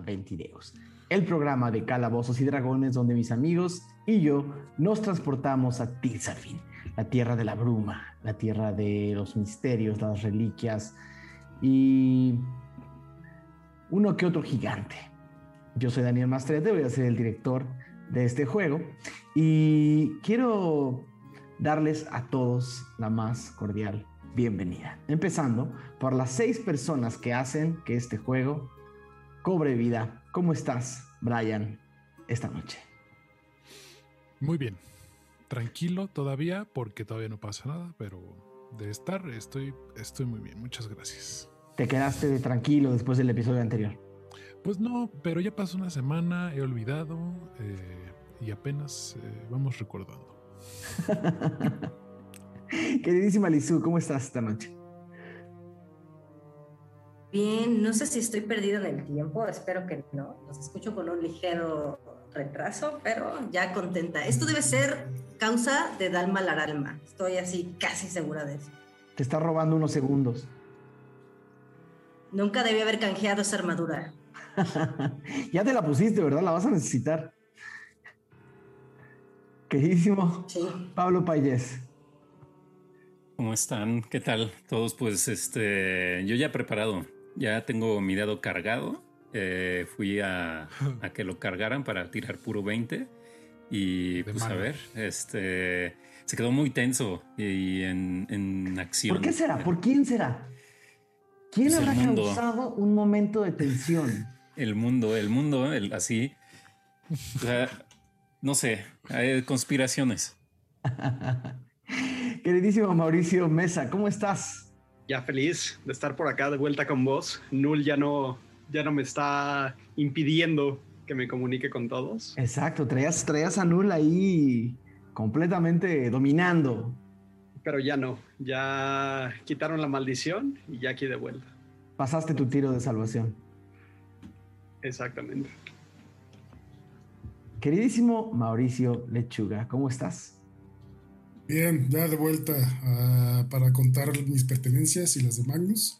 Ventideos, el programa de calabozos y dragones donde mis amigos y yo nos transportamos a Tilsafin, la tierra de la bruma, la tierra de los misterios, las reliquias y uno que otro gigante. Yo soy Daniel Mastrete, voy a ser el director de este juego y quiero darles a todos la más cordial bienvenida. Empezando por las seis personas que hacen que este juego cobre vida. ¿Cómo estás, Brian, esta noche? Muy bien. Tranquilo todavía porque todavía no pasa nada, pero de estar estoy, estoy muy bien. Muchas gracias. ¿Te quedaste de tranquilo después del episodio anterior? Pues no, pero ya pasó una semana, he olvidado eh, y apenas eh, vamos recordando. Queridísima Lizu, ¿cómo estás esta noche? Bien, no sé si estoy perdida en el tiempo, espero que no. Los escucho con un ligero retraso, pero ya contenta. Esto debe ser causa de Dalma Laralma. Estoy así casi segura de eso. Te está robando unos segundos. Nunca debí haber canjeado esa armadura. ya te la pusiste, ¿verdad? La vas a necesitar. Queridísimo Sí. Pablo Payés. ¿Cómo están? ¿Qué tal? Todos, pues, este, yo ya preparado, ya tengo mi dado cargado. Eh, fui a, a que lo cargaran para tirar puro 20 y De pues a ver, este, se quedó muy tenso y en, en acción. ¿Por qué será? ¿Por quién será? ¿Quién Es el habrá mundo. causado un momento de tensión? El mundo, el mundo, el, así, o sea, no sé, hay conspiraciones. Queridísimo Mauricio Mesa, ¿cómo estás? Ya feliz de estar por acá de vuelta con vos. Null ya no, ya no me está impidiendo que me comunique con todos. Exacto, traías, traías a Nul ahí completamente dominando. Pero ya no, ya quitaron la maldición y ya aquí de vuelta. Pasaste tu tiro de salvación. Exactamente. Queridísimo Mauricio Lechuga, ¿cómo estás? Bien, ya de vuelta ah, para contar mis pertenencias y las de Magnus.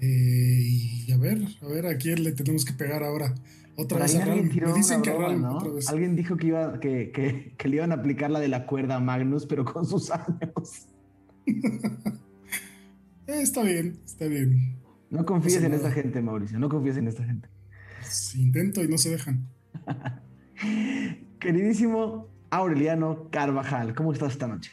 Eh, y a ver, a ver a quién le tenemos que pegar ahora. Otra Por vez a alguien Ram. tiró Me dicen una que broma, Ram, ¿no? otra vez. Alguien dijo que, iba, que, que- que le iban a aplicar la de la cuerda a Magnus, pero con sus años. Eh, está bien, está bien. No confíes en nada. esta gente, Mauricio, no confíes en esta gente. Pues, intento y no se dejan. Queridísimo Aureliano Carvajal, ¿cómo estás esta noche?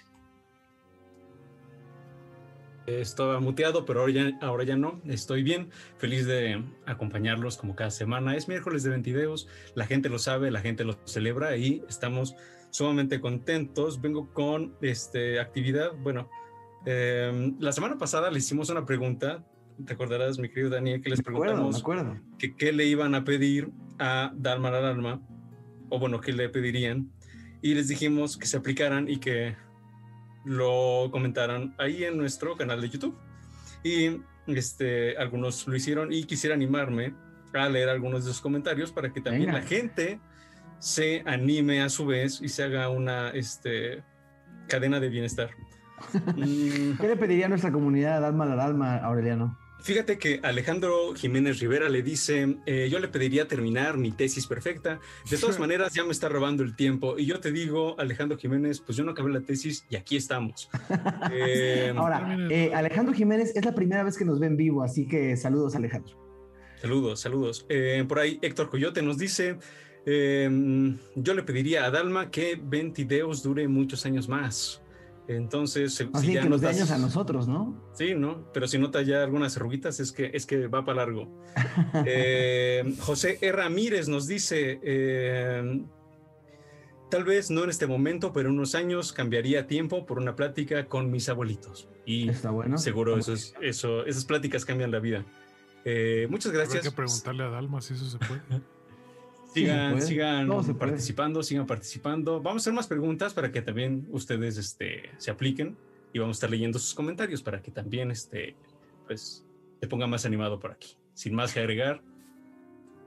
Estaba muteado, pero ahora ya, ahora ya no. Estoy bien, feliz de acompañarlos como cada semana. Es miércoles de Ventideos, la gente lo sabe, la gente lo celebra y estamos sumamente contentos. Vengo con este, actividad. Bueno, eh, la semana pasada le hicimos una pregunta. Te acordarás, mi querido Daniel, que les Me acuerdo, me preguntamos acuerdo. que qué le iban a pedir a Dalma Alarma, o bueno, qué le pedirían, y les dijimos que se aplicaran y que lo comentaran ahí en nuestro canal de YouTube. Y este, algunos lo hicieron y quisiera animarme a leer algunos de esos comentarios para que también Venga. la gente se anime a su vez y se haga una este, cadena de bienestar. Mm, ¿Qué le pediría a nuestra comunidad Alma al alma, Aureliano? Fíjate que Alejandro Jiménez Rivera le dice, eh, yo le pediría terminar mi tesis perfecta. De todas maneras, ya me está robando el tiempo. Y yo te digo, Alejandro Jiménez, pues yo no acabé la tesis y aquí estamos. Eh, Ahora, eh, Alejandro Jiménez es la primera vez que nos ve en vivo, así que saludos, Alejandro. Saludos, saludos. Por ahí Héctor Coyote nos dice, eh, yo le pediría a Dalma que Ventideos dure muchos años más. Entonces, si Así ya que notas- años a nosotros, ¿no? Sí, ¿no? Pero si nota ya algunas arruguitas es que, es que va para largo. Eh, José E. Ramírez nos dice, eh, tal vez no en este momento, pero en unos años cambiaría tiempo por una plática con mis abuelitos. Y Está bueno. seguro Está eso es, eso, esas pláticas cambian la vida. Eh, muchas gracias. que preguntarle a Dalma si eso se puede. Sigan, puede. sigan participando, sigan participando. Vamos a hacer más preguntas para que también ustedes este, se apliquen y vamos a estar leyendo sus comentarios para que también este, pues, te ponga más animado por aquí. Sin más que agregar.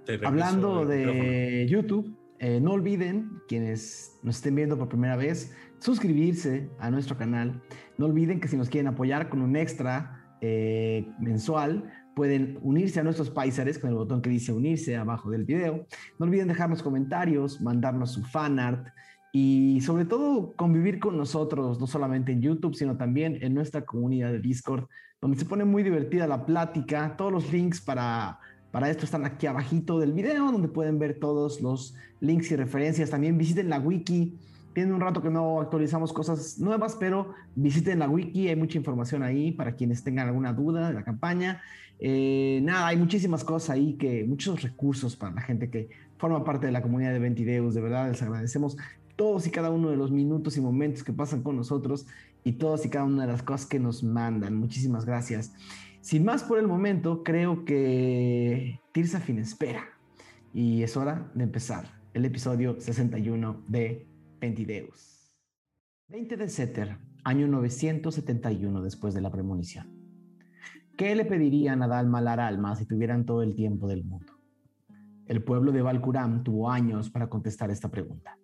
te Hablando de YouTube, eh, no olviden, quienes nos estén viendo por primera vez, suscribirse a nuestro canal. No olviden que si nos quieren apoyar con un extra eh, mensual, pueden unirse a nuestros paisares con el botón que dice unirse abajo del video. No olviden dejarnos comentarios, mandarnos su fan art y sobre todo convivir con nosotros, no solamente en YouTube, sino también en nuestra comunidad de Discord, donde se pone muy divertida la plática. Todos los links para, para esto están aquí abajito del video, donde pueden ver todos los links y referencias. También visiten la wiki. Tiene un rato que no actualizamos cosas nuevas, pero visiten la wiki, hay mucha información ahí para quienes tengan alguna duda de la campaña. Eh, nada, hay muchísimas cosas ahí, que muchos recursos para la gente que forma parte de la comunidad de Ventideus. De verdad, les agradecemos todos y cada uno de los minutos y momentos que pasan con nosotros y todas y cada una de las cosas que nos mandan. Muchísimas gracias. Sin más por el momento, creo que Tirsa Fin espera y es hora de empezar el episodio 61 de Ventideus. 20 de Setter, año 971 después de la premonición. ¿Qué le pedirían a Dalma Alma si tuvieran todo el tiempo del mundo? El pueblo de Valcuram tuvo años para contestar esta pregunta.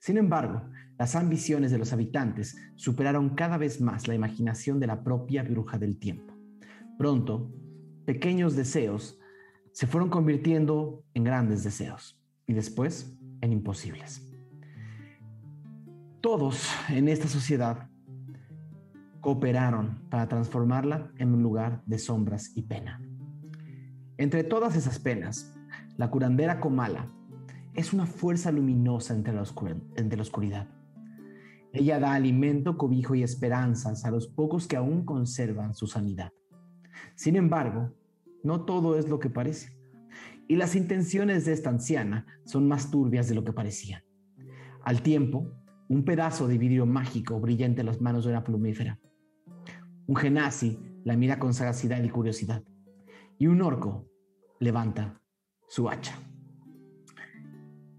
Sin embargo, las ambiciones de los habitantes superaron cada vez más la imaginación de la propia bruja del tiempo. Pronto, pequeños deseos se fueron convirtiendo en grandes deseos y después en imposibles. Todos en esta sociedad cooperaron para transformarla en un lugar de sombras y pena. Entre todas esas penas, la curandera Comala es una fuerza luminosa entre la, oscuridad. Ella da alimento, cobijo y esperanzas a los pocos que aún conservan su sanidad. Sin embargo, no todo es lo que parece. Y las intenciones de esta anciana son más turbias de lo que parecían. Al tiempo, un pedazo de vidrio mágico brilla entre las manos de una plumífera. Un genasi la mira con sagacidad y curiosidad. Y un orco levanta su hacha.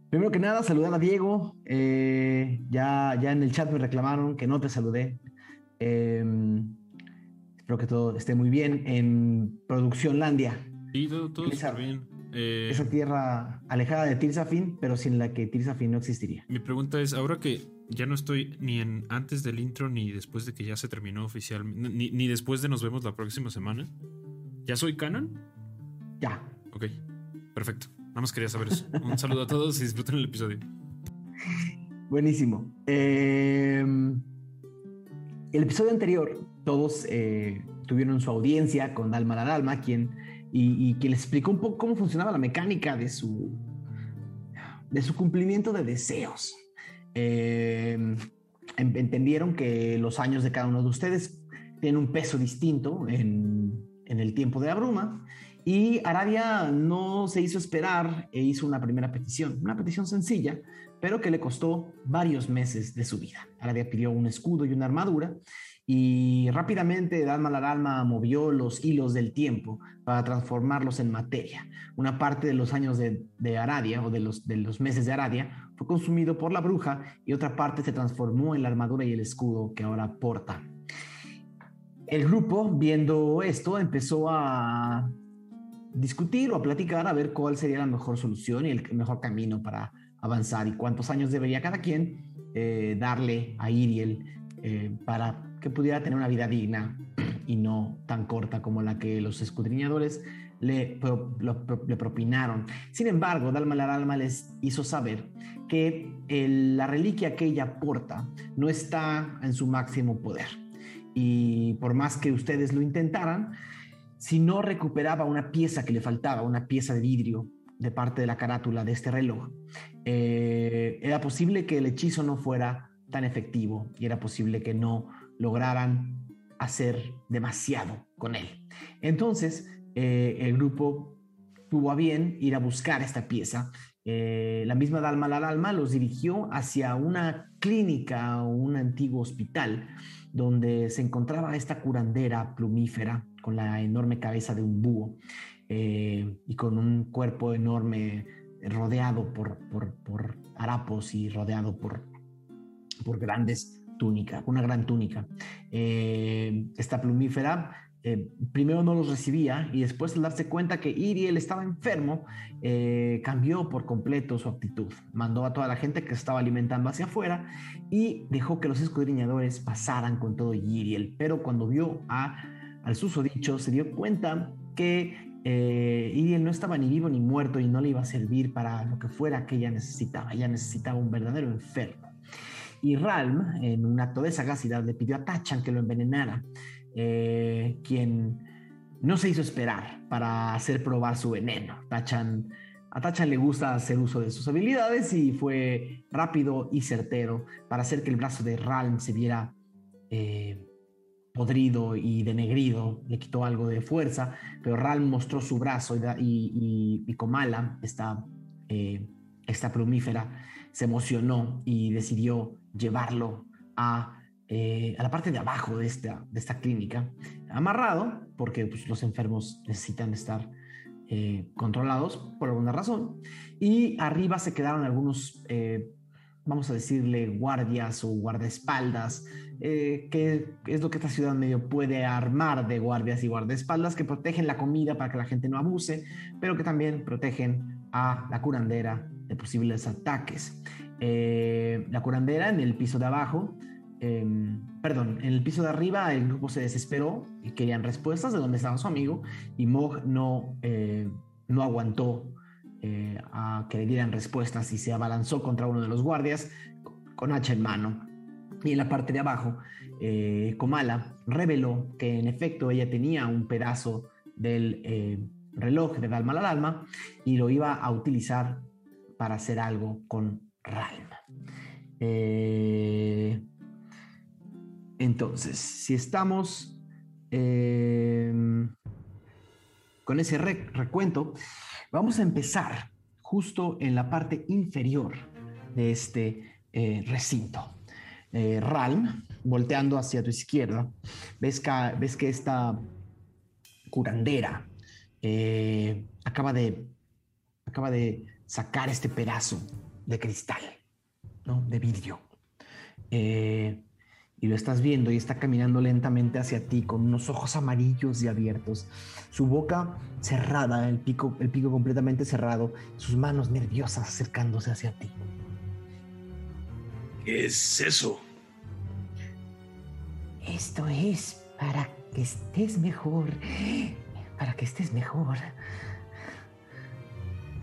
Primero que nada, saludar a Diego. Eh, ya, ya en el chat me reclamaron que no te saludé. Em, espero que todo esté muy bien en Producción Landia. Sí, todo, todo está bien. Eh, esa tierra alejada de Tirzafin, pero sin la que Tirzafin no existiría. Mi pregunta es, ahora que ya no estoy ni en antes del intro ni después de que ya se terminó oficialmente, ni, ni después de nos vemos la próxima semana, ¿ya soy canon? Ya. Ok, perfecto. Nada más quería saber eso. Un saludo a todos y disfruten el episodio. Buenísimo. Em, el episodio anterior, todos eh, tuvieron su audiencia con Dalma la Dalma, quien y, que les explicó un poco cómo funcionaba la mecánica de su, de su cumplimiento de deseos. Em, entendieron que los años de cada uno de ustedes tienen un peso distinto en el tiempo de la bruma y Arabia no se hizo esperar e hizo una primera petición, una petición sencilla, pero que le costó varios meses de su vida. Arabia pidió un escudo y una armadura y rápidamente Dalma Alma movió los hilos del tiempo para transformarlos en materia. Una parte de los años de, de Aradia o de los, de los meses de Aradia fue consumido por la bruja y otra parte se transformó en la armadura y el escudo que ahora porta. El grupo, viendo esto, empezó a discutir o a platicar a ver cuál sería la mejor solución y el mejor camino para avanzar y cuántos años debería cada quien eh, darle a Iriel eh, para pudiera tener una vida digna y no tan corta como la que los escudriñadores le, propinaron. Sin embargo, Dalma Alma les hizo saber que la reliquia que ella porta no está en su máximo poder. Y por más que ustedes lo intentaran, si no recuperaba una pieza que le faltaba, una pieza de vidrio de parte de la carátula de este reloj, eh, era posible que el hechizo no fuera tan efectivo y era posible que no lograran hacer demasiado con él. Entonces, eh, el grupo tuvo a bien ir a buscar esta pieza. Eh, la misma Dalma la Dalma los dirigió hacia una clínica o un antiguo hospital donde se encontraba esta curandera plumífera con la enorme cabeza de un búho eh, y con un cuerpo enorme rodeado por, por harapos y rodeado por, por grandes túnica, una gran túnica. Eh, esta plumífera eh, primero no los recibía y después al darse cuenta que Iriel estaba enfermo, eh, cambió por completo su actitud. Mandó a toda la gente que estaba alimentando hacia afuera y dejó que los escudriñadores pasaran con todo Iriel. Pero cuando vio a, al susodicho, se dio cuenta que Iriel no estaba ni vivo ni muerto y no le iba a servir para lo que fuera que ella necesitaba. Ella necesitaba un verdadero enfermo. Y Ralm, en un acto de sagacidad, le pidió a Tachan que lo envenenara, eh, quien no se hizo esperar para hacer probar su veneno. Tachan, a Tachan le gusta hacer uso de sus habilidades y fue rápido y certero para hacer que el brazo de Ralm se viera eh, podrido y denegrido. Le quitó algo de fuerza, pero Ralm mostró su brazo y, Komala, esta, eh, esta plumífera, se emocionó y decidió llevarlo a, eh, a la parte de abajo de esta, de esta clínica, amarrado, porque pues, los enfermos necesitan estar eh, controlados por alguna razón, y arriba se quedaron algunos, eh, vamos a decirle, guardias o guardaespaldas, que es lo que esta ciudad medio puede armar de guardias y guardaespaldas que protegen la comida para que la gente no abuse, pero que también protegen a la curandera de posibles ataques. Eh, la curandera en el piso de abajo, em, perdón, en el piso de arriba el grupo se desesperó y querían respuestas de dónde estaba su amigo y Mog no, eh, no aguantó eh, a que le dieran respuestas y se abalanzó contra uno de los guardias con hacha en mano. Y en la parte de abajo, Komala reveló que en efecto ella tenía un pedazo del reloj de Dalma al alma y lo iba a utilizar para hacer algo con Ralm. Eh, entonces, si estamos em, con ese recuento, vamos a empezar justo en la parte inferior de este eh, recinto. Eh, Ralm, volteando hacia tu izquierda, ves que, ves que esta curandera acaba de acaba de sacar este pedazo de cristal, ¿no? De vidrio. Eh, y lo estás viendo y está caminando lentamente hacia ti con unos ojos amarillos y abiertos, su boca cerrada, el pico, el pico completamente cerrado, sus manos nerviosas acercándose hacia ti. ¿Qué es eso? Esto es para que estés mejor, para que estés mejor.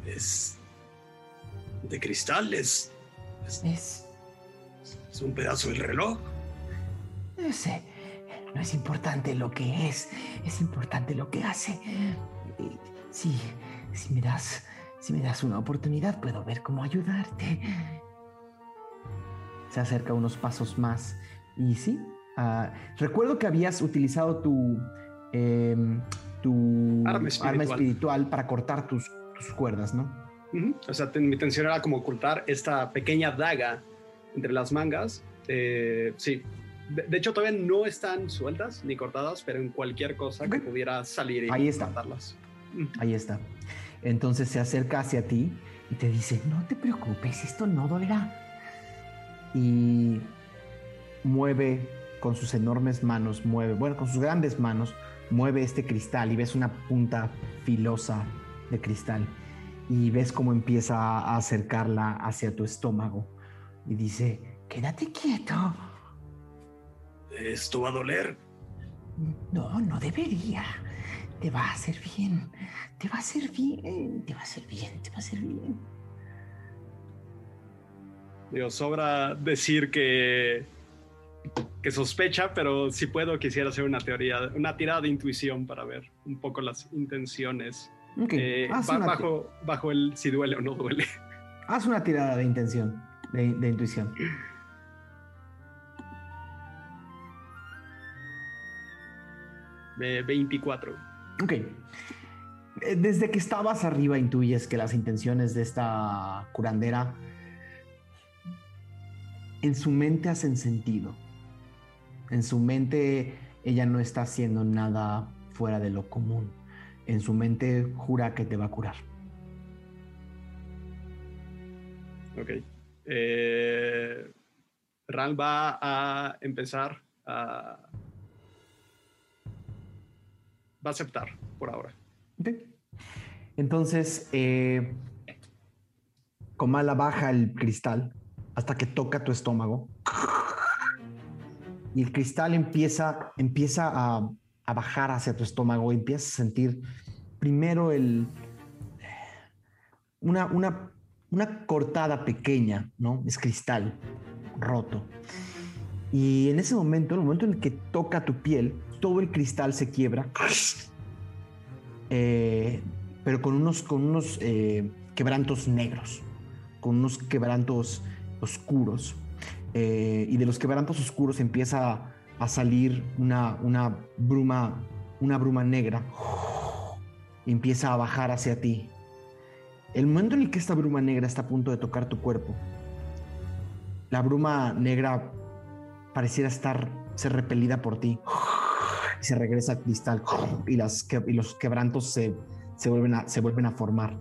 Es de cristales. Es, es, un pedazo del reloj. No sé. No es importante lo que es, es importante lo que hace. Sí, si me das, si me das una oportunidad, puedo ver cómo ayudarte. Se acerca unos pasos más y sí. Ah, recuerdo que habías utilizado tu, em, tu arma, espiritual. para cortar tus, tus cuerdas, ¿no? O sea, mi intención era como ocultar esta pequeña daga entre las mangas. Eh, sí. De, hecho, todavía no están sueltas ni cortadas, pero en cualquier cosa que pudiera salir y Ahí está. Ahí está. Entonces se acerca hacia ti y te dice, no te preocupes, esto no dolerá. Y mueve con sus enormes manos, mueve, bueno, con sus grandes manos, mueve este cristal y ves una punta filosa de cristal y ves cómo empieza a acercarla hacia tu estómago y dice, quédate quieto. ¿Esto va a doler? No, no debería. Te va a hacer bien. Te va a hacer bien. Te va a hacer bien. Te va a hacer bien. Dios, sobra decir que que sospecha, pero si puedo quisiera hacer una teoría, una tirada de intuición para ver un poco las intenciones eh, bajo, bajo el si duele o no duele. Haz una tirada de intención, de, intuición. De 24. Ok. Eh, desde que estabas arriba intuyes que las intenciones de esta curandera en su mente hacen sentido. En su mente ella no está haciendo nada fuera de lo común en su mente jura que te va a curar. Ok. Eh, Ral va a empezar a... Va a aceptar por ahora. Ok. Entonces, eh, Komala baja el cristal hasta que toca tu estómago. Y el cristal empieza, empieza a a bajar hacia tu estómago y empiezas a sentir primero el, una, una, una cortada pequeña, ¿no? Es cristal roto. Y en ese momento, en el momento en el que toca tu piel, todo el cristal se quiebra, eh, pero con unos, con unos eh, quebrantos negros, con unos quebrantos oscuros. Eh, y de los quebrantos oscuros empieza a salir una, una bruma, una bruma negra. Y empieza a bajar hacia ti. El momento en el que esta bruma negra está a punto de tocar tu cuerpo, la bruma negra pareciera estar, ser repelida por ti. Y se regresa al cristal y, las, y los quebrantos se, se, vuelven a, se vuelven a formar.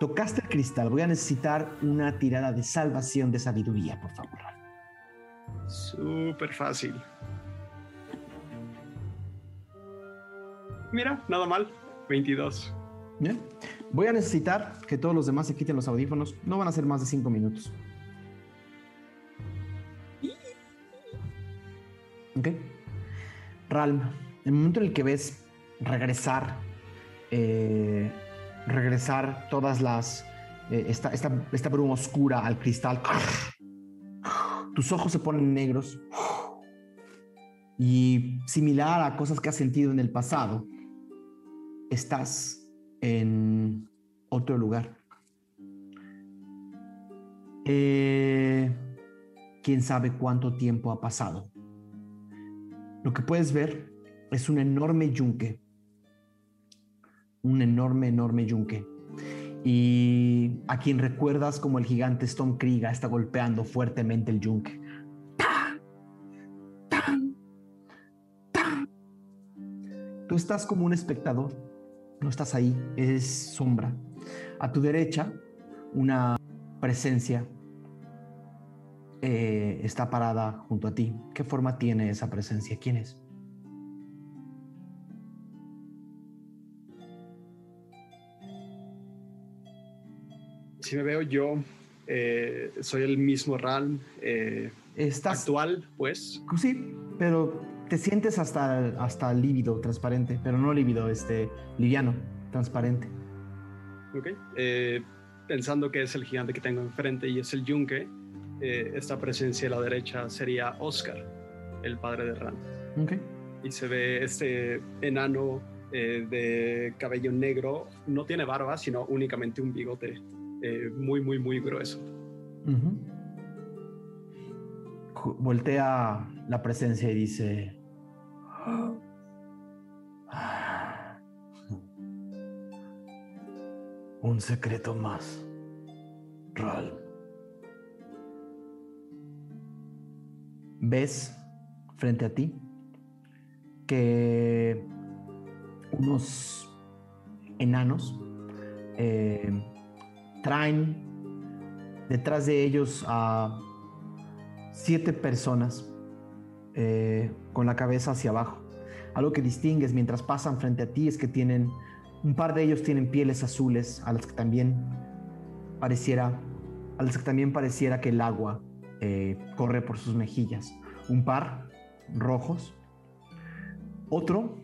Tocaste el cristal. Voy a necesitar una tirada de salvación de sabiduría, por favor. Súper fácil. Mira, nada mal. 22. Bien. Voy a necesitar que todos los demás se quiten los audífonos. No van a ser más de 5 minutos. Ok. Ralm, el momento en el que ves regresar, eh, regresar todas las, eh, esta, esta, bruma oscura al cristal, tus ojos se ponen negros y similar a cosas que has sentido en el pasado, estás en otro lugar. Eh, quién sabe cuánto tiempo ha pasado. Lo que puedes ver es un enorme yunque. Un enorme, enorme yunque. Y a quien recuerdas como el gigante Stone Kriega está golpeando fuertemente el yunque. Tú estás como un espectador. No estás ahí, es sombra. A tu derecha, una presencia eh, está parada junto a ti. ¿Qué forma tiene esa presencia? ¿Quién es? Si me veo yo, eh, soy el mismo Ram eh, actual, pues. Sí, pero te sientes hasta, hasta lívido, transparente, pero no lívido, este, liviano, transparente. Ok. pensando que es el gigante que tengo enfrente y es el yunque, eh, esta presencia a la derecha sería Oscar, el padre de Ran. Y se ve este enano eh, de cabello negro, no tiene barba, sino únicamente un bigote eh, muy, muy, muy grueso. Voltea la presencia y dice... Un secreto más, Ral. ves frente a ti que unos enanos eh, traen detrás de ellos a siete personas eh, con la cabeza hacia abajo. Algo que distingues mientras pasan frente a ti es que tienen, un par de ellos tienen pieles azules a las que también pareciera, a las que también pareciera que el agua eh, corre por sus mejillas. Un par rojos. Otro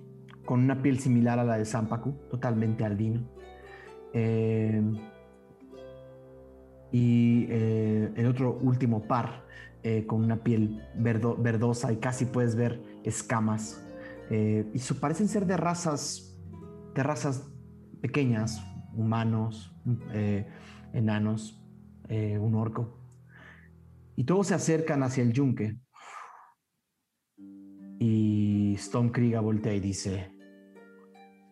con una piel similar a la de Zampacu, totalmente albino. Eh, y eh, el otro último par con una piel verdosa y casi puedes ver escamas. y parecen ser de razas, de razas pequeñas, humanos, enanos, un orco. Y todos se acercan hacia el yunque. Y Stone Kriega voltea y dice,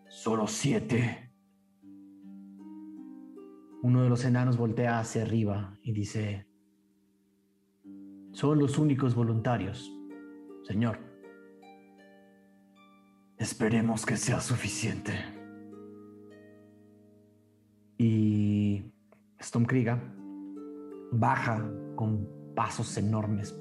solo siete. Uno de los enanos voltea hacia arriba y dice, son los únicos voluntarios, señor. Esperemos que sea suficiente. Y Stone Kriega baja con pasos enormes.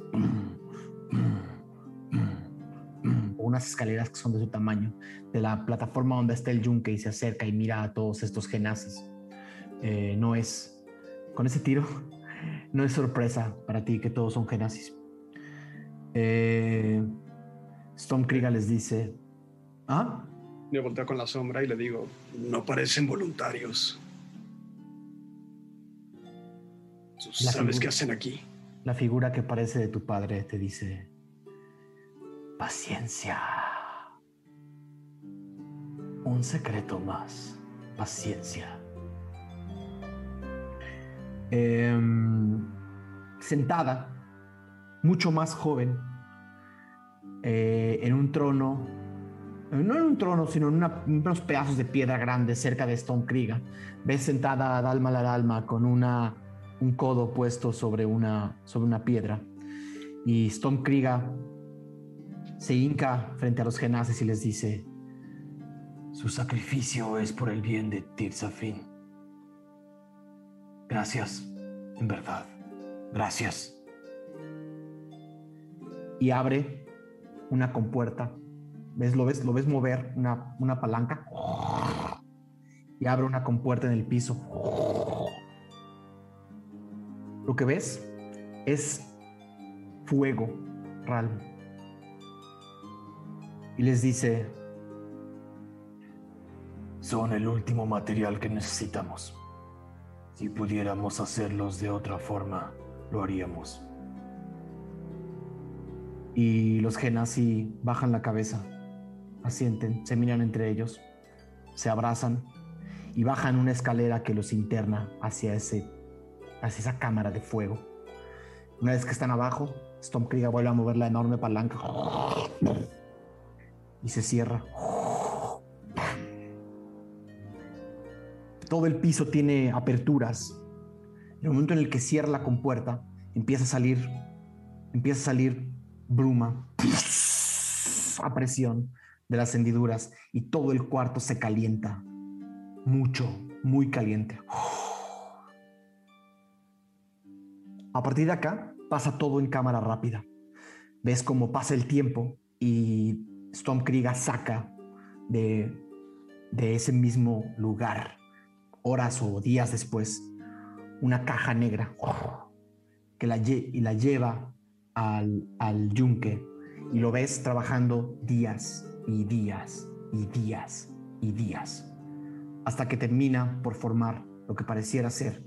Unas escaleras que son de su tamaño, de la plataforma donde está el yunque y se acerca y mira a todos estos genazis. Eh, no es, con ese tiro, no es sorpresa para ti que todos son genazis. Eh, Storm les dice, ¿Ah? Me volteo con la sombra y le digo, no parecen voluntarios. ¿Sabes qué hacen aquí? La figura que parece de tu padre te dice, paciencia. Un secreto más, paciencia. Em, sentada, mucho más joven, eh, en un trono, no en un trono, sino en unos pedazos de piedra grande cerca de Stone Kriega. Ves sentada a Dalma la Dalma con una, un codo puesto sobre una, sobre una piedra. Y Stone Kriega se hinca frente a los genaces y les dice: Su sacrificio es por el bien de Tirzafin. Gracias, en verdad. Gracias. Y abre una compuerta. ¿Ves? Lo ves, lo ves mover una, una palanca. Y abre una compuerta en el piso. Lo que ves es fuego, Ralm. Y les dice, son el último material que necesitamos. Si pudiéramos hacerlos de otra forma, lo haríamos. Y los Genasi bajan la cabeza, asienten, se miran entre ellos, se abrazan y bajan una escalera que los interna hacia, ese, hacia esa cámara de fuego. Una vez que están abajo, Stormkrieger vuelve a mover la enorme palanca y se cierra. Todo el piso tiene aperturas. En el momento en el que cierra la compuerta, empieza a salir, empieza a salir bruma a presión de las hendiduras y todo el cuarto se calienta. Mucho, muy caliente. A partir de acá pasa todo en cámara rápida. Ves cómo pasa el tiempo y Stormkrieger saca de, de ese mismo lugar horas o días después, una caja negra que la, y la lleva al, al yunque y lo ves trabajando días y días y días y días hasta que termina por formar lo que pareciera ser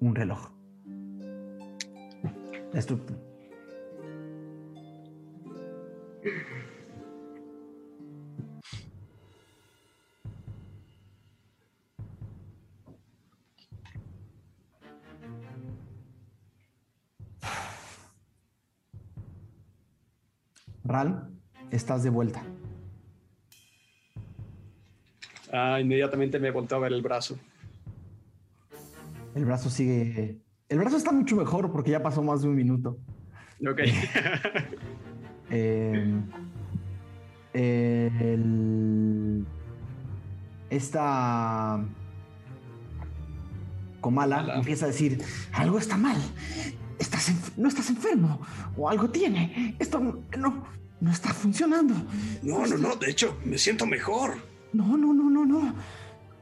un reloj. Ral, estás de vuelta. Ah, inmediatamente me volteo a ver el brazo. El brazo sigue. El brazo está mucho mejor porque ya pasó más de un minuto. Ok. Em, esta Comala empieza a decir: Algo está mal estás no estás enfermo o algo tiene. Esto no, no está funcionando. No, no, no, de hecho, me siento mejor. No, no, no, no, no.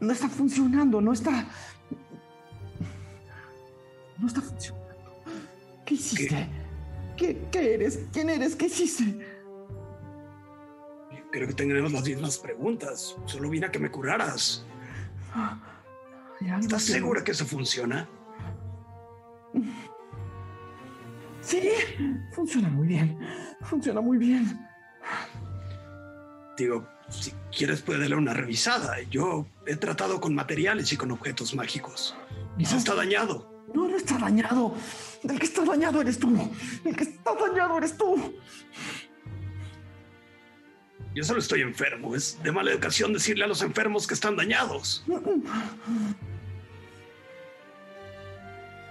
No está funcionando, no está... No está funcionando. ¿Qué hiciste? ¿Qué, ¿Qué, eres? ¿Quién eres? ¿Qué hiciste? Creo que tendremos las mismas preguntas. Solo vine a que me curaras. Ah, ¿Estás segura que eso funciona? Sí, funciona muy bien. Funciona muy bien. Digo, si quieres puedes darle una revisada. Yo he tratado con materiales y con objetos mágicos. Y no está dañado. No, no está dañado. El que está dañado eres tú. El que está dañado eres tú. Yo solo estoy enfermo. Es de mala educación decirle a los enfermos que están dañados.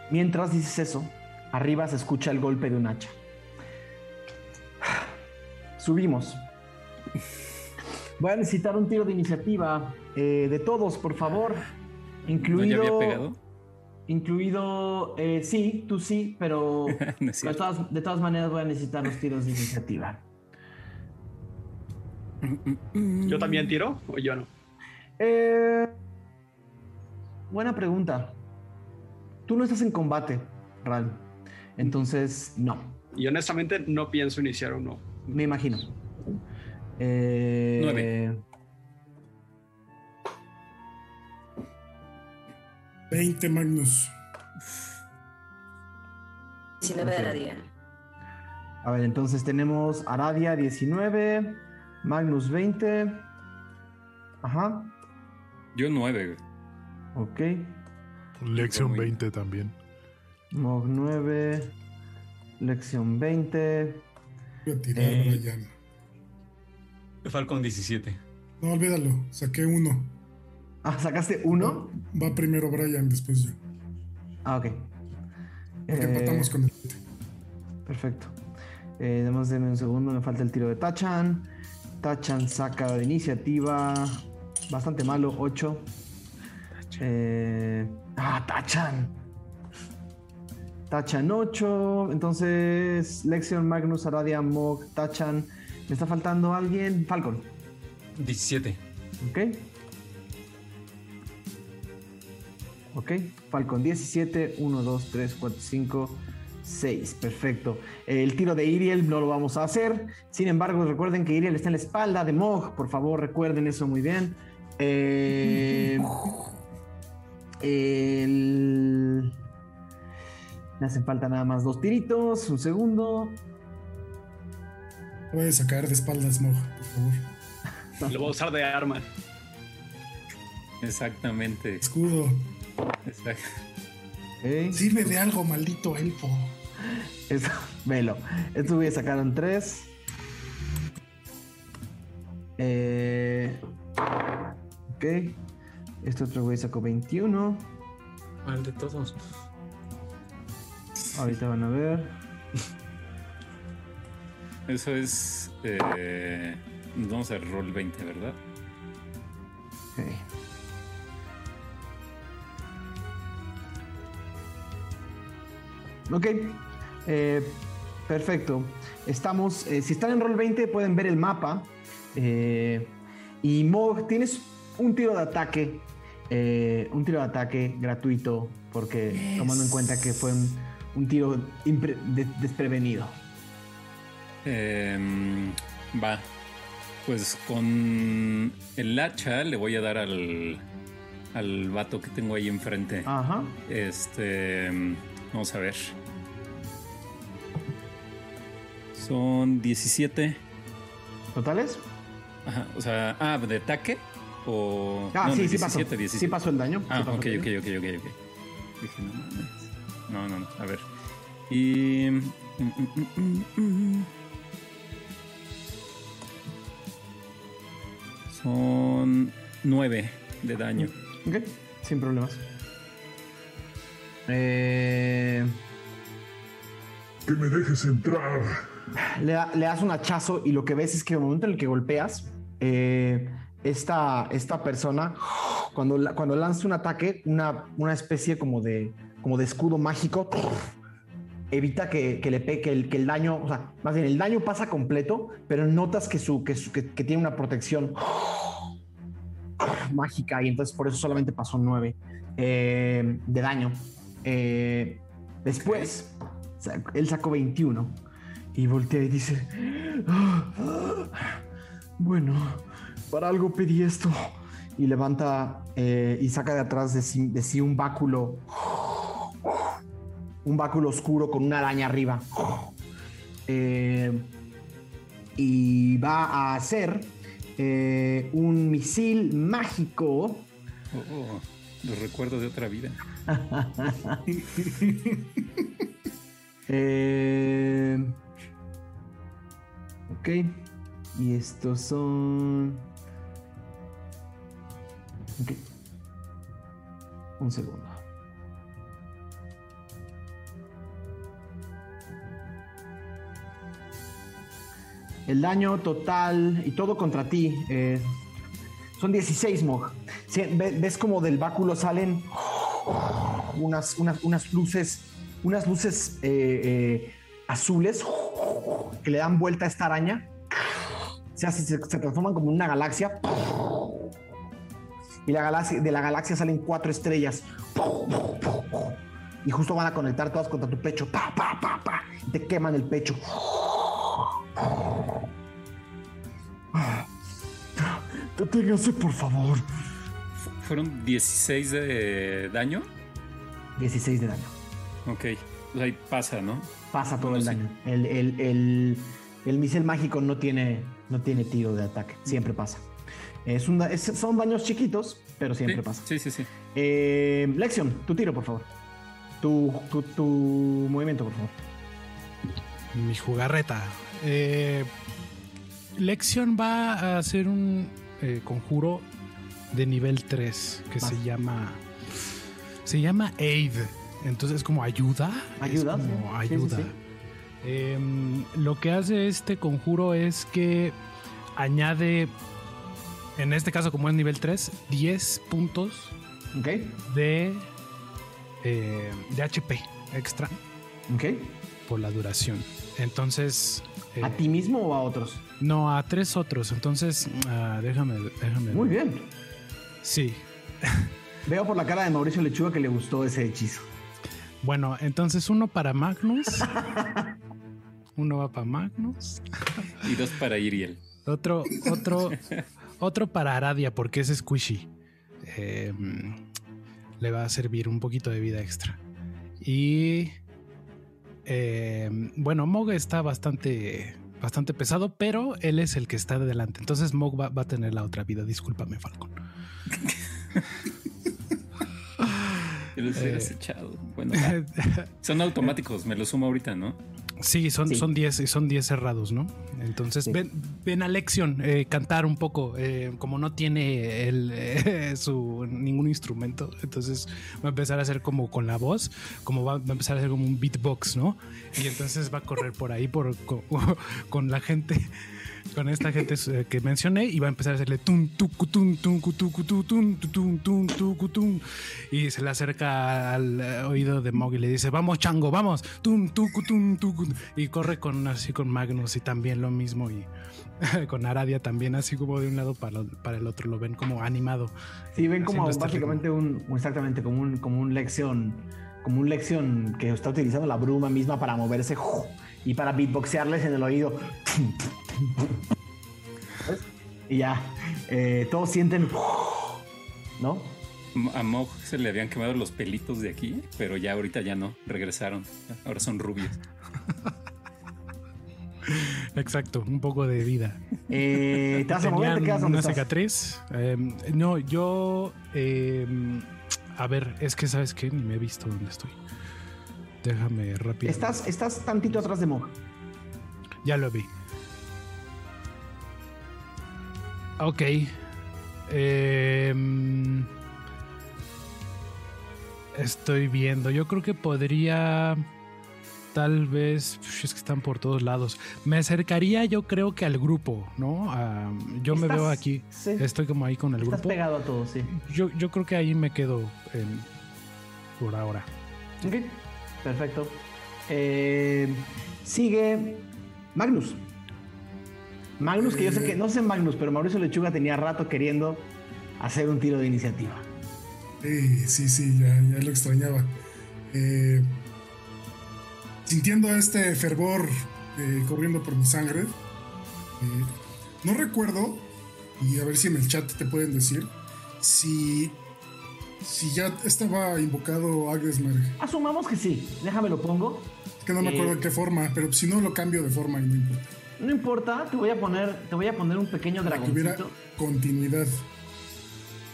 Mientras dices eso, Arriba se escucha el golpe de un hacha. Subimos. Voy a necesitar un tiro de iniciativa eh, de todos, por favor. Incluido. ¿No había pegado? Incluido. Eh, sí, tú sí, pero de, todas, maneras voy a necesitar los tiros de iniciativa. ¿Yo también tiro o yo no? Eh, buena pregunta. Tú no estás en combate, Ral. Entonces, no. Y honestamente no pienso iniciar uno. Me imagino. Eh, 9. 20, Magnus. 19 de Aradia. A ver, entonces tenemos Aradia 19, Magnus 20. Ajá. Yo 9. Ok. Lección Muy- 20 también. Mog 9. Lección 20. Voy a tirar, Eh. Brian. Falcon 17. No, olvídalo. Saqué uno. Ah, ¿sacaste uno? Va primero Brian, después yo. Ah, ok. Porque Eh, empatamos con el. Perfecto. Eh, además, denme un segundo, me falta el tiro de Tachan. Tachan saca de iniciativa. Bastante malo, 8. Eh, ah, Tachan. Tachan 8. Entonces, Lexion, Magnus, Aradia, Mog, Tachan. ¿Me está faltando alguien? Falcon. 17. Ok. Ok. Falcon 17. 1, 2, 3, 4, 5, 6. Perfecto. El tiro de Iriel no lo vamos a hacer. Sin embargo, recuerden que Iriel está en la espalda de Mog. Por favor, recuerden eso muy bien. Eh, el- Me hacen falta nada más dos tiritos. Un segundo. Puedes sacar de espaldas, Mog, por favor. Lo voy a usar de arma. Exactamente. Escudo. Exact- Ok. Sirve de algo, maldito elfo. Eso, velo. Estos güeyes sacaron 3. Eh, ok. Este otro güey sacó 21. Mal de todos. Ahorita van a ver. Eso es. Eh, vamos al roll 20, ¿verdad? Ok. Ok. Eh, perfecto. Estamos. eh, si están en roll 20, pueden ver el mapa. Y Mog, tienes un tiro de ataque. un tiro de ataque gratuito. Porque tomando en cuenta que fue un, un tiro de- desprevenido. Em, va. Pues con el hacha le voy a dar al. Al vato que tengo ahí enfrente. Ajá. Este. em, Vamos a ver. Son 17. ¿Totales? Ajá. O sea, ah, ¿de ataque? O. Ah, no, sí, sí pasó. 17, 17. Sí pasó el daño. Ah, sí pasó ok, el ok, daño. ok, ok, ok, ok. Dije, no mames. No, no, no. A ver. Y. mm, mm, mm. Son nueve de daño. Ok, sin problemas. Eh, Que me dejes entrar. le, da- le das un hachazo y lo que ves es que en el momento en el que golpeas, eh, esta, esta persona, cuando, cuando lanza un ataque, una, una especie como de, como de escudo mágico, evita que, que le pegue, que el, que el daño, o sea, más bien el daño pasa completo, pero notas que, su, que, su- que- que tiene una protección mágica y entonces por eso solamente pasó 9 de daño. Eh, después, él sacó 21 y voltea y dice, "Ah, bueno, para algo pedí esto. Y levanta eh, y saca de atrás de sí, de sí un báculo, un báculo oscuro con una araña arriba. Eh, y va a hacer eh, un misil mágico. Oh, oh, los recuerdos de otra vida. Eh, ok. Y estos son. Ok. Un segundo. El daño total y todo contra ti eh, son 16, Mog. Ves como del báculo salen unas, unas, unas luces, unas luces eh, eh, azules que le dan vuelta a esta araña. Se, hace- se, transforman como una galaxia. Y la galaxia, de la galaxia salen cuatro estrellas. Y justo van a conectar todas contra tu pecho. Y te queman el pecho. Deténgase, por favor. ¿Fueron 16 de daño? 16 de daño. Ok. Ahí pasa, ¿no? Pasa todo el daño. El, el, el, el, misil mágico no tiene, no tiene tiro de ataque. Siempre pasa. Es un, son daños chiquitos, pero siempre pasa. Sí, sí, sí. Eh, Lexion, tu tiro, por favor. Tu, tu, tu movimiento, por favor. Mi jugarreta. Eh, Lexion va a hacer un eh, conjuro de nivel 3 que se llama. Se llama Aid. Entonces, como ayuda. Ayuda. como ayuda. Em, lo que hace este conjuro es que añade, en este caso, como es nivel 3, 10 puntos de, eh, de HP extra. Ok. Por la duración. Entonces. ¿A ti mismo o a otros? No, a tres otros. Entonces, ah, déjame, déjame. Muy bien. Sí. Veo por la cara de Mauricio Lechuga que le gustó ese hechizo. Bueno, entonces uno para Magnus. uno va para Magnus. y dos para Iriel. Otro, otro, otro para Aradia, porque es squishy. Em, le va a servir un poquito de vida extra. Y em, bueno, Mog está bastante, bastante pesado, pero él es el que está de delante. Entonces Mog va, va a tener la otra vida. Discúlpame, Falcon. Eh. Bueno, son automáticos, me lo sumo ahorita, ¿no? Sí, son 10 son diez, son diez cerrados, ¿no? Entonces ven, ven a Lexion eh, cantar un poco. Eh, como no tiene el, su, ningún instrumento, entonces va a empezar a hacer como con la voz, como va, a empezar a hacer como un beatbox, ¿no? Y entonces va a correr por ahí por, con la gente con esta gente que mencioné y va a empezar a hacerle tum, tum, tum, tum, y se le acerca al oído de Mog y le dice, vamos chango, vamos, tum, tum, y corre con así con Magnus y también lo mismo y con Aradia también así como de un lado para, para el otro, lo ven como animado. Sí, ven como básicamente un, exactamente como un, como un lección, como un lección que está utilizando la bruma misma para moverse y para beatboxearles en el oído. y ya, eh, todos sienten, ¿no? A Mog se le habían quemado los pelitos de aquí, pero ya ahorita ya no, regresaron. Ahora son rubios. Exacto, un poco de vida. Eh, ¿Te vas a mover? ¿Te quedas una cicatriz? Em, no, yo. Em, a ver, es que sabes que ni me he visto dónde estoy. Déjame rápido. Estás, estás tantito atrás de Mog. Ya lo vi. Ok. Em, estoy viendo. Yo creo que podría. Tal vez. Es que están por todos lados. Me acercaría, yo creo que al grupo, ¿no? yo me veo aquí. Estoy como ahí con el Estás grupo. pegado a todos, sí. Yo, yo creo que ahí me quedo por ahora. Ok, perfecto. Eh, sigue Magnus. Magnus, que yo sé que, no sé Magnus, pero Mauricio Lechuga tenía rato queriendo hacer un tiro de iniciativa. Sí, sí, sí, ya, lo extrañaba. Eh, sintiendo este fervor eh, corriendo por mi sangre, no recuerdo, y a ver si en el chat te pueden decir, si, si ya estaba invocado Agnesmerg. Asumamos que sí, déjame lo pongo. Es que no me acuerdo en qué forma, pero si no lo cambio de forma y no importa. No importa, te voy a poner, te voy a poner un pequeño dragoncito. continuidad.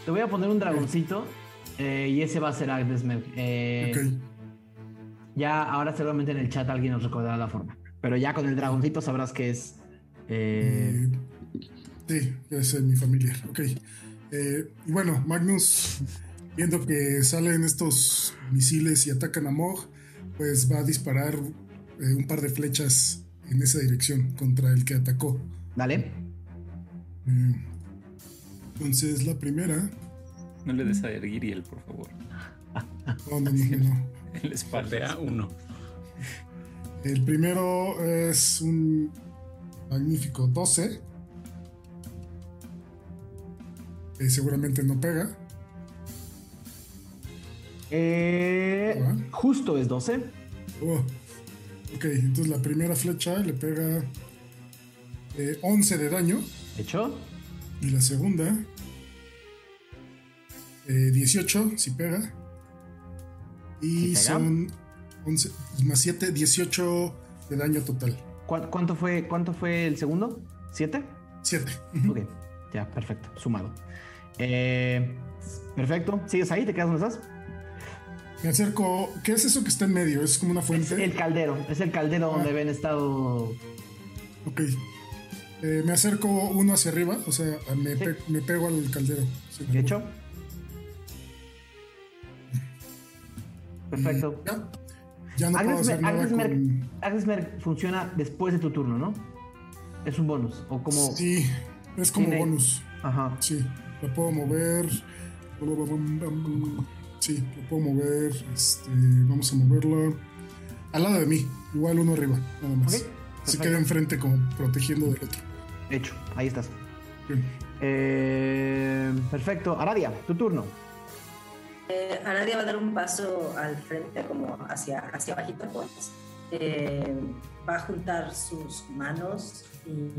Te voy a poner un dragoncito eh, y ese va a ser Agnes eh, Ya ahora seguramente en el chat alguien nos recordará la forma. Pero ya con el dragoncito sabrás que es. Eh... Sí, es mi familiar. Ok. Eh, y bueno, Magnus, viendo que salen estos misiles y atacan a Mog, pues va a disparar un par de flechas en esa dirección contra el que atacó. Dale. Mm. Entonces la primera. No le des a Ergiriel, por favor. No, no, no, no. El espaldea uno. El primero es un magnífico 12. Eh, seguramente no pega. Eh, justo es 12. Oh. Ok, entonces la primera flecha le pega 11 eh, de daño. ¿Hecho? Y la segunda, 18, si pega. Y son 11 más 7, 18 de daño total. ¿Cuánto fue, cuánto fue el segundo? ¿7? 7. Ok, ya, perfecto, sumado. Eh, perfecto, ¿sigues ahí? ¿Te quedas donde estás? Me acerco. ¿Qué es eso que está en medio? ¿Es como una fuente? Es el caldero, es el caldero donde ah. ven estado. Ok. Eh, me acerco uno hacia arriba, o sea, me, me pego al caldero. ¿De hecho? Perfecto. Ya, no puedo hacer nada con... funciona después de tu turno, ¿no? Es un bonus. O como. Sí, es como bonus. Ajá. Sí, lo puedo mover. Sí, lo puedo mover. Este, vamos a moverlo al lado de mí. Igual uno arriba, nada más. Se queda enfrente como protegiendo del otro. Hecho, ahí estás. Eh, perfecto. Aradia, tu turno. Eh, Aradia va a dar un paso al frente, como hacia, hacia bajito, pues. Eh, va a juntar sus manos y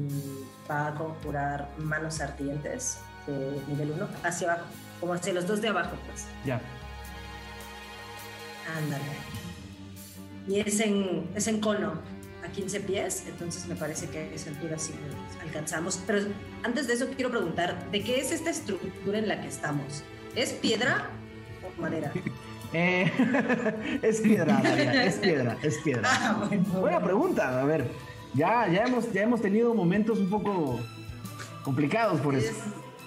va a conjurar manos ardientes de nivel 1 hacia abajo, como hacia los dos de abajo, pues. Ya. Ándale. Y es en, es en cono, a 15 pies, entonces me parece que a esa altura sí alcanzamos. Pero antes de eso quiero preguntar, ¿de qué es esta estructura en la que estamos? ¿Es piedra o madera? Eh, es piedra, es piedra, es piedra. Ah, Buena pregunta, a ver, ya, ya, hemos, ya hemos tenido momentos un poco complicados por eso.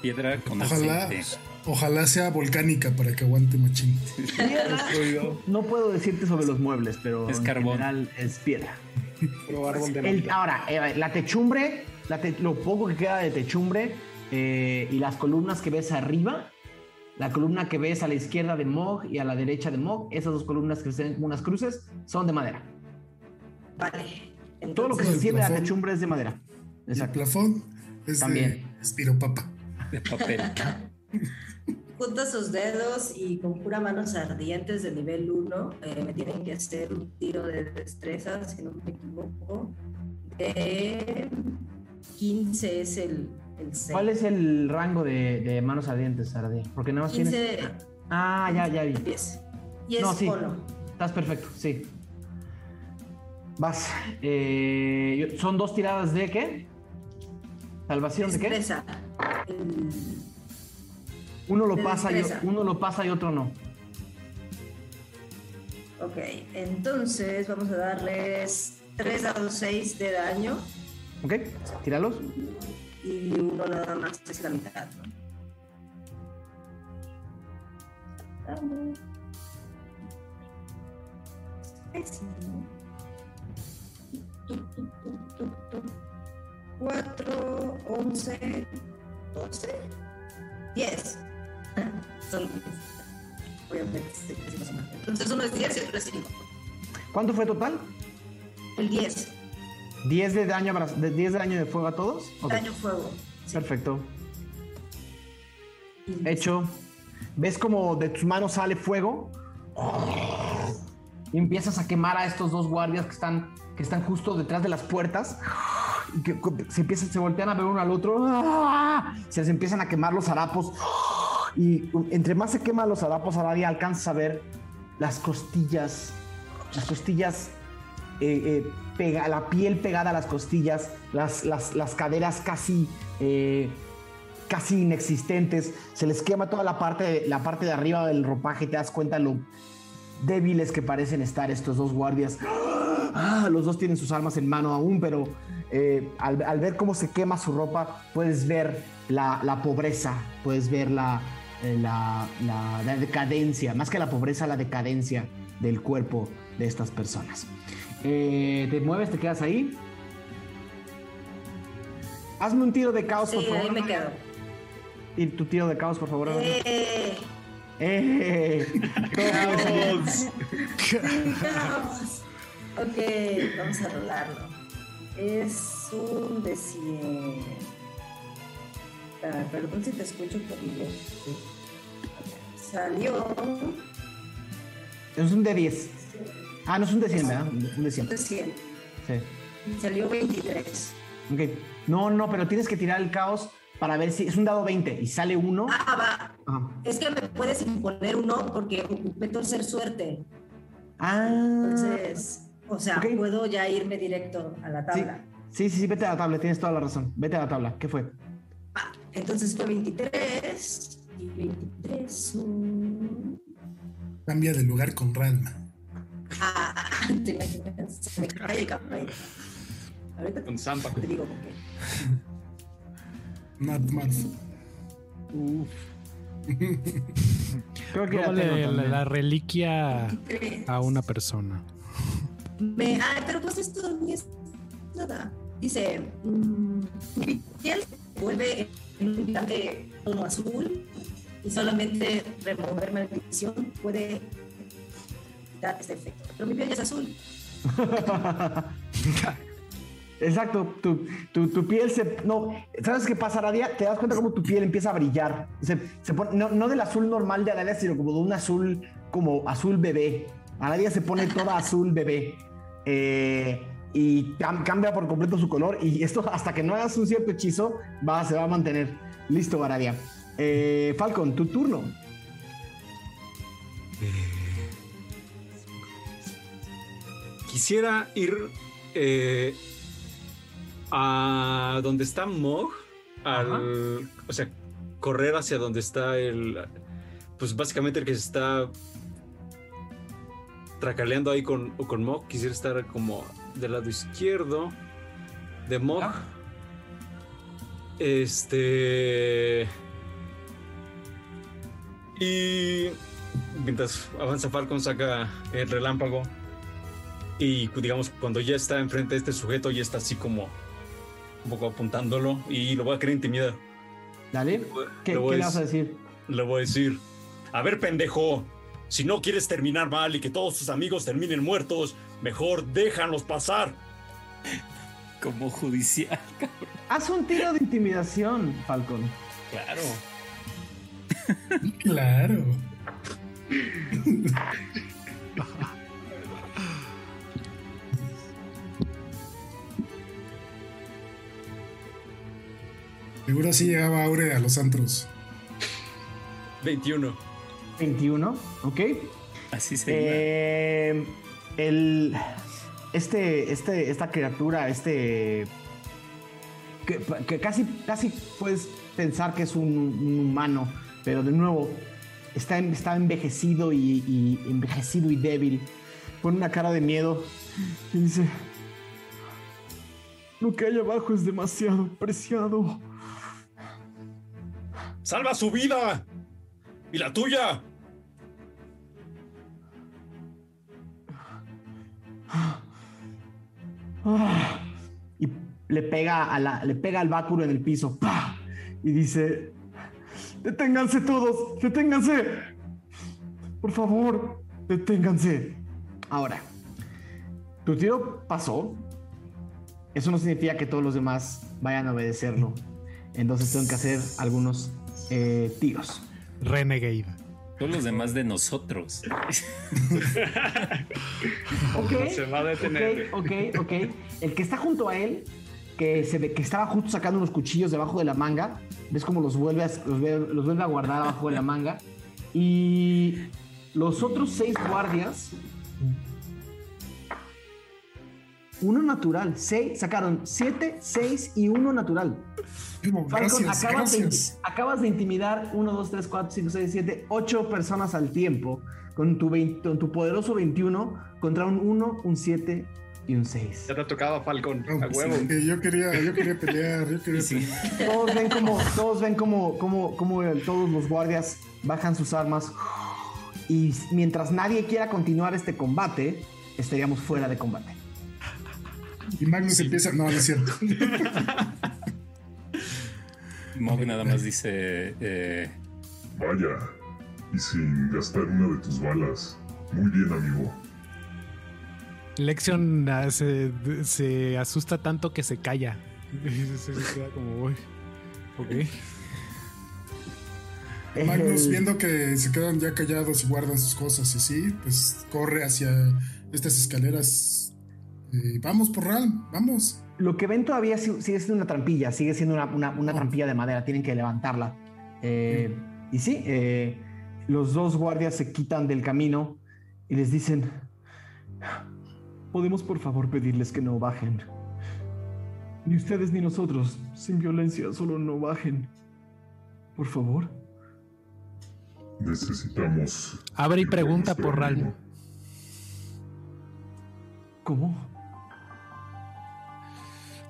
Piedra con Ojalá, Ojalá sea volcánica para que aguante machín. no puedo decirte sobre los muebles, pero en general es piedra. ahora, eh, la techumbre, lo poco que queda de techumbre eh, y las columnas que ves arriba, la columna que ves a la izquierda de Mog y a la derecha de Mog, esas dos columnas que se unas cruces, son de madera. Vale. Todo lo que se siente a la techumbre es de madera. El plafón es También. de espiropapa. De papel. junta sus dedos y con pura manos ardientes de nivel 1 eh, me tienen que hacer un tiro de destreza, si no me equivoco. De 15 es el, el ¿Cuál es el rango de, de manos ardientes, Sardí? Porque nada más 15, Ah, ya, ya vi. 10. Y es no, sí. Estás perfecto, sí. Vas. Eh, ¿Son dos tiradas de qué? ¿Salvación de qué? Destreza. Uno lo, pasa y, uno lo pasa y otro no. Ok, entonces vamos a darles 3 dados 6 de daño. Ok, tíralos. Y uno nada más es la mitad, ¿no? Cuatro, once, doce, diez. Entonces uno es 10 y otro es 5. ¿Cuánto fue total? El 10. 10 de daño, de 10 de daño de fuego a todos. Daño fuego. Perfecto. Hecho. ¿Ves como de tus manos sale fuego? Y empiezas a quemar a estos dos guardias que están, que están justo detrás de las puertas. Y que se, empiezan, se voltean a ver uno al otro. Se les empiezan a quemar los harapos. Y entre más se queman los harapos, Aradia alcanza a ver las costillas, las costillas, eh, eh, pega, la piel pegada a las costillas, las, las, caderas casi, eh, casi inexistentes. Se les quema toda la parte, la parte de arriba del ropaje te das cuenta lo débiles que parecen estar estos dos guardias. Ah, los dos tienen sus armas en mano aún, pero al, ver cómo se quema su ropa, puedes ver la, la pobreza, puedes ver la, eh, la, decadencia, más que la pobreza, la decadencia del cuerpo de estas personas. Eh, ¿Te mueves? ¿Te quedas ahí? Hazme un tiro de caos, por favor. Ahí me quedo. Y tu tiro de caos, por favor. ¡Eh! ¡Eh! ¡Caos! ok, vamos a rolarlo. Es un de 100 perdón si te escucho poquito. Salió. Es un de 10. Ah, no es un de 100, ¿verdad? Un de 100. De 100. Sí. Salió 23. Ok. No, no, pero tienes que tirar el caos para ver si es un dado 20 y sale uno. Ah, va. Es que me puedes imponer uno porque ocupé tercer suerte. Ah. Entonces, o sea, puedo ya irme directo a la tabla. Sí. sí, sí, vete a la tabla, tienes toda la razón. Vete a la tabla. ¿Qué fue? Ah, entonces fue 23 y 23 son... Cambia de lugar con Ranma. Ah, te imaginas, se me cae el cabello. Ahorita con Zampa. Te digo por qué. Mad Uf. Creo que le, la, reliquia a una persona. Me, ah, pero pues esto no es nada. Dice, mmm, mi piel vuelve en un brillante tono azul y solamente remover maldición puede dar este efecto. Pero mi piel es azul. Exacto, tu, tu, tu, piel se... No, ¿sabes qué pasa, Aradia? Te das cuenta cómo tu piel empieza a brillar. Se, se pone, no, no, del azul normal de Aradia, sino como de un azul, como azul bebé. Aradia se pone toda azul bebé. Eh, y cambia por completo su color. Y esto, hasta que no hagas un cierto hechizo, va, se va a mantener. Listo, Aradia. Eh, Falcon, tu turno. Quisiera ir... Eh, a donde está Mog, al, o sea, correr hacia donde está el, pues básicamente el que se está tracaleando ahí con, con Mog, quisiera estar como del lado izquierdo de Mog. Este... Y mientras avanza Falcon saca el relámpago y digamos cuando ya está enfrente de este sujeto ya está así como un poco apuntándolo y lo voy a querer intimidar. Dale, ¿qué, le, vas a decir? Le voy a decir, a ver pendejo, si no quieres terminar mal y que todos tus amigos terminen muertos, mejor déjanos pasar. Como judicial, Haz un tiro de intimidación, Falcon. Claro. Claro. Seguro sí llegaba Aure a los antros. 21. 21, ok. Así se eh, el, este, este, esta criatura, este. Que, casi, casi puedes pensar que es un, humano, pero de nuevo, está, está envejecido y, y, envejecido y débil. Pone una cara de miedo y dice: Lo que hay abajo es demasiado preciado. ¡Salva su vida! ¡Y la tuya! Y le pega, a la, le pega al báculo en el piso. Y dice: Deténganse todos, deténganse. Por favor, deténganse. Ahora, tu tiro pasó. Eso no significa que todos los demás vayan a obedecerlo. Entonces tengo que hacer algunos eh, tíos. Renegade. Todos los demás de nosotros. ok. se va a detener. Ok, ok, ok. El que está junto a él, que se ve que estaba justo sacando unos cuchillos debajo de la manga. Ves cómo los vuelve a, los, vuelve a guardar abajo de la manga. Y los otros seis guardias. Uno natural. Seis, sacaron siete, seis y uno natural acabas, De, intimidar 1, 2, 3, 4, 5, 6, 7, 8 personas al tiempo con tu, tu poderoso 21 contra un 1, un 7 y un 6. Ya te ha tocado Falcon, a pues huevo. yo, quería, yo quería pelear, yo quería Todos ven como, todos ven como, como, como todos los guardias bajan sus armas y mientras nadie quiera continuar este combate, estaríamos fuera de combate. Y Magnus empieza, no, no es cierto. Mog nada más dice... Eh, Vaya, y sin gastar una de tus balas. Muy bien, amigo. Lexion ah, se, asusta tanto que se calla. se queda como, ok. Magnus, viendo que se quedan ya callados y guardan sus cosas y así, pues corre hacia estas escaleras. vamos, Porral, vamos. lo que ven todavía sigue siendo una trampilla, sigue siendo una, una, trampilla de madera, tienen que levantarla. Eh, y sí, eh, los dos guardias se quitan del camino y les dicen, ¿podemos por favor pedirles que no bajen? Ni ustedes ni nosotros, sin violencia, solo no bajen. Por favor. Necesitamos... Abre y pregunta por Ralm. ¿Cómo?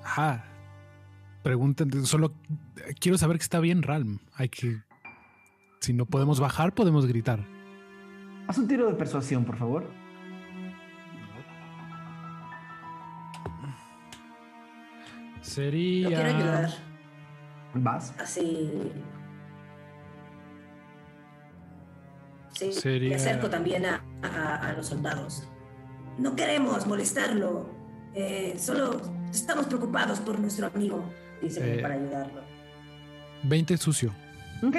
Ajá. Pregunten, solo quiero saber que está bien Ralm. Hay que. Si no podemos bajar, podemos gritar. Haz un tiro de persuasión, por favor. Sería. Yo quiero ayudar. ¿Vas? Así. Sí, Sería... me acerco también a, a, los soldados. No queremos molestarlo. Eh, solo estamos preocupados por nuestro amigo. Dice eh, para ayudarlo. 20 sucio. Ok.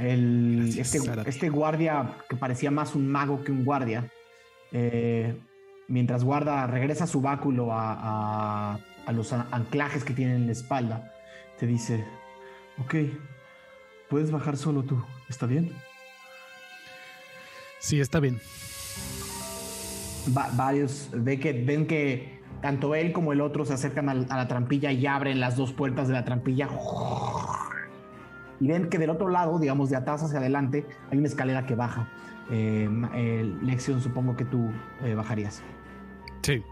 El, este, este, guardia que parecía más un mago que un guardia, eh, mientras guarda, regresa su báculo a, a, los anclajes que tiene en la espalda, te dice, ok, puedes bajar solo tú, ¿está bien? Sí, está bien. varios ve que, ven que tanto él como el otro se acercan a, la trampilla y abren las dos puertas de la trampilla. Y ven que del otro lado, digamos de atrás hacia adelante, hay una escalera que baja. Eh, eh Lección, supongo que tú eh, bajarías. Sí,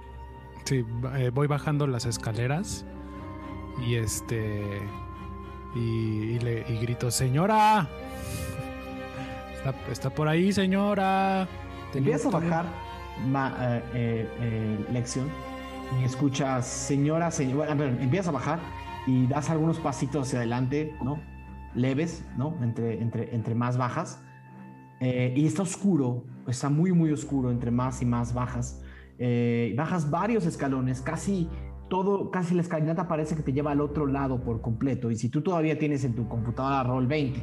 sí, eh, voy bajando las escaleras y este y, le grito, señora, está, por ahí, señora. Empiezas a bajar, Lección, y escuchas, señora, señora, empiezas a bajar y das algunos pasitos hacia adelante, ¿no? Leves, ¿no? Entre, entre, entre más bajas. Eh, y está oscuro, está muy, muy oscuro entre más y más bajas. Eh, bajas varios escalones, casi todo, casi la escalinata parece que te lleva al otro lado por completo. Y si tú todavía tienes en tu computadora Roll 20,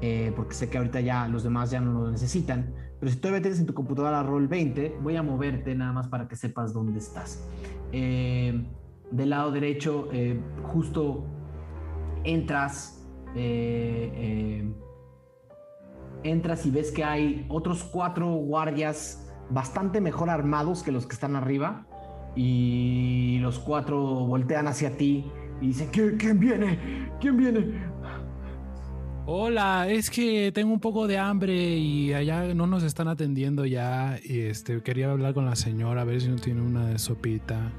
eh, porque sé que ahorita ya los demás ya no lo necesitan, pero si todavía tienes en tu computadora Roll 20, voy a moverte nada más para que sepas dónde estás. Eh, del lado derecho, justo entras, entras y ves que hay otros cuatro guardias bastante mejor armados que los que están arriba. Y los cuatro voltean hacia ti y dicen, ¿quién viene? ¿Quién viene? Hola, es que tengo un poco de hambre y allá no nos están atendiendo ya. Y este quería hablar con la señora a ver si no tiene una de sopita.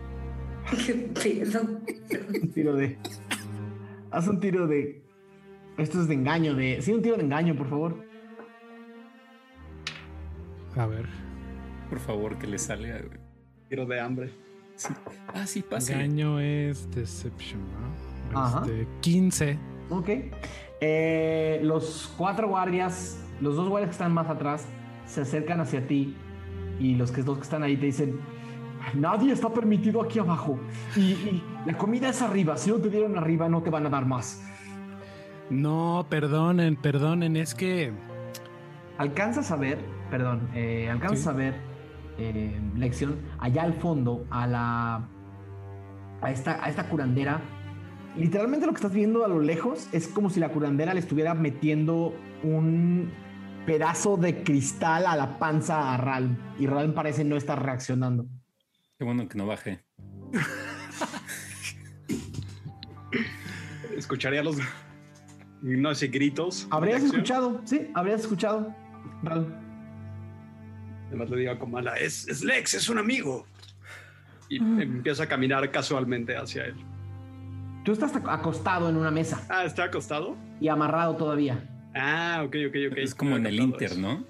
¿Qué pedo? un tiro de. Haz un tiro de. Esto es de engaño, de. Sí, un tiro de engaño, por favor. A ver. Por favor, que le salga. Tiro de hambre. Ah, sí, pasa. Engaño es Deception, ¿no? Ajá. Este, 15. Ok. Eh, los cuatro guardias, los dos guardias que están más atrás, se acercan hacia ti y los que, dos que están ahí te dicen, nadie está permitido aquí abajo y, la comida es arriba, si no te dieron arriba no te van a dar más. No, perdonen, perdonen, es que... Alcanzas a ver, perdón, eh, alcanzas a ver, eh, lección, allá al fondo, a la... A esta, a esta curandera literalmente lo que estás viendo a lo lejos es como si la curandera le estuviera metiendo un pedazo de cristal a la panza a Ralm y Ralm parece no estar reaccionando. Qué bueno que no baje. Escucharía los no sé gritos. Habrías escuchado, sí, habrías escuchado. Ralm. Además le digo a Komala, es, es Lex, es un amigo. Y empieza a caminar casualmente hacia él. Tú estás acostado en una mesa. Ah, está acostado. Y amarrado todavía. Ah, ok, ok, ok. Es como en el Inter, ¿no?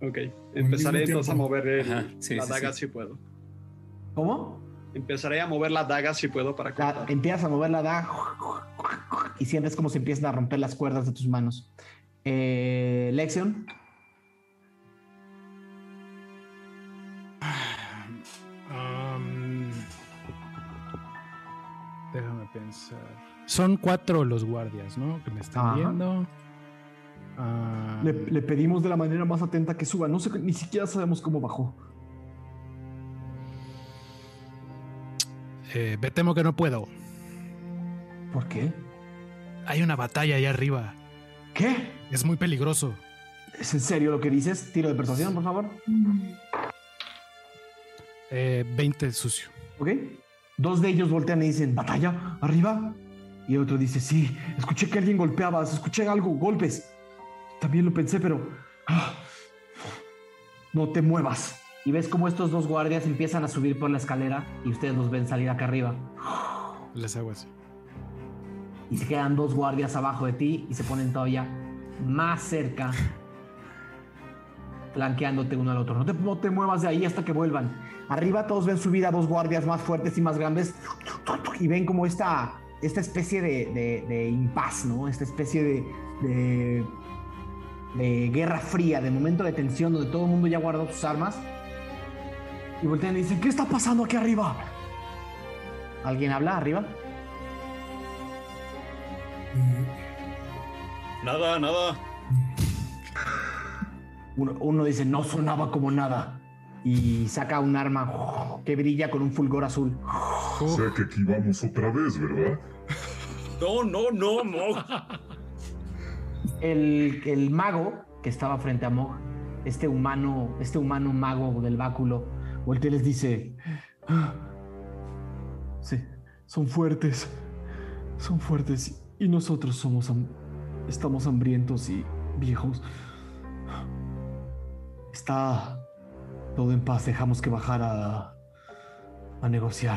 Ok. Empezaré entonces a mover la daga si puedo. ¿Cómo? Empezaré a mover la daga si puedo para cortar. empiezas a mover la daga y sientes como se empiezan a romper las cuerdas de tus manos. Eh, Lexion. Déjame pensar. Son cuatro los guardias, ¿no? Que me están viendo. Ah, le, pedimos de la manera más atenta que suba. No sé, ni siquiera sabemos cómo bajó. Eh, me temo que no puedo. ¿Por qué? Hay una batalla ahí arriba. ¿Qué? Es muy peligroso. ¿Es en serio lo que dices? Tiro de persuasión, por favor. Eh, 20 sucio. ¿Ok? Dos de ellos voltean y dicen, ¿batalla? ¿Arriba? Y el otro dice, sí, escuché que alguien golpeaba, escuché algo, golpes. También lo pensé, pero... ah, no te muevas. Y ves cómo estos dos guardias empiezan a subir por la escalera y ustedes los ven salir acá arriba. Les hago así. Y se quedan dos guardias abajo de ti y se ponen todavía más cerca, flanqueándote uno al otro. No te, no te muevas de ahí hasta que vuelvan. Arriba todos ven subir a dos guardias más fuertes y más grandes y ven como esta, esta especie de, de, de impas, ¿no? Esta especie de, de, de guerra fría, de momento de tensión donde todo el mundo ya guardó sus armas. Y voltean y dicen, ¿qué está pasando aquí arriba? ¿Alguien habla arriba? Nada, nada. Uno, uno dice, no sonaba como nada. Y saca un arma que brilla con un fulgor azul. O sea que aquí vamos otra vez, ¿verdad? No, no, no, Mog. El, el mago que estaba frente a Mog, este humano, este humano mago del báculo, voltea y les dice: "Ah, Sí, son fuertes. Son fuertes. Y nosotros somos. estamos hambrientos y viejos. Está todo en paz. Dejamos que bajara a negociar.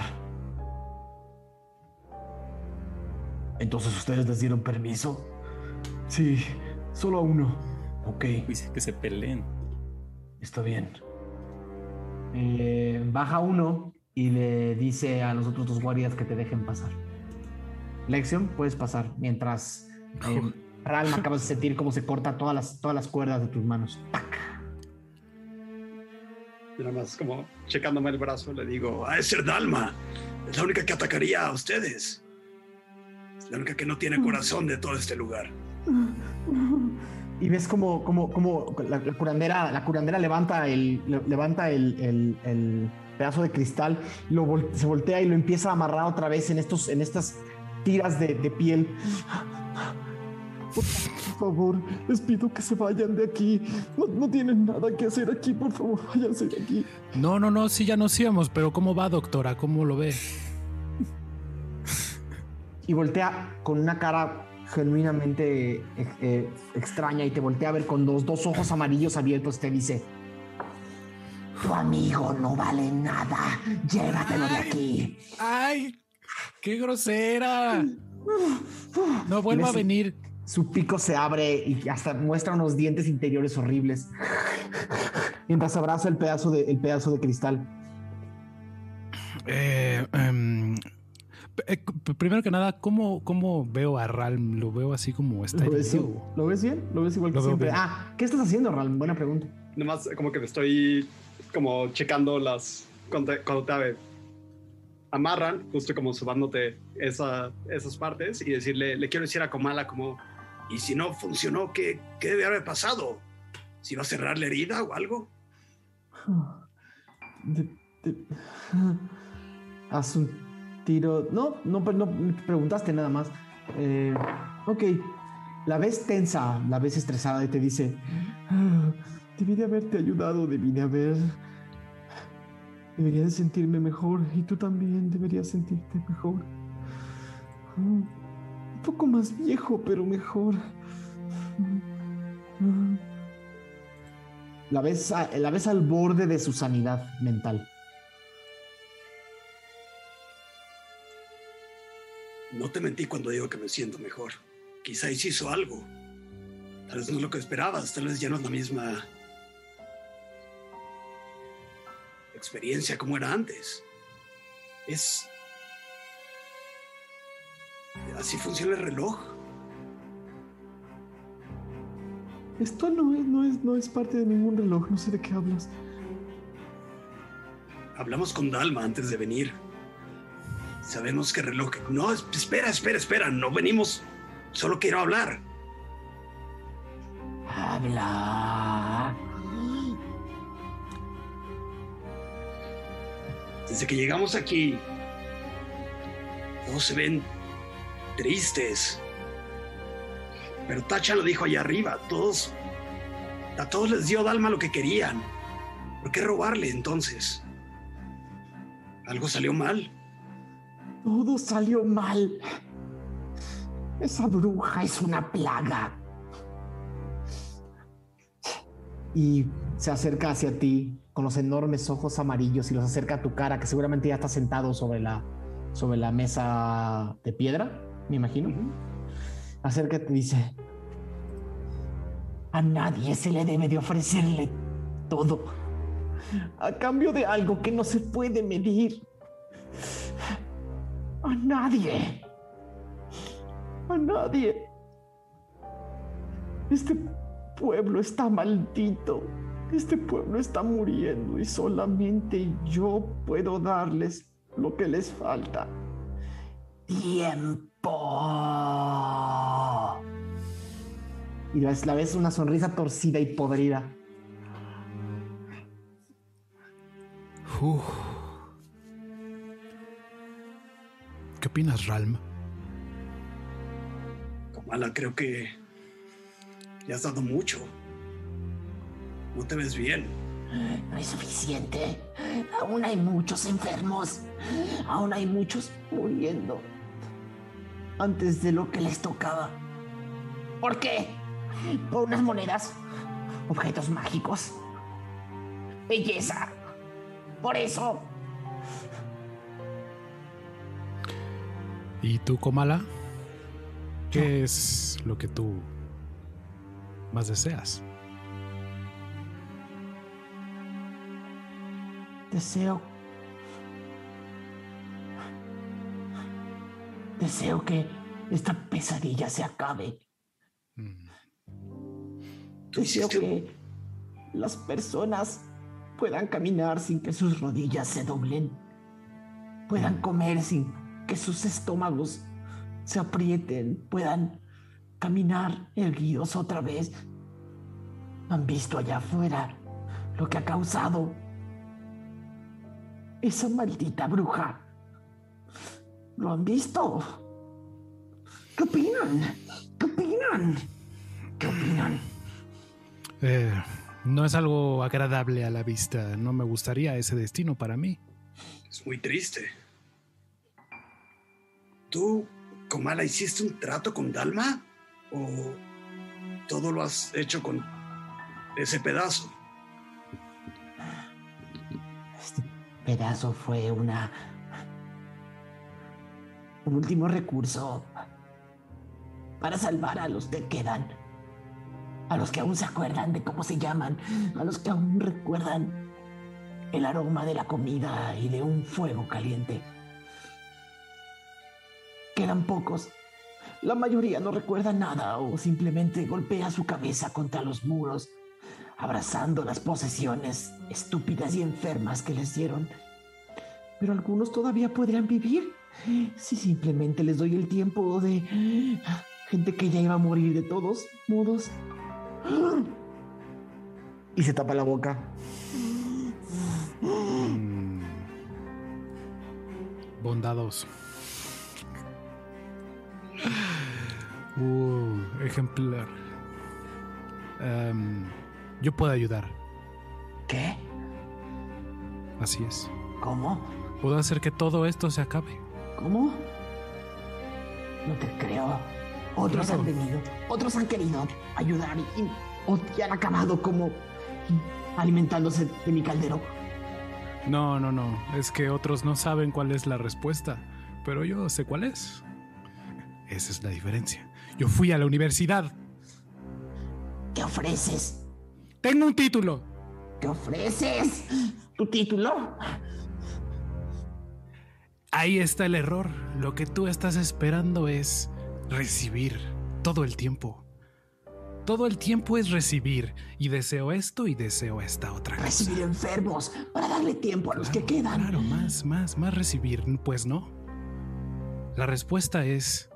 Entonces ustedes les dieron permiso. Sí, solo a uno. Ok, Dice que se peleen. está bien. Eh, baja uno y le dice a los otros dos guardias que te dejen pasar. Lección, puedes pasar. Mientras eh, Ralm acabas de sentir cómo se corta todas las, todas las cuerdas de tus manos. Y nada más como checándome el brazo le digo, a ser Dalma. Es la única que atacaría a ustedes. Es la única que no tiene corazón de todo este lugar. Y ves como, como, como la, curandera, la curandera levanta el, le- levanta el, el- pedazo de cristal, lo se voltea y lo empieza a amarrar otra vez en estos, en estas tiras de piel. Por, por favor, les pido que se vayan de aquí. No, no tienen nada que hacer aquí, por favor, váyanse de aquí. No, no, no, sí, ya nos íbamos, pero ¿cómo va, doctora? ¿Cómo lo ve? Y voltea con una cara genuinamente eh, eh, extraña y te voltea a ver con los dos ojos amarillos abiertos. Te dice: Tu amigo no vale nada. Llévatelo de aquí. ¡Ay! ¡Qué grosera! No vuelva a venir. Su pico se abre y hasta muestra unos dientes interiores horribles. Mientras abraza el pedazo de, el pedazo de cristal. Eh, em, eh, primero que nada, ¿cómo, ¿cómo veo a Ralm? ¿Lo veo así como está ¿Lo ves? ¿Lo ves bien? ¿Lo ves igual que siempre? bien. Ah, ¿qué estás haciendo, Ralm? Buena pregunta. Nomás como que me estoy como checando las... Cuando te, cuando te amarran, justo como subándote esa, esas partes y decirle, le quiero decir a Komala como, y si no funcionó, ¿qué, qué debe haber pasado? ¿Si va a cerrar la herida o algo? De- Haz un tiro. No, no, no, no preguntaste nada más. Eh, ok. La ves tensa, la ves estresada y te dice: "Ah, Debí de haberte ayudado, debí de haber. Debería de sentirme mejor y tú también deberías sentirte mejor. Ah, Poco más viejo, pero mejor. La ves, la al borde de su sanidad mental. No te mentí cuando digo que me siento mejor. Quizá hizo algo. Tal vez no es lo que esperabas, tal vez ya no es la misma experiencia como era antes. Es... Así funciona el reloj. Esto no es, no es, no es parte de ningún reloj, no sé de qué hablas. Hablamos con Dalma antes de venir. Sabemos que el reloj... No, es- espera, espera, espera. No venimos. Solo quiero hablar. Habla. Desde que llegamos aquí, Todos se ven tristes. Pero Tacha lo dijo allá arriba. Todos. A todos les dio Dalma lo que querían. ¿Por qué robarle entonces? Algo salió mal. Todo salió mal. Esa bruja es una plaga. Y se acerca hacia ti con los enormes ojos amarillos y los acerca a tu cara, que seguramente ya está sentado sobre la, sobre la mesa de piedra, me imagino. Acércate y dice, a nadie se le debe de ofrecerle todo a cambio de algo que no se puede medir. A nadie. A nadie. Este pueblo está maldito. Este pueblo está muriendo y solamente yo puedo darles lo que les falta. Tiempo. Y la ves una sonrisa torcida y podrida. ¿Qué opinas, Ralm? Kamala, creo que ya has dado mucho. No te ves bien. No es suficiente. Aún hay muchos enfermos. Aún hay muchos muriendo. Antes de lo que les tocaba. ¿Por qué? Por unas monedas. Objetos mágicos. Belleza. Por eso. ¿Y tú, Komala? ¿Qué es lo que tú más deseas? Deseo. Deseo que esta pesadilla se acabe. Mm. Deseo que las personas puedan caminar sin que sus rodillas se doblen, puedan comer sin que sus estómagos se aprieten, puedan caminar erguidos otra vez. Han visto allá afuera lo que ha causado esa maldita bruja. ¿Lo han visto? ¿Qué opinan? ¿Qué opinan? ¿Qué opinan? Eh, no es algo agradable a la vista. No me gustaría ese destino para mí. Es muy triste. ¿Tú, Komala, hiciste un trato con Dalma? ¿O todo lo has hecho con ese pedazo? Este pedazo fue una... Un último recurso para salvar a los que quedan a los que aún se acuerdan de cómo se llaman, a los que aún recuerdan el aroma de la comida y de un fuego caliente. Quedan pocos. La mayoría no recuerda nada o simplemente golpea su cabeza contra los muros, abrazando las posesiones estúpidas y enfermas que les dieron. Pero algunos todavía podrían vivir si simplemente les doy el tiempo de gente que ya iba a morir de todos modos. Y se tapa la boca. Mm. Bondados. Uh, ejemplar. Em, yo puedo ayudar. ¿Qué? Así es. ¿Cómo? Puedo hacer que todo esto se acabe. ¿Cómo? No te creo. Otros han venido, otros han querido ayudar y, han acabado como alimentándose de mi caldero. No, no, no. Es que otros no saben cuál es la respuesta, pero yo sé cuál es. Esa es la diferencia. Yo fui a la universidad. ¿Qué ofreces? Tengo un título. ¿Qué ofreces? ¿Tu título? Ahí está el error. Lo que tú estás esperando es recibir todo el tiempo. Todo el tiempo es recibir y deseo esto y deseo esta otra cosa. Recibir enfermos para darle tiempo a los que quedan. Claro, más, más, más recibir. Pues no. La respuesta es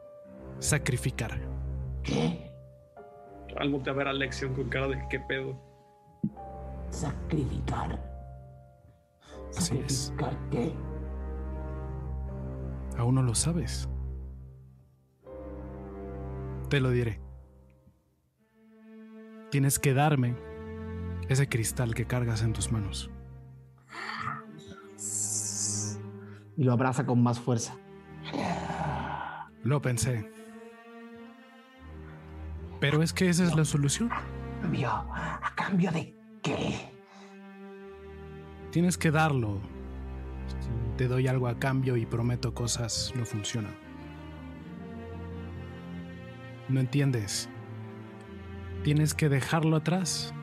sacrificar. ¿Qué? Algo te a ver a Lexion con cara de qué pedo. Sacrificar. ¿Sacrificar qué? Aún no lo sabes. Te lo diré. Tienes que darme ese cristal que cargas en tus manos. Y lo abraza con más fuerza. Lo pensé. Pero es que esa es la solución. ¿A cambio de qué? Tienes que darlo. Te doy algo a cambio y prometo cosas, no funciona. No entiendes. Tienes que dejarlo atrás.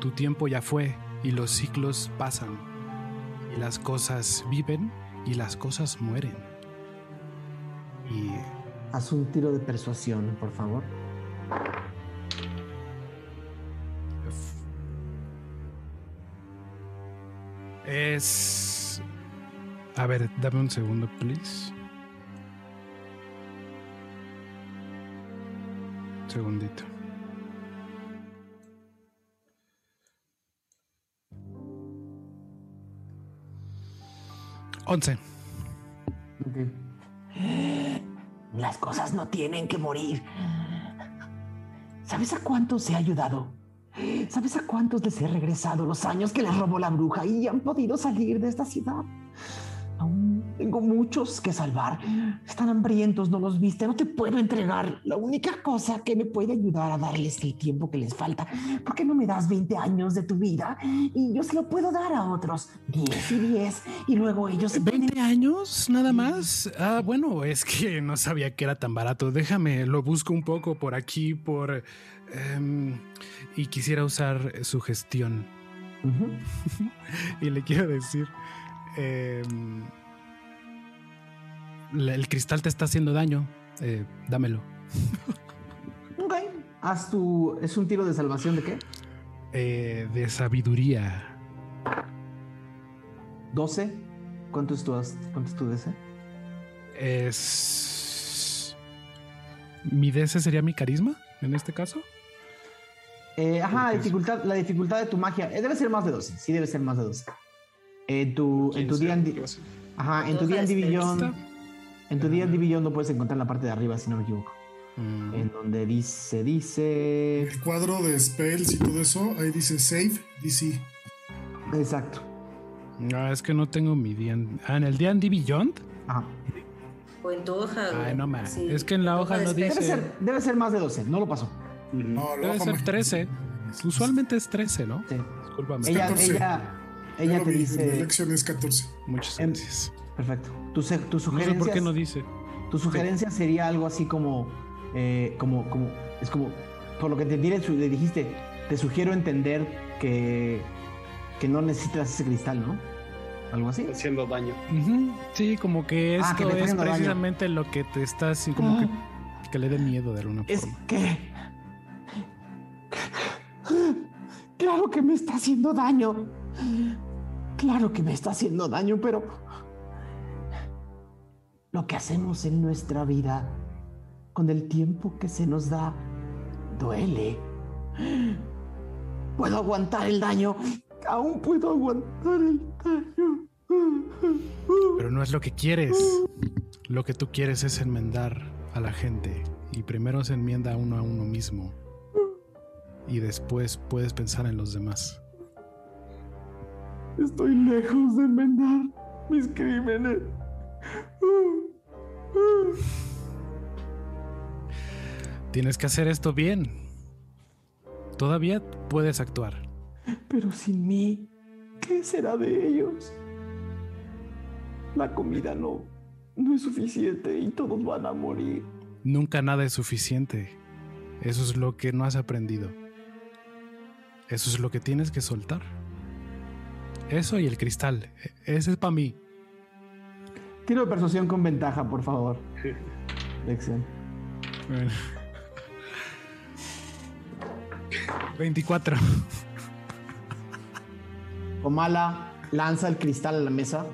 Tu tiempo ya fue y los ciclos pasan. Y las cosas viven y las cosas mueren. Y... Haz un tiro de persuasión, por favor. Es... A ver, dame un segundo, please. segundito. Once. Las cosas no tienen que morir. ¿Sabes a cuántos ha ayudado? ¿Sabes a cuántos les he regresado los años que les robó la bruja y han podido salir de esta ciudad? Tengo muchos que salvar. Están hambrientos, no los viste, no te puedo entregar. La única cosa que me puede ayudar a darles el tiempo que les falta. ¿Por qué no me das 20 años de tu vida? Y yo se lo puedo dar a otros. 10 y 10. Y luego ellos... ¿20 años nada más? Ah, bueno, es que no sabía que era tan barato. Déjame, lo busco un poco por aquí, por... Em, y quisiera usar su gestión. y le quiero decir... Em, el cristal te está haciendo daño. Eh, dámelo. ok. Haz tu. ¿Es un tiro de salvación de qué? Eh, de sabiduría. 12. ¿Cuánto es tu, cuánto es tu DC? Es. ¿Mi DC sería mi carisma en este caso? Eh, ajá, la dificultad, la dificultad de tu magia. debe ser más de 12. Sí, debe ser más de 12. En tu, en tu día. Ajá, en tu día en Beyond. En tu día Beyond no puedes encontrar la parte de arriba, si no me equivoco. Mm. En donde dice, dice. El cuadro de spells y todo eso, ahí dice save, DC. Exacto. No, es que no tengo mi día. Ah, en el día en Beyond. Ajá. O en tu hoja. Ay, no más. es que en la hoja no dice. Debe ser, debe ser más de 12, no lo pasó. No, debe ser 13. Usualmente es 13, ¿no? Sí. Discúlpame. Ella, ella, ella te dice. La elección es 14. Muchas gracias. Perfecto. Tu, tu sugerencia. por qué no dice. Tu sugerencia sería algo así como, eh, como, como, es como, por lo que te diré, le dijiste, te sugiero entender que, que no necesitas ese cristal, ¿no? Algo así. Haciendo daño. Sí, como que ah, esto es precisamente lo que te estás, como que, ah. que le dé miedo de alguna es que. Claro que me está haciendo daño. Claro que me está haciendo daño, pero lo que hacemos en nuestra vida con el tiempo que se nos da duele. Puedo aguantar el daño. Aún puedo aguantar el daño. Pero no es lo que quieres. Lo que tú quieres es enmendar a la gente. Y primero se enmienda uno a uno mismo. Y después puedes pensar en los demás. Estoy lejos de enmendar mis crímenes. Tienes que hacer esto bien. Todavía puedes actuar. Pero sin mí, ¿qué será de ellos? La comida no, no es suficiente y todos van a morir. Nunca nada es suficiente. Eso es lo que no has aprendido. Eso es lo que tienes que soltar. Eso y el cristal. Ese es para mí. Tiro de persuasión con ventaja, por favor. Lección. 24. Omala lanza el cristal a la mesa,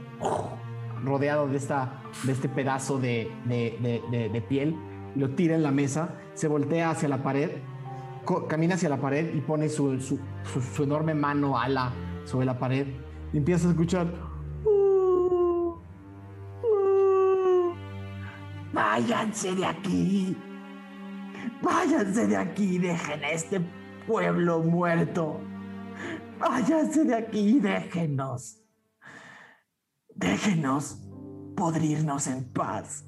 rodeado de, esta, de este pedazo de, de, piel, lo tira en la mesa, se voltea hacia la pared, camina hacia la pared y pone su, su, su enorme mano ala sobre la pared y empieza a escuchar váyanse de aquí. Váyanse de aquí, dejen a este pueblo muerto. Váyanse de aquí, déjenos. Déjenos podrirnos en paz.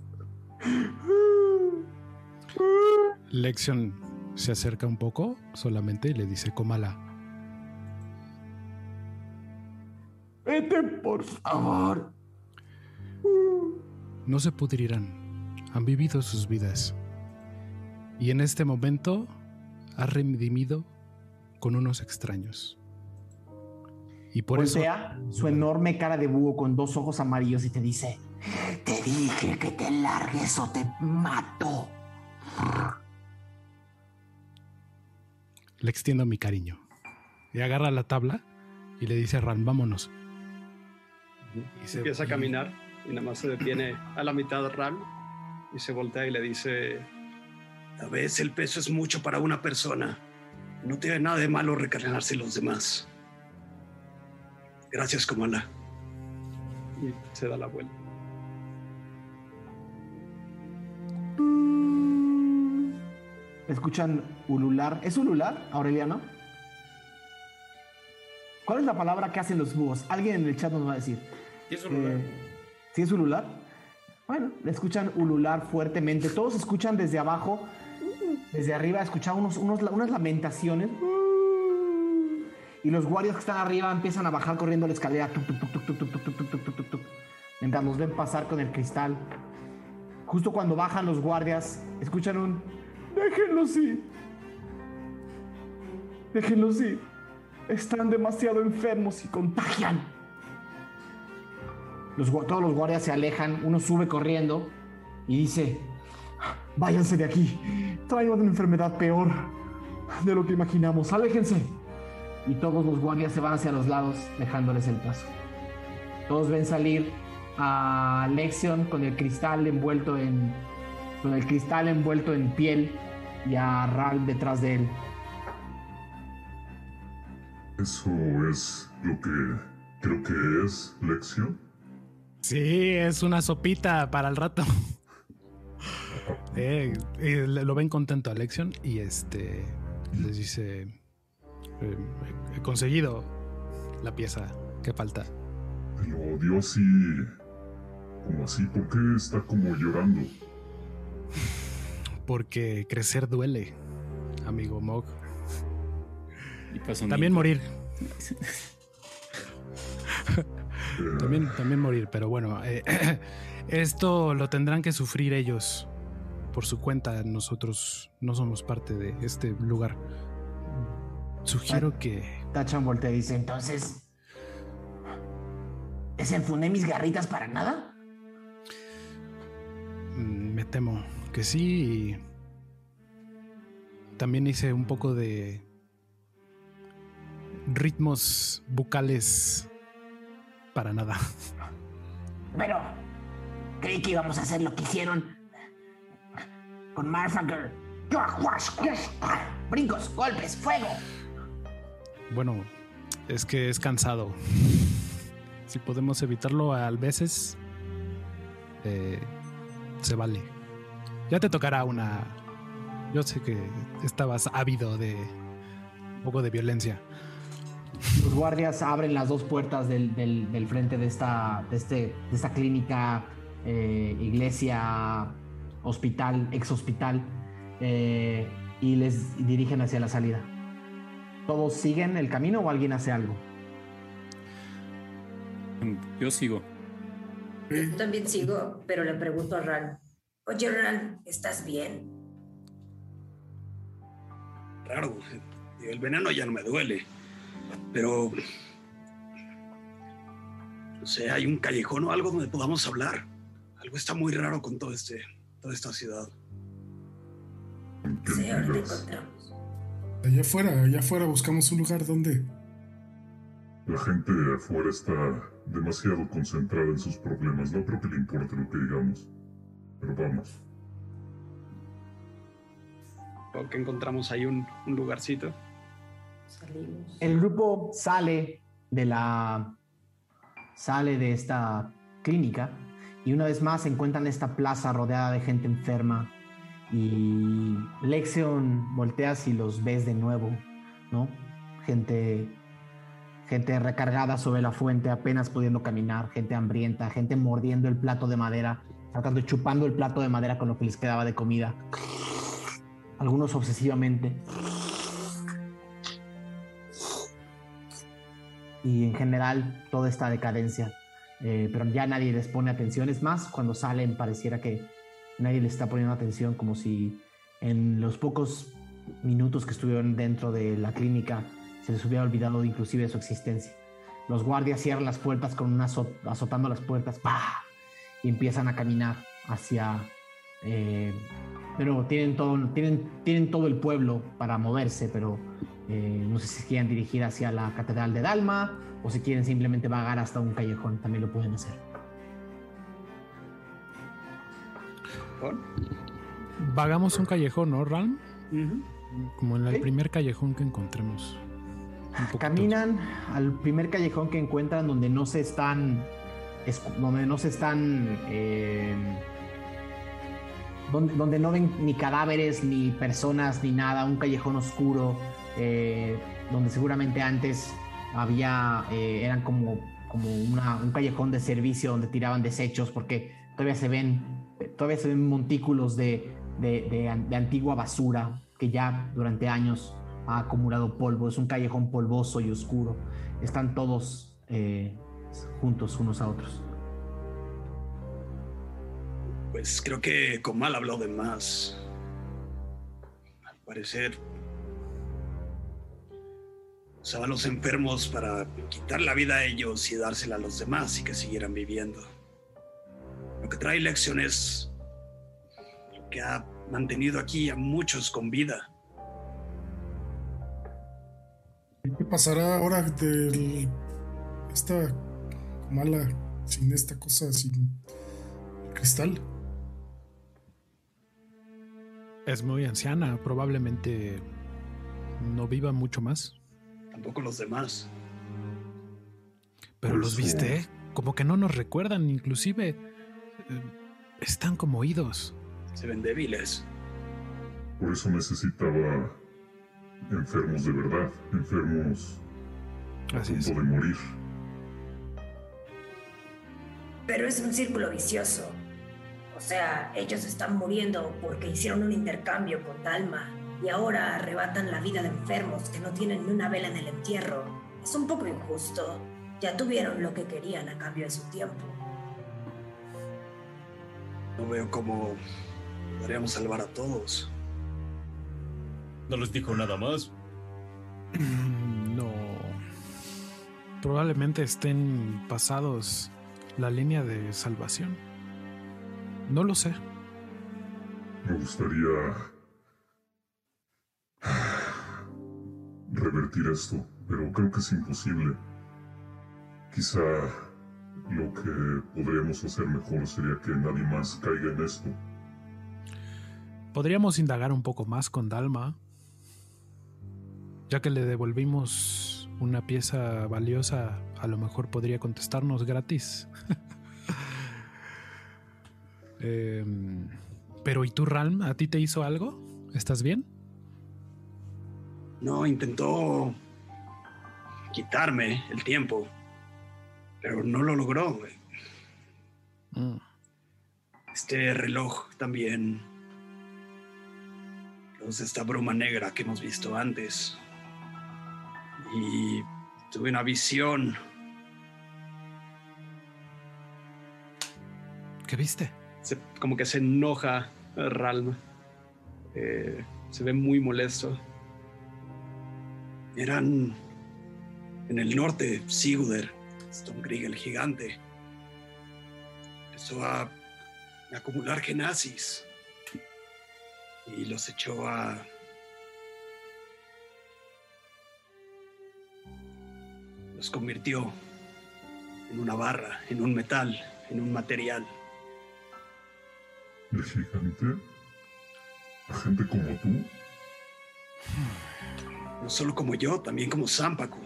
Lexion se acerca un poco solamente y le dice, Comala. Vete, por favor. No se pudrirán. Han vivido sus vidas. Y en este momento ha redimido con unos extraños. Y por eso. su enorme cara de búho con dos ojos amarillos y te dice: Te dije que te largues o te mato. Le extiendo mi cariño. Y agarra la tabla y le dice a Ran: Vámonos. Y se empieza a caminar y nada más se detiene a la mitad de Ran y se voltea y le dice: A veces el peso es mucho para una persona. No tiene nada de malo recargarse los demás. Gracias, Comala. Y se da la vuelta. Escuchan ulular. ¿Es ulular, Aureliano? ¿Cuál es la palabra que hacen los búhos? Alguien en el chat nos va a decir. ¿Qué es ulular? Eh, ¿Sí es ulular? Bueno, le escuchan ulular fuertemente. Todos escuchan desde abajo, desde arriba, escuchan unos, unas lamentaciones. Y los guardias que están arriba empiezan a bajar corriendo la escalera. Mientras nos ven pasar con el cristal. Justo cuando bajan los guardias, escuchan un... Déjenlos ir. Déjenlos ir. Están demasiado enfermos y contagian. Todos los guardias se alejan. Uno sube corriendo y dice... Váyanse de aquí. Traen una enfermedad peor de lo que imaginamos. Aléjense y todos los guardias se van hacia los lados dejándoles el paso. Todos ven salir a Lexion con el cristal envuelto en con el cristal envuelto en piel y a Ral detrás de él. Eso es lo que creo que es Lexion. Sí, es una sopita para el rato. Eh, lo ven contento a Lexion y este les dice eh, he conseguido la pieza que falta. Pero Dios sí. ¿Cómo así? ¿Por qué está como llorando? Porque crecer duele, amigo Mog. También morir. también, también morir, pero bueno, eh, esto lo tendrán que sufrir ellos por su cuenta. Nosotros no somos parte de este lugar. Sugiero que. Tachan voltea y dice: Entonces. ¿Desenfundé mis garritas para nada? Mm, me temo que sí. también hice un poco de. ritmos bucales para nada. Pero. Creí que íbamos a hacer lo que hicieron. Con Marfager. Brincos, golpes, fuego. Bueno, es que es cansado. Si podemos evitarlo a veces, eh, se vale. Ya te tocará una. Yo sé que estabas ávido de un poco de violencia. Los guardias abren las dos puertas del, frente de esta, de este, de esta clínica, eh, iglesia, hospital, ex hospital, eh, y les dirigen hacia la salida. ¿Todos siguen el camino o alguien hace algo? Yo sigo. Yo también sigo, pero le pregunto a Ran. Oye, Ran, ¿estás bien? Raro. El veneno ya no me duele. Pero. No sé, hay un callejón o algo donde podamos hablar. Algo está muy raro con todo este, toda esta ciudad. Sí, encontramos. Allá afuera, allá afuera buscamos un lugar donde... La gente afuera está demasiado concentrada en sus problemas. No creo que le importe lo que digamos. Pero vamos. Creo que encontramos ahí un, un lugarcito. El grupo sale de la. sale de esta clínica y una vez más se encuentran en esta plaza rodeada de gente enferma y Lexion volteas y los ves de nuevo, ¿no? Gente gente recargada sobre la fuente, apenas pudiendo caminar, gente hambrienta, gente mordiendo el plato de madera, tratando de chupando el plato de madera con lo que les quedaba de comida. Algunos obsesivamente. Y en general toda esta decadencia. Eh, pero ya nadie les pone atención. Es más, cuando salen pareciera que nadie les está poniendo atención, como si en los pocos minutos que estuvieron dentro de la clínica se les hubiera olvidado inclusive su existencia. Los guardias cierran las puertas con una azotando las puertas, y empiezan a caminar hacia. Eh, pero tienen todo, tienen, tienen todo el pueblo para moverse, pero eh, no sé si quieren dirigir hacia la catedral de Dalma o si quieren simplemente vagar hasta un callejón, también lo pueden hacer. Vagamos un callejón, ¿no, Ralm? Como en el primer callejón que encontremos. Caminan al primer callejón que encuentran donde no se están. donde no se están. Eh, donde, no ven ni cadáveres, ni personas, ni nada. Un callejón oscuro. Eh, donde seguramente antes había. Eh, eran como, como un callejón de servicio donde tiraban desechos. Porque todavía se ven. Todavía se ven montículos de, de antigua basura que ya durante años ha acumulado polvo, es un callejón polvoso y oscuro. Están todos eh, juntos unos a otros. Pues creo que Comal habló de más. Al parecer, usaba a los enfermos para quitar la vida a ellos y dársela a los demás y que siguieran viviendo. Lo que trae lecciones, lo que ha mantenido aquí a muchos con vida. ¿Qué pasará ahora de esta mala sin esta cosa, sin cristal? Es muy anciana, probablemente no viva mucho más. Tampoco los demás. Pero los viste, como que no nos recuerdan, inclusive eh, están como oídos. Se ven débiles. Por eso necesitaba enfermos de verdad, enfermos Así a punto de morir. Pero es un círculo vicioso. O sea, ellos están muriendo porque hicieron un intercambio con Dalma y ahora arrebatan la vida de enfermos que no tienen ni una vela en el entierro. Es un poco injusto. Ya tuvieron lo que querían a cambio de su tiempo. No veo cómo podríamos salvar a todos. ¿No les dijo nada más? No. Probablemente estén pasados la línea de salvación. No lo sé. Me gustaría revertir esto, pero creo que es imposible. Quizá lo que podríamos hacer mejor sería que nadie más caiga en esto. Podríamos indagar un poco más con Dalma, ya que le devolvimos una pieza valiosa, a lo mejor podría contestarnos gratis. Em, pero ¿y tú, Ralm? ¿A ti te hizo algo? ¿Estás bien? No, intentó quitarme el tiempo, pero no lo logró. Mm. Este reloj también es esta bruma negra que hemos visto antes y tuve una visión. ¿Qué viste? Como que se enoja Ralma. Eh, se ve muy molesto. Eran en el norte, Sigurder, Stonegrig el gigante. Empezó a acumular genazis y los echó a los convirtió en una barra, en un metal, en un material. ¿El gigante? ¿La gente como tú? No solo como yo, también como Zampaco.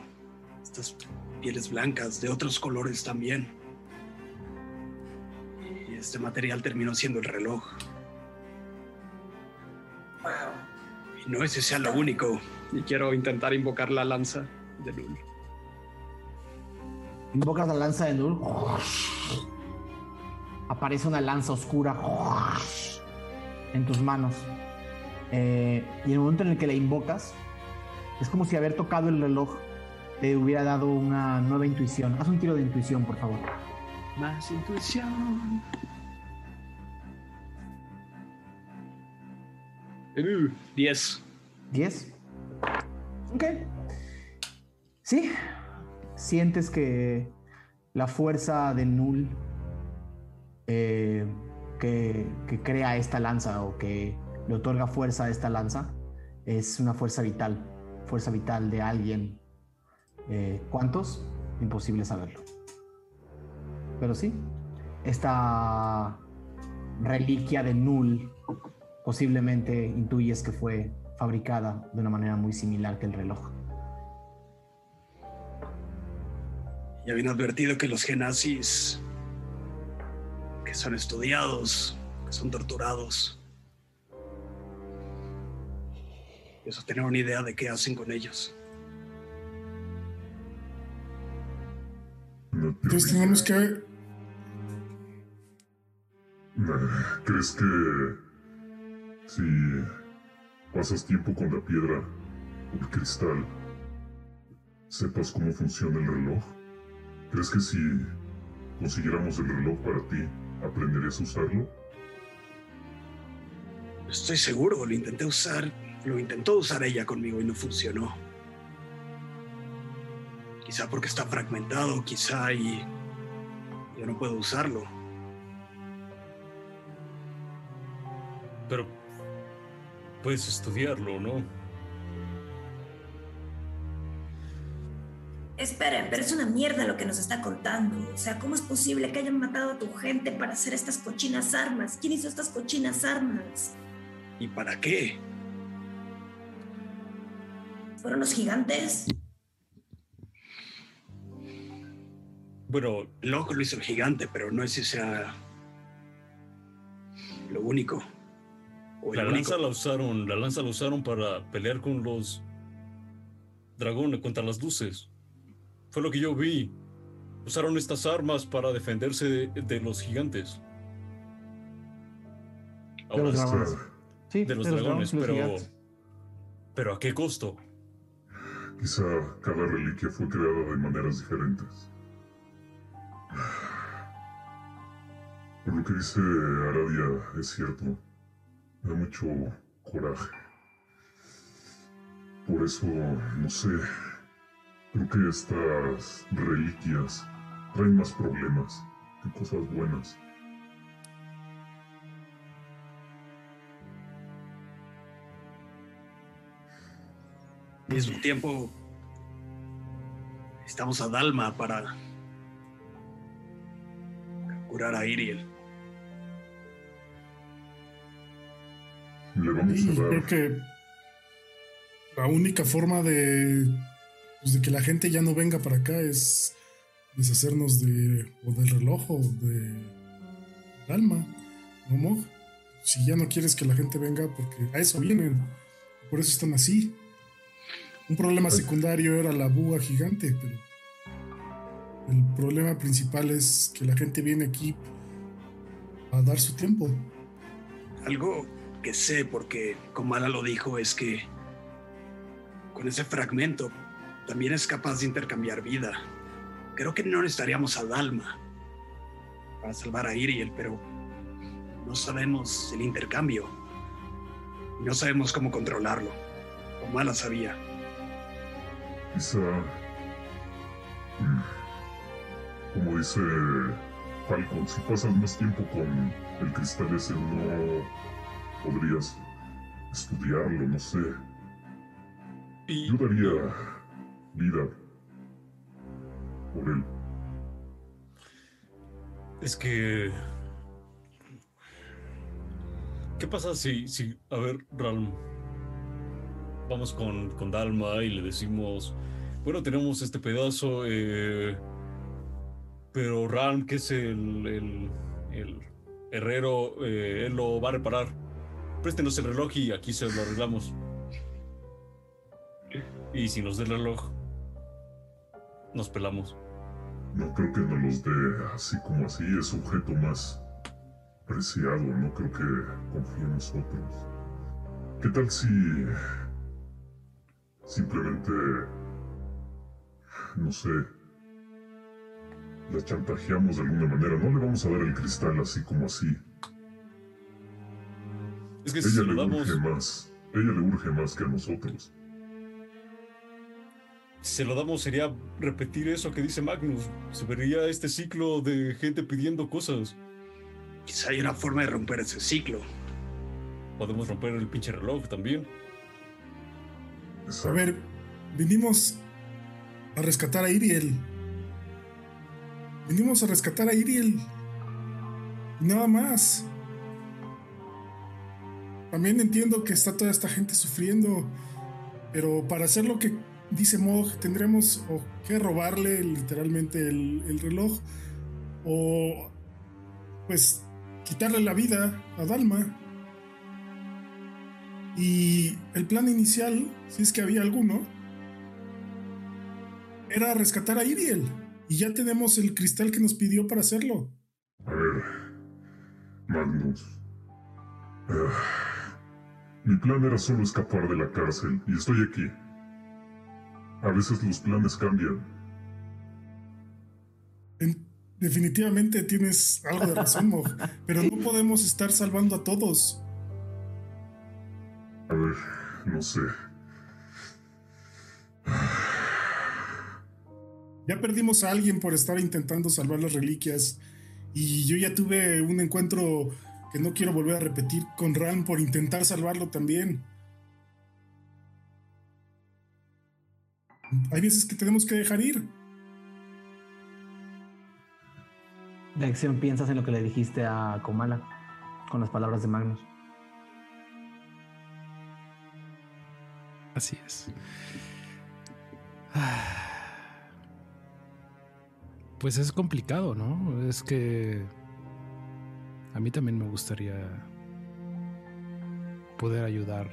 Estas pieles blancas, de otros colores también. Y Este material terminó siendo el reloj. Y no ese sea lo único. Y quiero intentar invocar la lanza de Null. Invocas la lanza de Null. Aparece una lanza oscura en tus manos. Eh, y en el momento en el que la invocas, es como si haber tocado el reloj te hubiera dado una nueva intuición. Haz un tiro de intuición, por favor. Más intuición. 10. 10. Ok. Sí. Sientes que la fuerza de Null eh, que, crea esta lanza o que le otorga fuerza a esta lanza es una fuerza vital. Fuerza vital de alguien. Eh, ¿Cuántos? Imposible saberlo. Pero sí, esta reliquia de Null posiblemente intuyes que fue fabricada de una manera muy similar que el reloj. Ya habían advertido que los genazis, son estudiados, que son torturados, eso tener una idea de qué hacen con ellos. Entonces tenemos que... ¿Crees que si pasas tiempo con la piedra o el cristal, sepas cómo funciona el reloj? ¿Crees que si consiguiéramos el reloj para ti, aprenderías a usarlo? Estoy seguro, lo intenté usar, lo intentó usar ella conmigo y no funcionó. Quizá porque está fragmentado, quizá y yo no puedo usarlo. Pero puedes estudiarlo, ¿no? Esperen, pero es una mierda lo que nos está contando. O sea, ¿cómo es posible que hayan matado a tu gente para hacer estas cochinas armas? ¿Quién hizo estas cochinas armas? ¿Y para qué? ¿Fueron los gigantes? Bueno, el ojo lo hizo el gigante, pero no es si sea lo único la lanza la usaron, la lanza la usaron para pelear con los dragones, contra las luces. Fue lo que yo vi. Usaron estas armas para defenderse de, los gigantes. de los dragones. Sí, de los, dragones, pero. Pero ¿a qué costo? Quizá cada reliquia fue creada de maneras diferentes. Por lo que dice Aradia, es cierto da mucho coraje. Por eso, no sé, creo que estas reliquias traen más problemas que cosas buenas. Al mismo tiempo, estamos a Dalma para curar a Iriel. Creo que la única forma de, pues, de que la gente ya no venga para acá es deshacernos de, o del reloj o de alma, ¿no, Si ya no quieres que la gente venga, porque a eso vienen, por eso están así. Un problema pues secundario era la buga gigante, pero el problema principal es que la gente viene aquí a dar su tiempo. Algo que sé, porque Komala lo dijo, es que con ese fragmento también es capaz de intercambiar vida. Creo que no necesitaríamos a Dalma para salvar a Iriel, pero no sabemos el intercambio. No sabemos cómo controlarlo. Komala sabía. Quizá, mm, como dice Falcon, si pasas más tiempo con el cristal ese, no podrías estudiarlo, no sé. Yo daría vida por él. Es que... ¿Qué pasa si, si a ver, Ralm, vamos con, con Dalma y le decimos, bueno, tenemos este pedazo, eh, pero Ralm, que es el, el, el herrero, eh, él lo va a reparar. Préstenos el reloj y aquí se lo arreglamos. Y si nos dé el reloj, nos pelamos. No creo que nos los dé así como así, es objeto más preciado, no creo que confíe en nosotros. ¿Qué tal si simplemente, no sé, la chantajeamos de alguna manera? No le vamos a dar el cristal así como así. Es que ella si le lo damos, urge más, ella le urge más que a nosotros. Si se lo damos sería repetir eso que dice Magnus. Se vería este ciclo de gente pidiendo cosas. Quizá hay una forma de romper ese ciclo. Podemos romper el pinche reloj también. A ver, vinimos a rescatar a Iriel. Vinimos a rescatar a Iriel. Y nada más. También entiendo que está toda esta gente sufriendo. Pero para hacer lo que dice Mog, tendremos o que robarle literalmente el, el reloj. O pues quitarle la vida a Dalma. Y el plan inicial, si es que había alguno, era rescatar a Iriel. Y ya tenemos el cristal que nos pidió para hacerlo. A ver, Magnus. Ah, mi plan era solo escapar de la cárcel y estoy aquí. A veces los planes cambian. En- definitivamente tienes algo de razón, Mog, pero no podemos estar salvando a todos. A ver, no sé. Ya perdimos a alguien por estar intentando salvar las reliquias. Y yo ya tuve un encuentro que no quiero volver a repetir con Ran por intentar salvarlo también. Hay veces que tenemos que dejar ir. De acción piensas en lo que le dijiste a Komala con las palabras de Magnus. Así es. Pues es complicado, ¿no? Es que a mí también me gustaría poder ayudar,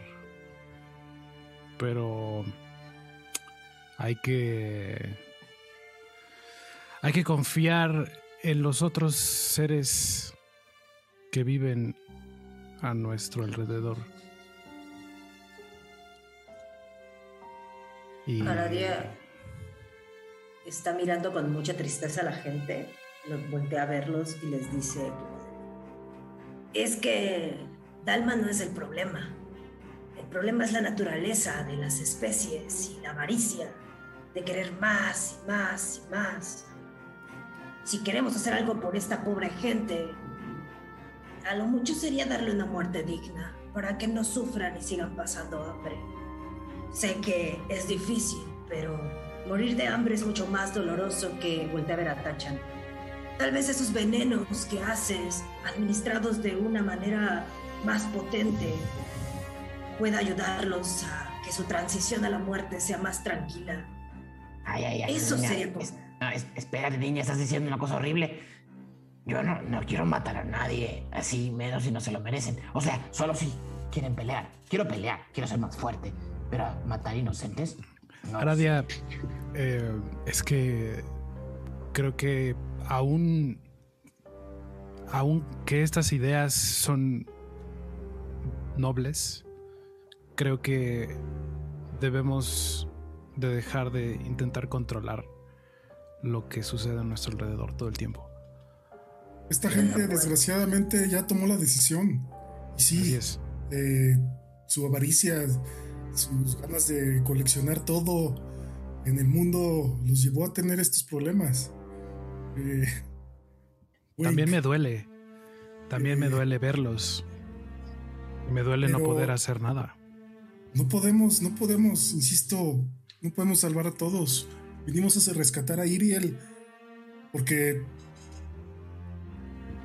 pero hay que hay que confiar en los otros seres que viven a nuestro alrededor. Y está mirando con mucha tristeza a la gente, los voltea a verlos y les dice, es que Dalma no es el problema. El problema es la naturaleza de las especies y la avaricia de querer más y más y más. Si queremos hacer algo por esta pobre gente, a lo mucho sería darle una muerte digna para que no sufran y sigan pasando hambre. Sé que es difícil, pero morir de hambre es mucho más doloroso que volver a ver a Tachan. Tal vez esos venenos que haces, administrados de una manera más potente, pueda ayudarlos a que su transición a la muerte sea más tranquila. Ay, ay, ay. Eso niña, sería es- no, es- espérate, niña, estás diciendo una cosa horrible. Yo no, no quiero matar a nadie, así menos si no se lo merecen. O sea, solo si quieren pelear. Quiero pelear, quiero ser más fuerte. Pero matar inocentes. No Aradia, eh, es que creo que aún, aún que estas ideas son nobles, creo que debemos de dejar de intentar controlar lo que sucede a nuestro alrededor todo el tiempo. Esta gente desgraciadamente ya tomó la decisión. Y sí, eh, su avaricia, sus ganas de coleccionar todo en el mundo los llevó a tener estos problemas. Eh, También me duele, también me duele verlos. Y me duele no poder hacer nada. No podemos, no podemos, insisto, no podemos salvar a todos. Vinimos a rescatar a Iriel porque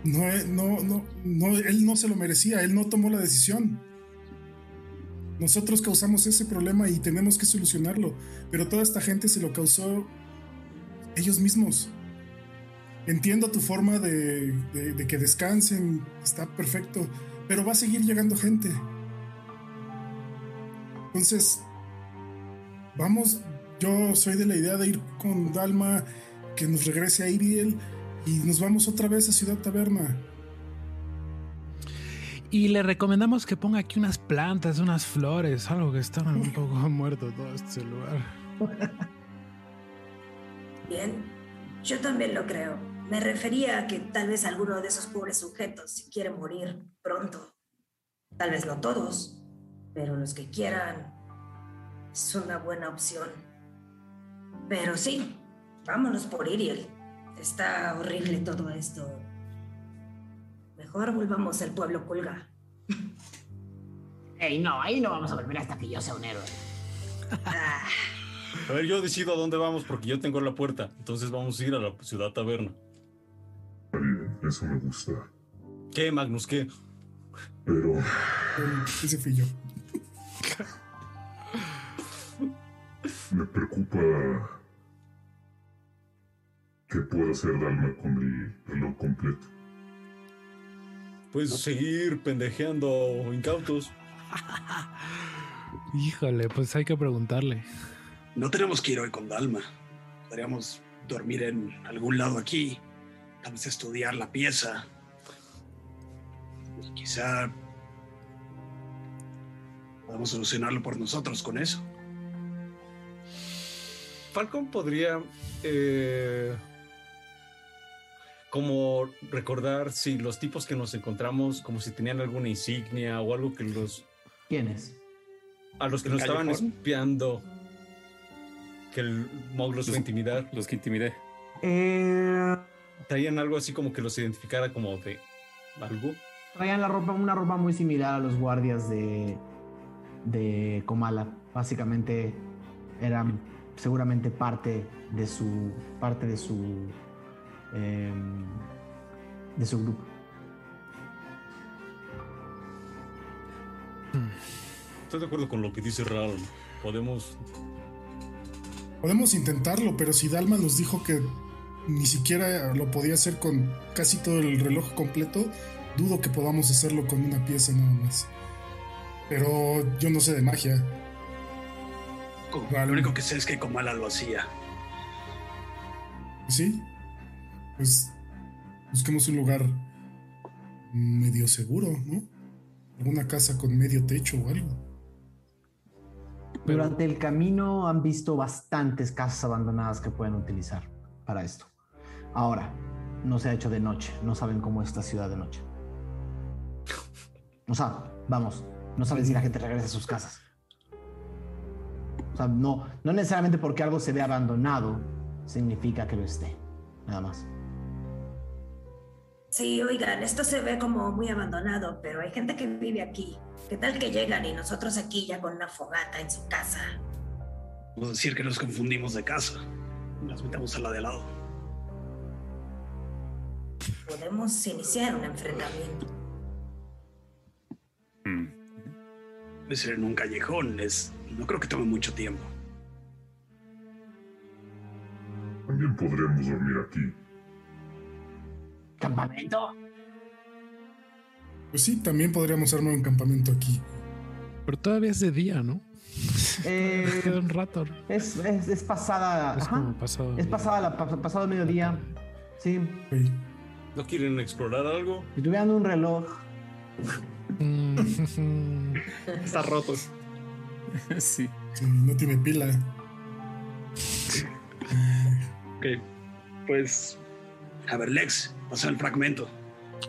no, no, no, no, él no se lo merecía, él no tomó la decisión. Nosotros causamos ese problema y tenemos que solucionarlo, pero toda esta gente se lo causó ellos mismos. entiendo tu forma de, de, que descansen, está perfecto, pero va a seguir llegando gente. Entonces, vamos, yo soy de la idea de ir con Dalma, que nos regrese a Iriel y nos vamos otra vez a Ciudad Taberna. Y le recomendamos que ponga aquí unas plantas, unas flores, algo que está un poco muerto todo este lugar. Bien, yo también lo creo. Me refería a que tal vez alguno de esos pobres sujetos quiere morir pronto. Tal vez no todos, pero los que quieran es una buena opción. Pero sí, vámonos por Iriel. Está horrible todo esto. Mejor volvamos al pueblo Colga. Ey, no, ahí no vamos a volver hasta que yo sea un héroe. Ah. A ver, yo decido a dónde vamos porque yo tengo la puerta. Entonces vamos a ir a la ciudad taberna. eso me gusta. ¿Qué, Magnus? ¿Qué? Pero. Ese fui yo. Me preocupa. ¿Qué puedo hacer Dalma con el reloj completo? Pues seguir pendejeando incautos. Híjole, pues hay que preguntarle. No tenemos que ir hoy con Dalma. Podríamos dormir en algún lado aquí. Tal vez estudiar la pieza. Y quizá podamos solucionarlo por nosotros con eso. Falcon podría eh, como recordar si los tipos que nos encontramos, como si tenían alguna insignia o algo que los... ¿Quiénes? A los que nos estaban espiando. Que el Mog los, fue a intimidar. Los que intimidé. Eh... Traían algo así como que los identificara como de algo. Traían la ropa, una ropa muy similar a los guardias de, de Komala. Básicamente eran seguramente parte de su parte de su em, de su grupo. Estoy de acuerdo con lo que dice Raúl. Podemos. Podemos intentarlo, pero si Dalma nos dijo que ni siquiera lo podía hacer con casi todo el reloj completo, dudo que podamos hacerlo con una pieza nada más. Pero yo no sé de magia. Lo único que sé es que Komala lo hacía. Sí. Pues busquemos un lugar medio seguro, ¿no? Alguna casa con medio techo o algo. Durante el camino han visto bastantes casas abandonadas que pueden utilizar para esto. Ahora, no se ha hecho de noche, no saben cómo es esta ciudad de noche. No saben, vamos, no saben si la gente regresa a sus casas no, no necesariamente porque algo se ve abandonado significa que lo esté. Nada más. Sí, oigan, esto se ve como muy abandonado, pero hay gente que vive aquí. ¿Qué tal que llegan y nosotros aquí ya con una fogata en su casa? Puedo decir que nos confundimos de casa. Nos metemos a la de lado. Podemos iniciar un enfrentamiento. Hmm. Ser en un callejón, es no creo que tome mucho tiempo. También podremos dormir aquí. ¿Campamento? Pues sí, también podríamos armar un campamento aquí. Pero todavía es de día, ¿no? Eh, un rato. Es, es, pasada. Es pasado. Es pasada la, pasado mediodía. Sí. ¿No quieren explorar algo? Estoy veando un reloj. Mm. Está roto. sí. No tiene pila. ok. Pues. A ver, Lex, pasa el fragmento.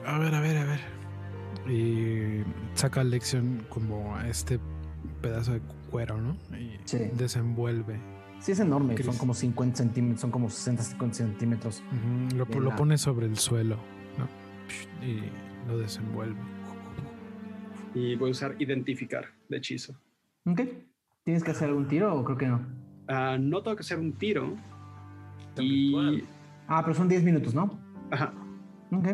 A ver, a ver, a ver. Y saca Lexion como este pedazo de cuero, ¿no? Y desenvuelve. Sí, es enorme. Son como 50 centímetros, son como 60, 50 centímetros. lo, lo pone sobre el suelo, ¿no? Y lo desenvuelve. Y voy a usar identificar de hechizo. Ok. ¿Tienes que hacer algún tiro o creo que no? Ah, no tengo que hacer un tiro. Y... Ah, pero son 10 minutos, ¿no? Ajá. Ok.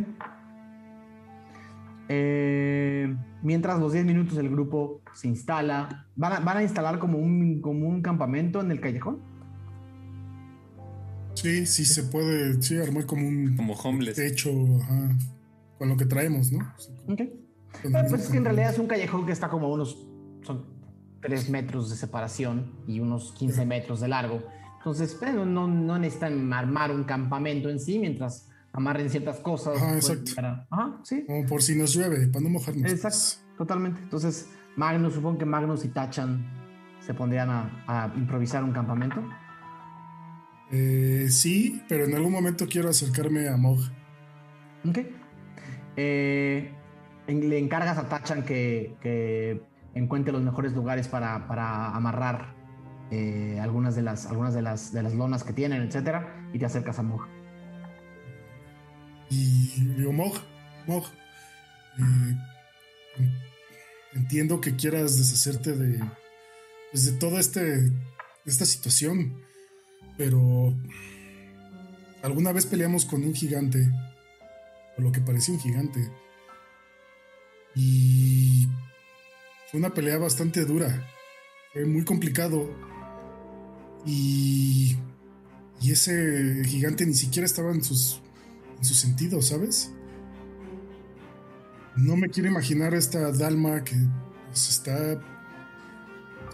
Eh, mientras los 10 minutos el grupo se instala, ¿van a, instalar como un, como un campamento en el callejón? Sí. Sí, sí se puede, sí, armar como un como homeless. techo, ajá, con lo que traemos, ¿no? Ok. Pues es que en realidad es un callejón que está como unos, son 3 metros de separación y unos 15 metros de largo. Entonces, pues, no, no necesitan armar un campamento en sí mientras amarren ciertas cosas. Ajá, exacto. Ajá, sí. Como por si nos llueve, para no mojarnos. Exacto, totalmente. Entonces, Magnus, supongo que Magnus y Tachan se pondrían a, improvisar un campamento. Eh, sí, pero en algún momento quiero acercarme a Mog. Ok. Eh, le encargas a Tachan que, encuentre los mejores lugares para, amarrar eh, algunas, de las, de, las, lonas que tienen, etcétera, y te acercas a Mog. Y digo, Mog, Mog, entiendo que quieras deshacerte de, pues, toda este, esta situación, pero alguna vez peleamos con un gigante, o lo que parecía un gigante, y fue una pelea bastante dura, fue muy complicado, y, y ese gigante ni siquiera estaba en sus, en sus sentidos, ¿sabes? No me quiero imaginar esta Dalma que pues, está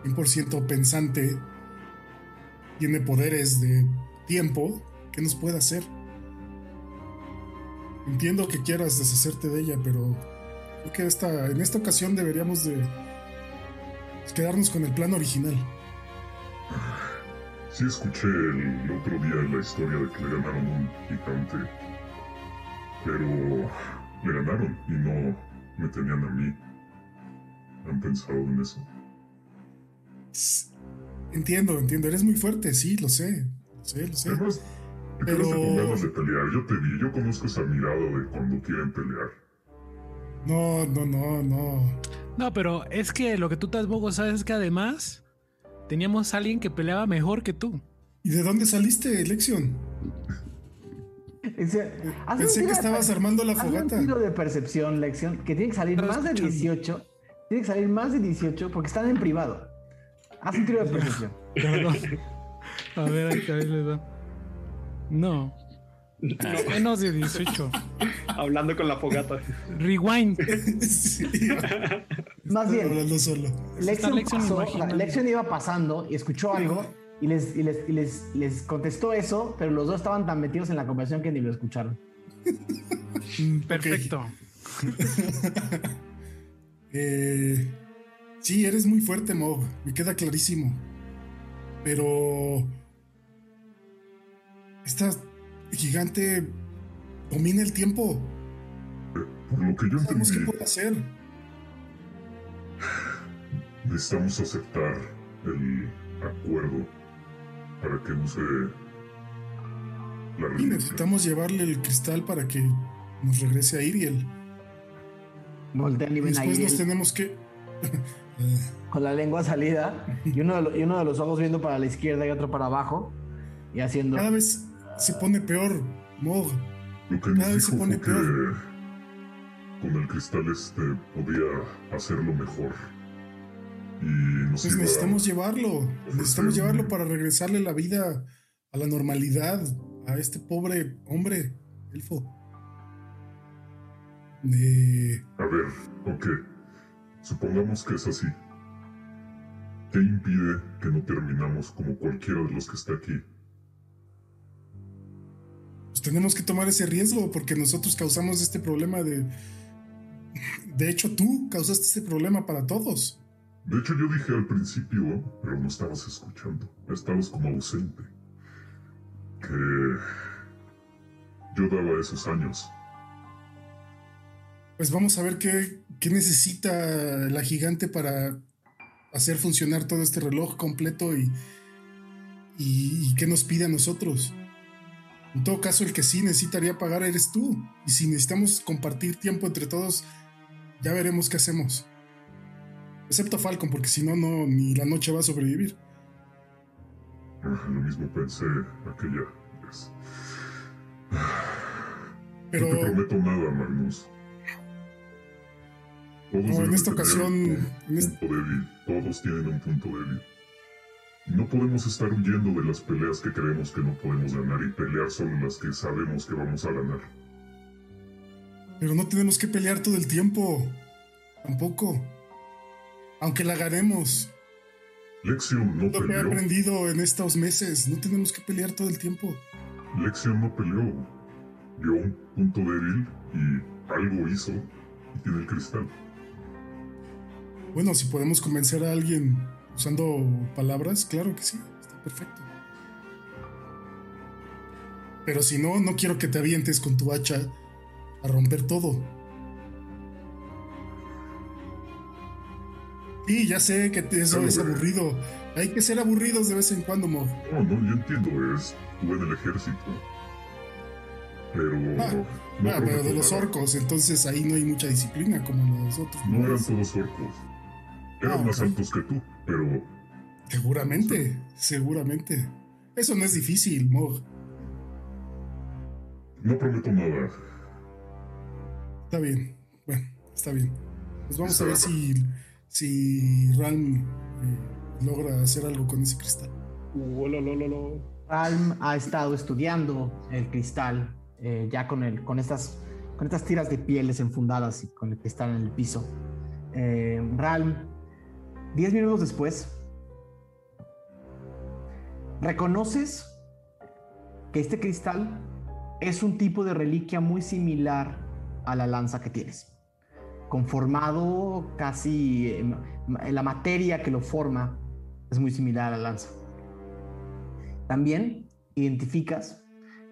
100% pensante, tiene poderes de tiempo, ¿qué nos puede hacer? Entiendo que quieras deshacerte de ella, pero creo que esta, en esta ocasión deberíamos de quedarnos con el plan original. Sí escuché el otro día la historia de que le ganaron un gigante, pero le ganaron y no me tenían a mí. ¿Han pensado en eso? Entiendo, entiendo. Eres muy fuerte, sí, lo sé. Lo sé, lo sé. Pero... de pelear. Yo te vi, yo conozco esa mirada de cuando quieren pelear. No, no, no, no. No, pero es que lo que tú estás bogo sabes es que además teníamos a alguien que peleaba mejor que tú. ¿Y de dónde saliste, Lexion? Pensé que estabas armando la fogata. un tiro de percepción, Lección, que tiene que salir más de 18. Tiene que salir más de 18 porque están en privado. Haz un tiro de percepción. A ver, ahí le da. No. Menos de 18. Hablando con la fogata. Rewind. Más bien. Hablando solo. Lexion, iba pasando y escuchó algo y les, y les, y les, les, contestó eso, pero los dos estaban tan metidos en la conversación que ni lo escucharon. Mm, perfecto. eh, sí, eres muy fuerte, Mob. Me queda clarísimo. Pero. Gigante domina el tiempo. Por lo que yo entendí. qué puede hacer. Necesitamos aceptar el acuerdo para que use la Y necesitamos llevarle el cristal para que nos regrese a Iriel. Voltean y Después nos tenemos que. Con la lengua salida y uno, de y uno de los ojos viendo para la izquierda y otro para abajo y haciendo. Cada vez se pone peor, Mog. Cada vez se pone peor. Con el cristal este podía hacerlo mejor. Y pues necesitamos llevarlo. Necesitamos llevarlo para regresarle la vida a la normalidad a este pobre hombre, elfo. A ver, ok. Supongamos que es así. ¿Qué impide que no terminamos como cualquiera de los que está aquí? Pues tenemos que tomar ese riesgo porque nosotros causamos este problema de... De hecho, tú causaste este problema para todos. De hecho, yo dije al principio, pero no estabas escuchando. Estabas como ausente. Que yo daba esos años. Pues vamos a ver qué, qué necesita la gigante para hacer funcionar todo este reloj completo y, y, y qué nos pide a nosotros. En todo caso, el que sí necesitaría pagar eres tú. Y si necesitamos compartir tiempo entre todos, ya veremos qué hacemos. Excepto Falcon, porque si no, no, ni la noche va a sobrevivir. Lo mismo pensé aquella vez. Pero... No te prometo nada, Magnus. Todos no, en esta ocasión... Un punto débil. Todos tienen un punto débil. No podemos estar huyendo de las peleas que creemos que no podemos ganar y pelear solo las que sabemos que vamos a ganar. Pero no tenemos que pelear todo el tiempo. Tampoco. Aunque la ganemos. Lexion no Lo que he peleó. aprendido en estos meses. No tenemos que pelear todo el tiempo. Lexion no peleó. Vio un punto débil y algo hizo y tiene el cristal. Bueno, si podemos convencer a alguien usando palabras, claro que sí. Está perfecto. Pero si no, no quiero que te avientes con tu hacha a romper todo. Sí, ya sé que eso es güey. aburrido. Hay que ser aburridos de vez en cuando, Mo. No, no, yo entiendo, es estuve en el ejército. Pero Ah, no Ah, pero de los orcos, entonces ahí no hay mucha disciplina como los otros. No eran todos orcos. Eran Ah, más altos que tú, pero Seguramente, seguramente. Eso no es difícil, Mog. no prometo nada. Está bien. Bueno, está bien. Pues vamos a ver si, si Ralm eh, logra hacer algo con ese cristal. Uh, lo, lo, lo, lo. Ralm ha estado estudiando el cristal eh, ya con, el, con, estas, con estas tiras de pieles enfundadas y con el cristal en el piso. Eh, Ralm, diez minutos después, reconoces que este cristal es un tipo de reliquia muy similar a la lanza que tienes. Conformado casi eh, la materia que lo forma es muy similar a la lanza. También identificas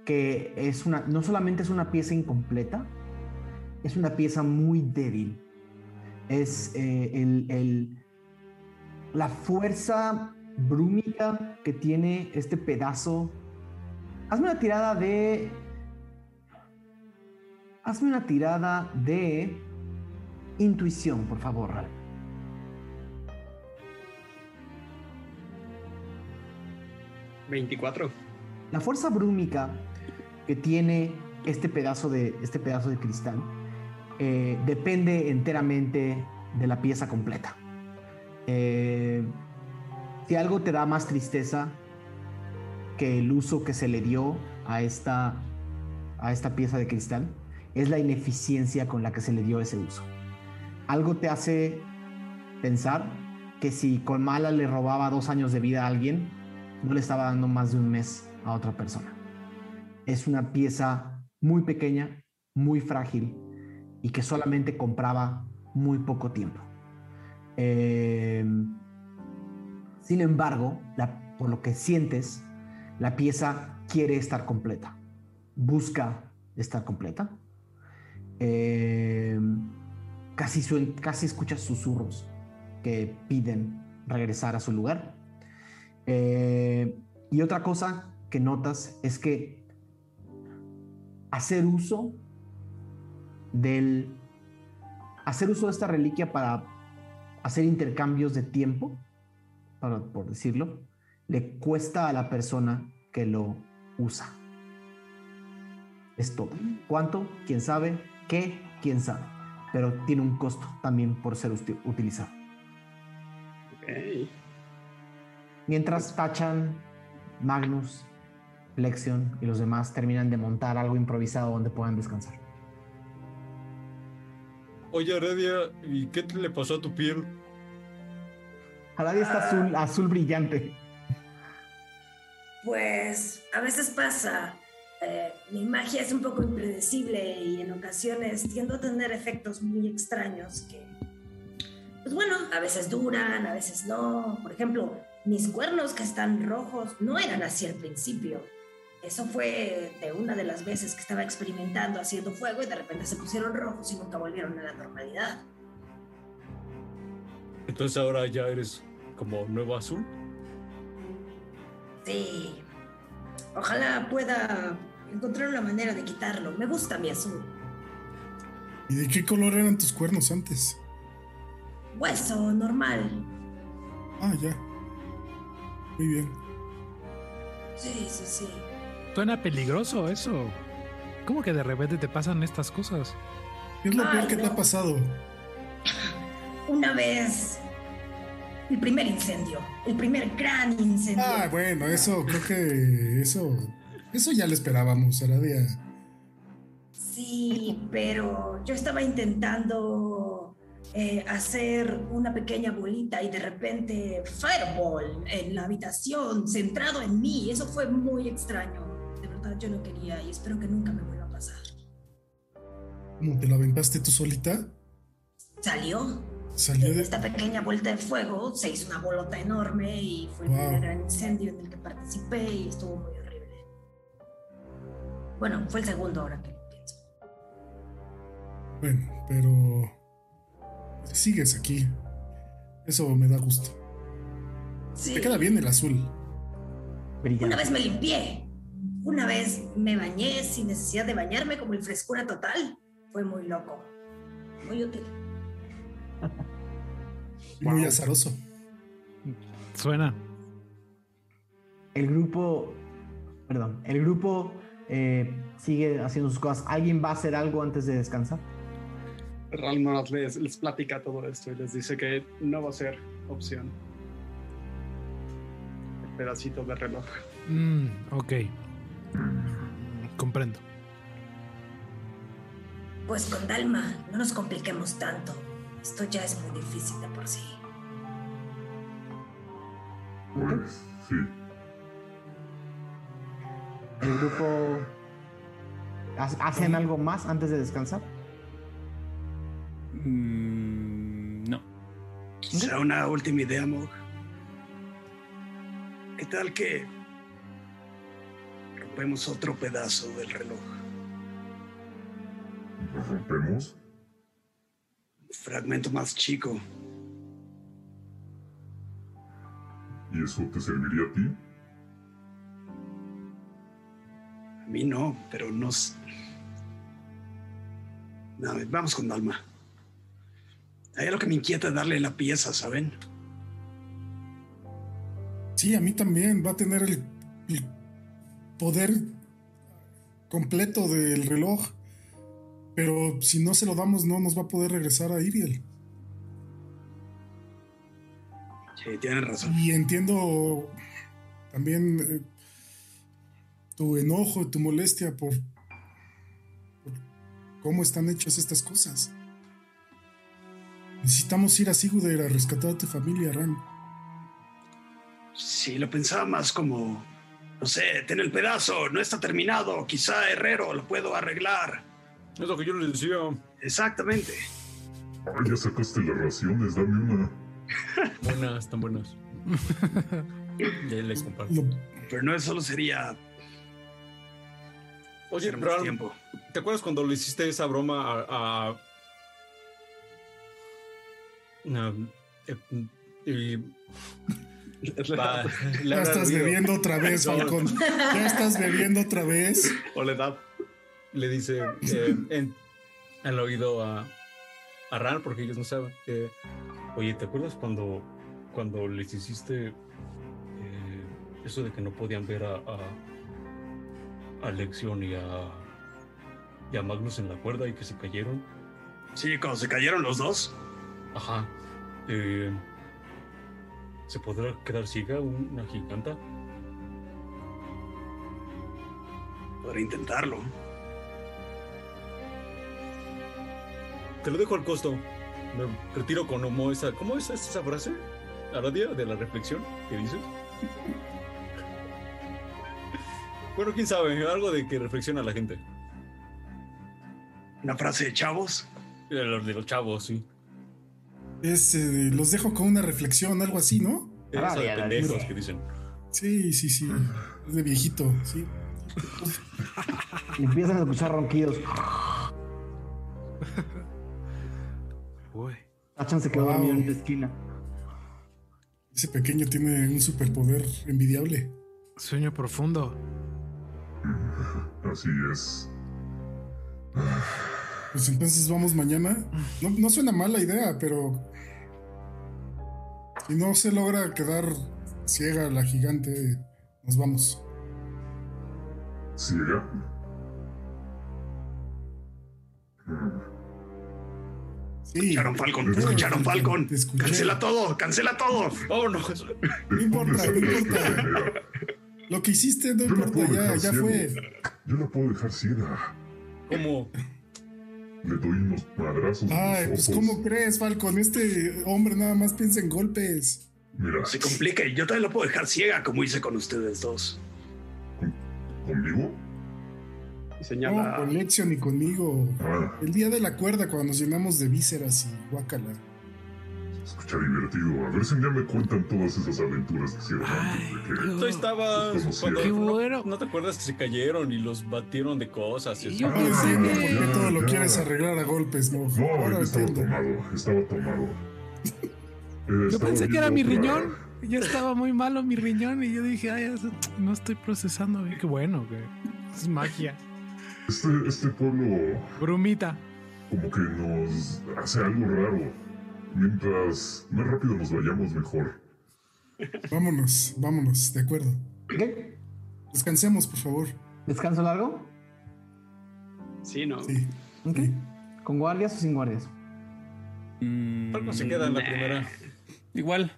que es una, no solamente es una pieza incompleta, es una pieza muy débil. Es eh, el- la fuerza brúmica que tiene este pedazo. Hazme una tirada de. Hazme una tirada de intuición, por favor, Ralph. ¿24? La fuerza brúmica que tiene este pedazo de, este pedazo de cristal eh, depende enteramente de la pieza completa. Eh, si algo te da más tristeza que el uso que se le dio a esta, a esta pieza de cristal, es la ineficiencia con la que se le dio ese uso. Algo te hace pensar que si con mala le robaba dos años de vida a alguien, no le estaba dando más de un mes a otra persona. Es una pieza muy pequeña, muy frágil y que solamente compraba muy poco tiempo. Eh, sin embargo, por lo que sientes, la pieza quiere estar completa, busca estar completa. Eh, casi, suen- casi escuchas susurros que piden regresar a su lugar. Eh, y otra cosa que notas es que hacer uso del hacer uso de esta reliquia para hacer intercambios de tiempo, para, por decirlo, le cuesta a la persona que lo usa. Es todo. ¿Cuánto? ¿Quién sabe? ¿Qué? ¿Quién sabe? Pero tiene un costo también por ser utilizado. Mientras Tachan, Magnus, Lexion y los demás terminan de montar algo improvisado donde puedan descansar. Oye, Heredia, ¿y qué te le pasó a tu piel? Aladdin está azul, azul brillante. Pues a veces pasa. Eh, mi magia es un poco impredecible y en ocasiones tiendo a tener efectos muy extraños que, pues bueno, a veces duran, a veces no. Por ejemplo, mis cuernos que están rojos no eran así al principio. Eso fue de una de las veces que estaba experimentando haciendo fuego y de repente se pusieron rojos y nunca volvieron a la normalidad. Entonces ahora ya eres como nuevo azul. Sí. Ojalá pueda encontrar una manera de quitarlo. Me gusta mi azul. ¿Y de qué color eran tus cuernos antes? Hueso normal. Ah, ya. Muy bien. Sí, sí, sí. Suena peligroso eso. ¿Cómo que de repente te pasan estas cosas? ¿Qué es lo Ay, peor que te ha pasado? Una vez el primer incendio, el primer gran incendio. Ah, bueno, eso creo que eso eso ya lo esperábamos, Aradia. Sí, pero yo estaba intentando eh, hacer una pequeña bolita y de repente Fireball en la habitación, centrado en mí. Eso fue muy extraño. De verdad, yo no quería y espero que nunca me vuelva a pasar. ¿Cómo te la aventaste tú solita? Salió. Salió de... Esta pequeña vuelta de fuego se hizo una bolota enorme y fue el primer gran incendio en el que participé y estuvo muy horrible. Bueno, fue el segundo ahora que lo pienso. Bueno, pero sigues aquí. Eso me da gusto. Sí. Te queda bien el azul. Una vez me limpié. Una vez me bañé sin necesidad de bañarme como el frescura total. Fue muy loco. Muy útil. Muy azaroso. Suena. El grupo, perdón, el grupo eh, sigue haciendo sus cosas. ¿Alguien va a hacer algo antes de descansar? Ralmorad les, les platica todo esto y les dice que no va a ser opción. El pedacito de reloj. Mm, ok. Comprendo. Pues con Dalma, no nos compliquemos tanto. Esto ya es muy difícil de por sí. Pues sí. El grupo ¿ha- hacen algo más antes de descansar. Mm, no. Quizá una última idea, Mog. ¿Qué tal que rompemos otro pedazo del reloj? ¿Lo rompemos? Fragmento más chico. ¿Y eso te serviría a ti? A mí no, pero nos... No, vamos con Dalma. Hay algo que me inquieta darle la pieza, ¿saben? Sí, a mí también. Va a tener el, el poder completo del reloj. Pero si no se lo damos, no nos va a poder regresar a Iriel. Sí, tienen razón. Y entiendo también eh, tu enojo, tu molestia por, por cómo están hechas estas cosas. Necesitamos ir a Siguder a rescatar a tu familia, Ran. Sí, lo pensaba más como... No sé, ten el pedazo, no está terminado. Quizá Herrero lo puedo arreglar. Es lo que yo les decía. Exactamente. Ah, ya sacaste las raciones, dame una. Buenas, están buenas. ya les comparto. Lo- Pero no solo sería Oye, tiempo. ¿te acuerdas cuando le hiciste esa broma a. a- a- eh, y- va, ya estás bebiendo otra vez, No. Falcón. Ya estás bebiendo otra vez. Oledad le dice eh, en, al oído a, a Ran, porque ellos no saben. eh, Oye, ¿te acuerdas cuando, cuando les hiciste eh, eso de que no podían ver a, a, a Lexion y a, y a Magnus en la cuerda y que se cayeron? Sí, cuando se cayeron los dos. Ajá. eh, ¿Se podrá quedar ciega una giganta? Podría intentarlo. Te lo dejo al costo. Me retiro con Homo esa. ¿Cómo es esa frase? Aradia de la reflexión que dices. bueno, quién sabe, algo de que reflexiona la gente. Una frase de chavos. De los, de los chavos, sí. Es, eh, los dejo con una reflexión, algo así, ¿no? Esa de pendejos Aradia. que dicen. Sí, sí, sí. Es de viejito, sí. Empiezan a escuchar ronquidos. Tachan se quedó Wow. dormido en la esquina. Ese pequeño tiene un superpoder envidiable. Sueño profundo. Así es. Pues entonces vamos mañana. No, no suena mala idea, pero. Si no se logra quedar ciega la gigante, nos vamos. ¿Ciega? Mm, Escucharon Falcon, escucharon Falcon. Cancela todo, cancela todo. Oh, no. No importa, no importa. Lo que hiciste no importa, ya, ya fue. Yo la puedo dejar ciega. ¿Cómo? Le doy unos madrazos. Ay, pues ¿cómo crees, Falcon? Este hombre nada más piensa en golpes. Mira. Se complica y yo también la puedo dejar ciega, como hice con ustedes dos. ¿Conmigo? Señala. No, con Lexion y conmigo. Ah. El día de la cuerda, cuando nos llenamos de vísceras y guacala. Se escucha divertido. A ver si ya me cuentan todas esas aventuras que hicieron antes de que. Tú estabas. Cuando, Qué no- bueno. No, te acuerdas que se cayeron y los batieron de cosas? Y Yo pensé que- qué todo lo Ya. quieres arreglar a golpes, ¿no? No, Ahora estaba entiendo. tomado. Estaba tomado. Eh, Yo estaba pensé que era mi riñón. Ya estaba muy malo mi riñón y yo dije, ay, no estoy procesando bien. Qué bueno, que es magia. Este, este pueblo Brumita. como que nos hace algo raro. Mientras más rápido nos vayamos, mejor. Vámonos, vámonos, de acuerdo. ¿Qué? Descansemos, por favor. ¿Descanso largo? Sí, no. Sí. Ok. ¿Con guardias o sin guardias? Mm, Falcon se queda en la primera. Igual,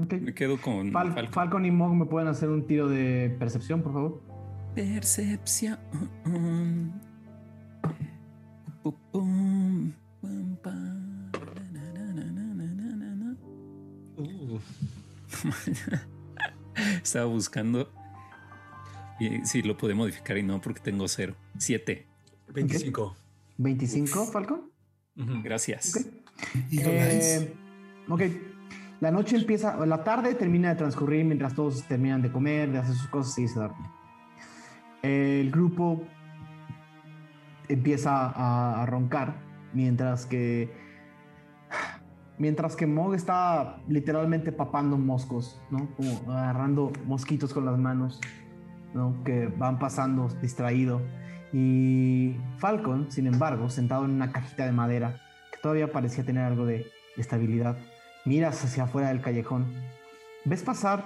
Ok. me quedo con Fal- Falcon. Falcon y Mog me pueden hacer un tiro de percepción, por favor. Percepción. Estaba buscando eh, si sí, lo pude modificar y no porque tengo cero. Siete. 25. ¿25, Falco? Uh -huh. Gracias. Okay. Eh, ok. La noche empieza, la tarde termina de transcurrir mientras todos terminan de comer, de hacer sus cosas y se duermen. El grupo empieza a, roncar mientras que mientras que Mog está literalmente papando moscos, ¿no? Agarrando mosquitos con las manos, ¿no? Que van pasando distraído. Y Falcon, sin embargo, sentado en una cajita de madera, que todavía parecía tener algo de estabilidad, miras hacia afuera del callejón. Ves pasar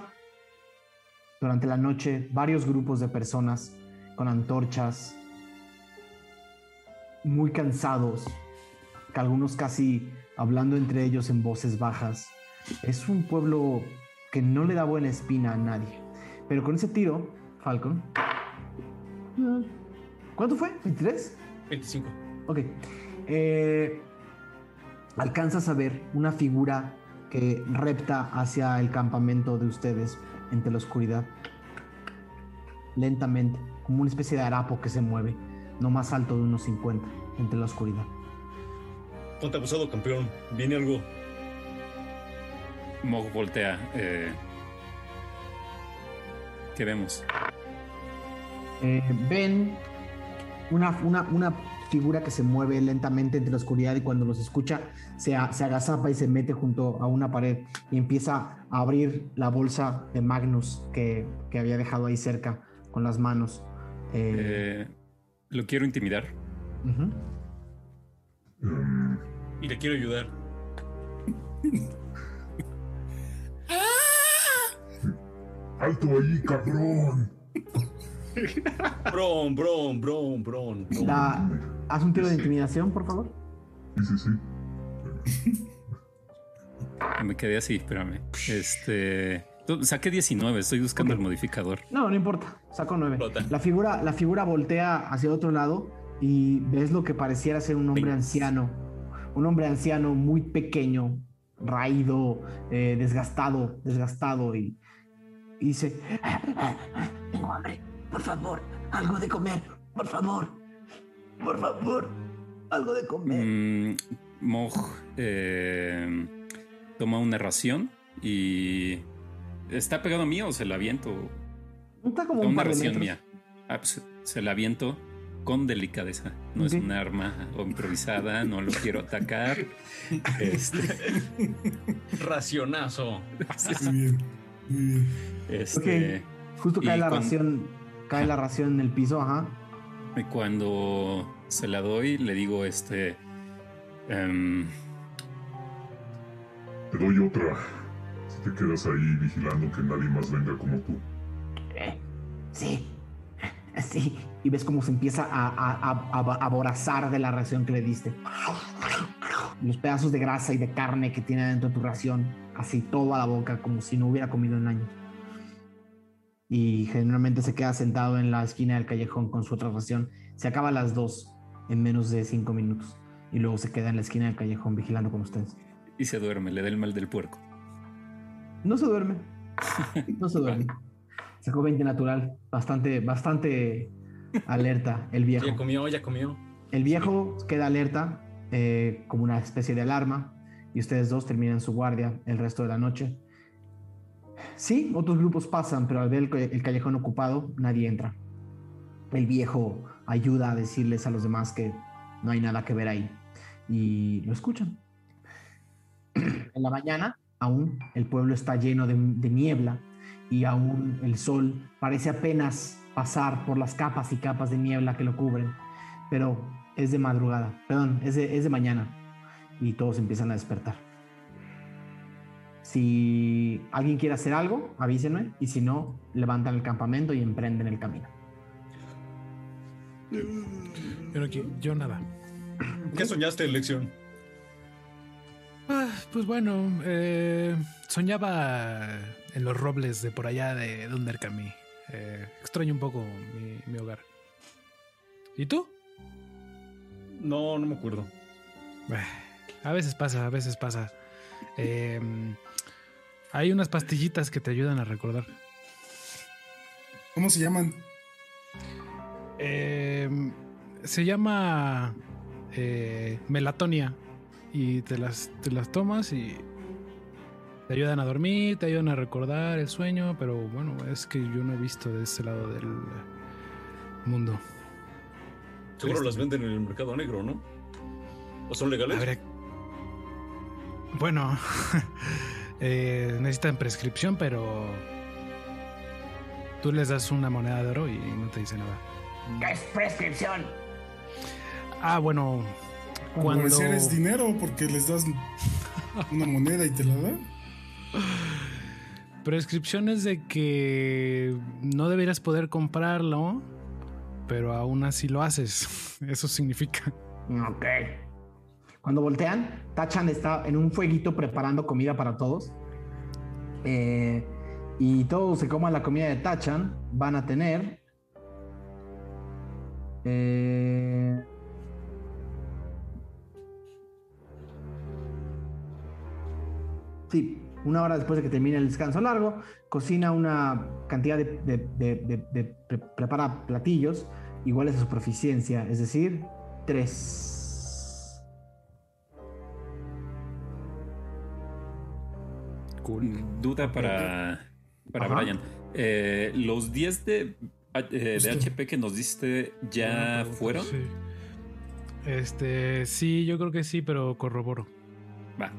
durante la noche varios grupos de personas con antorchas, muy cansados, que algunos casi hablando entre ellos en voces bajas. Es un pueblo que no le da buena espina a nadie. Pero con ese tiro, Falcon. ¿Cuánto fue? ¿23? 25. Ok. Eh, alcanzas a ver una figura que repta hacia el campamento de ustedes entre la oscuridad. Lentamente, como una especie de harapo que se mueve, no más alto de unos 50, entre la oscuridad. Ponte abusado, campeón. Viene algo. Mog voltea. eh, ¿Qué vemos? Eh, ven una, una, una figura que se mueve lentamente entre la oscuridad y cuando los escucha se, se agazapa y se mete junto a una pared y empieza a abrir la bolsa de Magnus que, que había dejado ahí cerca con las manos. Eh, Eh, lo quiero intimidar. Y le quiero ayudar. ¡Alto ahí, cabrón! Bron, bron, bron, bron. haz un tiro de intimidación, por favor. Sí, sí, sí. Me quedé así, espérame. Este. No, Saqué 19, estoy buscando el modificador. No, no importa. Saco 9. Flota. La figura, la figura voltea hacia otro lado y ves lo que pareciera ser un hombre anciano. Un hombre anciano muy pequeño, raído, eh, desgastado, desgastado y, y dice, Tengo hambre. Por favor, algo de comer. Por favor. Por favor, algo de comer. Mm, Moj eh, toma una ración y. ¿Está pegado a mí o se la aviento? está como un una par de ración metros. mía. Ah, pues, se la aviento con delicadeza. No es un arma improvisada, no lo quiero atacar. Este, Racionazo. Muy bien, muy bien. este, Justo Y cae la con- ración, cae la ración en el piso, ajá. y cuando se la doy, le digo, este. em, Te doy otra. Te quedas ahí vigilando que nadie más venga como tú. Eh, sí. Sí, y ves cómo se empieza a, a, a- a- a aborazar de la ración que le diste. los pedazos de grasa y de carne que tiene dentro de tu ración, así todo a la boca, como si no hubiera comido en años. Y generalmente se queda sentado en la esquina del callejón con su otra ración. Se acaba a las dos en menos de cinco minutos. Y luego se queda en la esquina del callejón vigilando con ustedes. Y se duerme, le da el mal del puerco. No se duerme. No se duerme. Sacó 20 natural. Bastante, bastante alerta el viejo. Ya comió, ya comió. El viejo queda alerta eh, como una especie de alarma y ustedes dos terminan su guardia el resto de la noche. Sí, otros grupos pasan, pero al ver el, el callejón ocupado, nadie entra. El viejo ayuda a decirles a los demás que no hay nada que ver ahí y lo escuchan. En la mañana, aún el pueblo está lleno de, de niebla y aún el sol parece apenas pasar por las capas y capas de niebla que lo cubren, pero es de madrugada, perdón, es de, es de mañana y todos empiezan a despertar. Si alguien quiere hacer algo, avísenme y si no, levantan el campamento y emprenden el camino. Pero aquí, yo nada. ¿Qué soñaste, elección? Pues bueno, eh, soñaba en los robles de por allá de Dundercami. Eh, extraño un poco mi, mi hogar. ¿Y tú? No, no me acuerdo. A veces pasa, a veces pasa. Eh, hay unas pastillitas que te ayudan a recordar. ¿Cómo se llaman? Eh, se llama eh, melatonia y te las, te las tomas y te ayudan a dormir, te ayudan a recordar el sueño, pero bueno, es que yo no he visto de ese lado del mundo. Seguro las venden en el mercado negro, ¿no? ¿O son legales? Habría- Bueno, eh, necesitan prescripción, pero tú les das una moneda de oro y no te dice nada. ¿Qué es prescripción? Ah, bueno, cuando parecer es dinero porque les das una moneda y te la dan. prescripciones de que no deberías poder comprarlo, pero aún así lo haces. Eso significa. Ok. Cuando voltean, Tachan está en un fueguito preparando comida para todos. Eh, y todos se coman la comida de Tachan. Van a tener. eh, sí, una hora después de que termine el descanso largo, cocina una cantidad de, de- de- de- de- pre- prepara platillos iguales a su proficiencia, es decir, tres. Duda para, para. Brian. Eh, ¿Los 10 de, eh, de Justo. HP que nos diste ya fueron? Sí. Este, sí, yo creo que sí, pero corroboro. Va.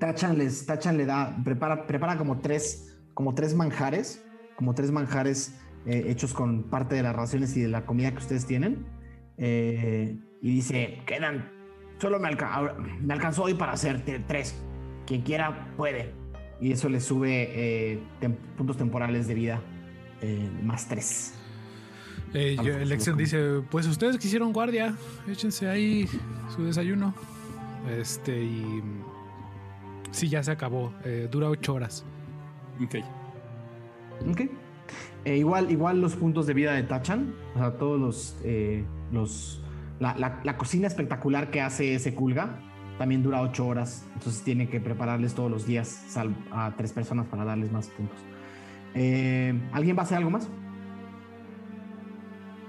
Tachan, les, Tachan le da, prepara, prepara como tres, como tres manjares, como tres manjares eh, hechos con parte de las raciones y de la comida que ustedes tienen. Eh, y dice, quedan, solo me, alca- me alcanzó hoy para hacer tres. Quien quiera puede. Y eso le sube eh, tem- puntos temporales de vida, más tres. Eh, yo- Lexion dice, pues ustedes que hicieron guardia, échense ahí su desayuno. Este, y... Sí, ya se acabó. Eh, dura ocho horas. Ok. Ok. Eh, igual, igual los puntos de vida de Tachan, o sea, todos los, eh, los la, la- la cocina espectacular que hace ese Kulga también dura ocho horas, entonces tiene que prepararles todos los días sal- a tres personas para darles más puntos. Eh, ¿Alguien va a hacer algo más?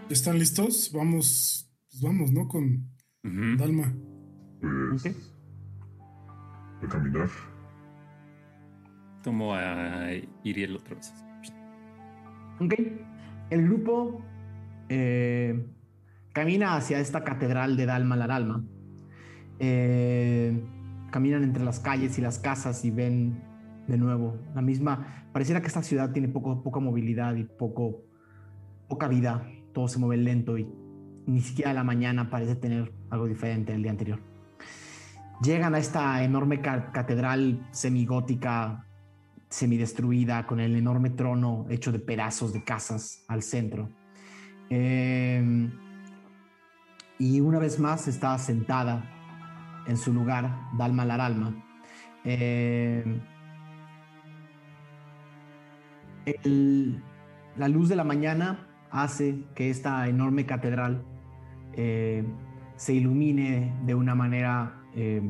¿Están listos? Vamos, pues vamos, ¿no? Con. Dalma. Pues. A caminar. Tomo a Iriel otra vez. Ok. El grupo eh, camina hacia esta catedral de Dalma Laralma. Eh, caminan entre las calles y las casas y ven de nuevo la misma. Pareciera que esta ciudad tiene poco, poca movilidad y poco, poca vida. Todo se mueve lento y ni siquiera la mañana parece tener algo diferente del día anterior. Llegan a esta enorme ca- catedral semigótica semidestruida, con el enorme trono hecho de pedazos de casas al centro. Eh, y una vez más está sentada en su lugar, Dalma Laralma. Eh, la luz de la mañana hace que esta enorme catedral eh, se ilumine de una manera eh,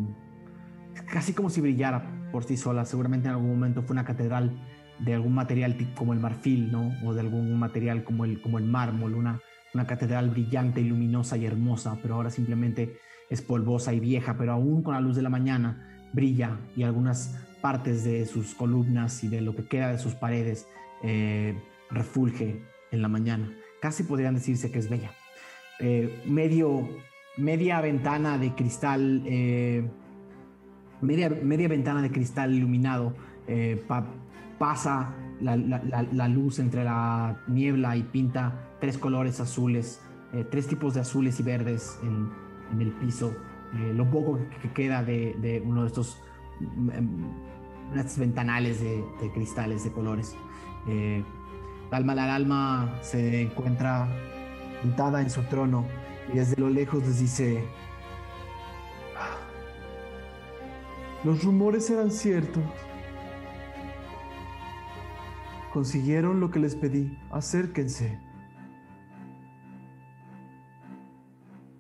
casi como si brillara por sí sola. Seguramente en algún momento fue una catedral de algún material como el marfil, ¿no? O de algún material como el, como el mármol, una, una catedral brillante, luminosa y hermosa, pero ahora simplemente es polvosa y vieja, pero aún con la luz de la mañana brilla y algunas partes de sus columnas y de lo que queda de sus paredes eh, refulge en la mañana. Casi podrían decirse que es bella. Eh, medio, media ventana de cristal, eh, media, media, ventana de cristal iluminado pasa la, luz entre la niebla y pinta tres colores azules, tres tipos de azules y verdes en, el piso. lo poco que, queda de, uno de estos mm, mm, ventanales de, de cristales de colores. Eh, Dalma la alma se encuentra sentada en su trono y desde lo lejos les dice, los rumores eran ciertos. Consiguieron lo que les pedí. Acérquense.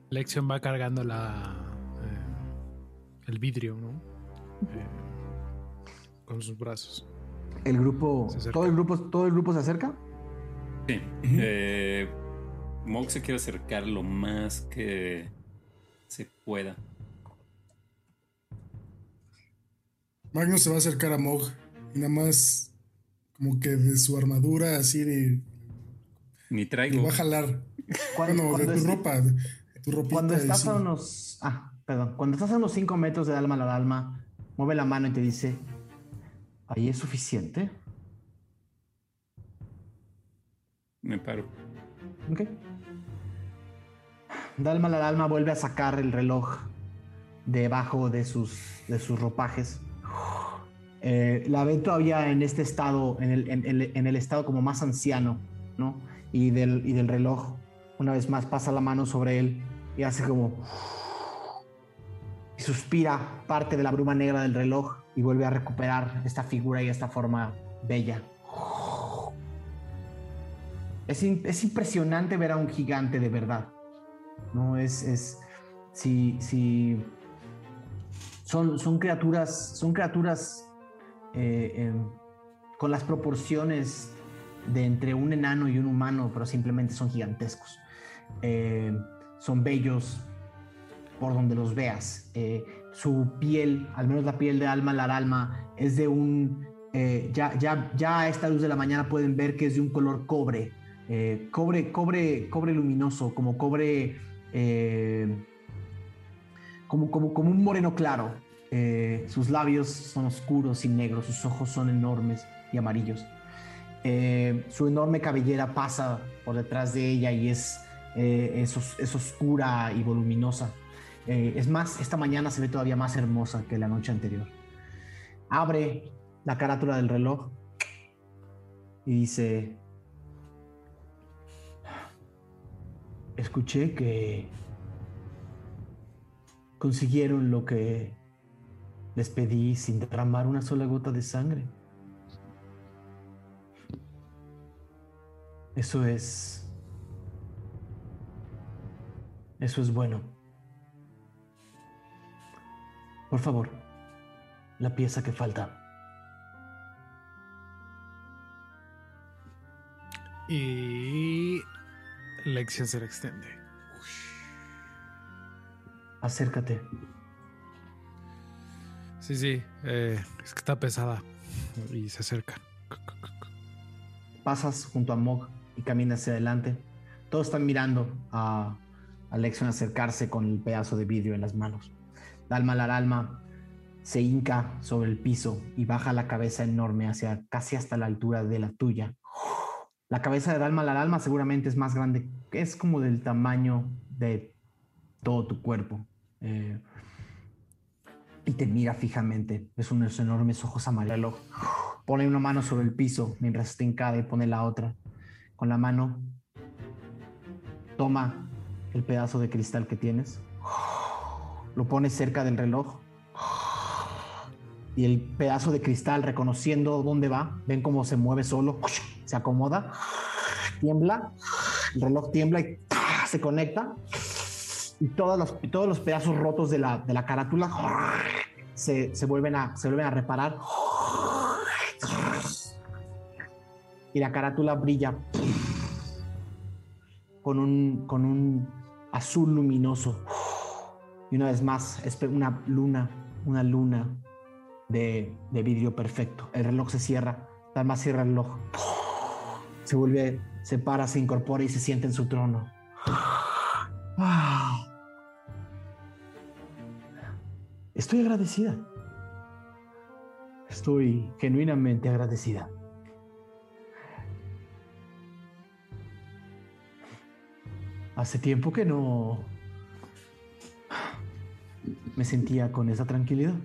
Lexion va cargando la eh, el vidrio, ¿no? Eh, con sus brazos. El grupo, todo el grupo, todo el grupo se acerca. Sí. Eh, Mog se quiere acercar lo más que se pueda. Magnus se va a acercar a Mog y nada más como que de su armadura así de ni traigo. va a jalar. Cuando, de tu ropa, de tu ropita. Cuando estás a unos, ah, perdón, cuando estás a unos 5 metros de alma a la alma, mueve la mano y te dice, ¿Ahí es suficiente? Me paro. Ok. Dalma la Dalma vuelve a sacar el reloj debajo de sus, de sus ropajes. Eh, la ve todavía en este estado, en el, en, el, estado como más anciano, ¿no? Y del, y del reloj, una vez más, pasa la mano sobre él y hace como... Suspira parte de la bruma negra del reloj y vuelve a recuperar esta figura y esta forma bella. Es, es impresionante ver a un gigante de verdad. No es, es si, si son, son criaturas, son criaturas eh, em, con las proporciones de entre un enano y un humano, pero simplemente son gigantescos. Eh, son bellos por donde los veas. Eh, su piel, al menos la piel de Alma Laralma, es de un, ya, ya, ya a esta luz de la mañana pueden ver que es de un color cobre, cobre, cobre, cobre luminoso, como cobre, eh, como, como, como un moreno claro. sus labios son oscuros y negros, sus ojos son enormes y amarillos. su enorme cabellera pasa por detrás de ella y es, es oscura y voluminosa. Eh, es más, esta mañana se ve todavía más hermosa que la noche anterior. Abre la carátula del reloj y dice, escuché que consiguieron lo que les pedí sin derramar una sola gota de sangre. Eso es... Eso es bueno. Por favor, la pieza que falta. Y lección se le extiende. Acércate. Sí, sí, eh, es que está pesada y se acerca. Pasas junto a Mog y caminas hacia adelante. Todos están mirando a Alexion acercarse con el pedazo de vidrio en las manos. Dalma alma se hinca sobre el piso y baja la cabeza enorme hacia casi hasta la altura de la tuya. La cabeza de Dalma alma seguramente es más grande, es como del tamaño de todo tu cuerpo. Eh, y te mira fijamente. Es unos enormes ojos amarillos. Pone una mano sobre el piso mientras está hincada y pone la otra. Con la mano toma el pedazo de cristal que tienes lo pone cerca del reloj. Y el pedazo de cristal, reconociendo dónde va, ven cómo se mueve solo, se acomoda, tiembla, el reloj tiembla y se conecta. Y todos los, todos los pedazos rotos de la, de la carátula se, se, vuelven a, se vuelven a reparar. Y la carátula brilla con un, con un azul luminoso. Y una vez más, es una luna, una luna de, de vidrio perfecto. El reloj se cierra, Dalma cierra el reloj. Se vuelve, se para, se incorpora y se siente en su trono. Estoy agradecida. Estoy genuinamente agradecida. Hace tiempo que no me sentía con esa tranquilidad.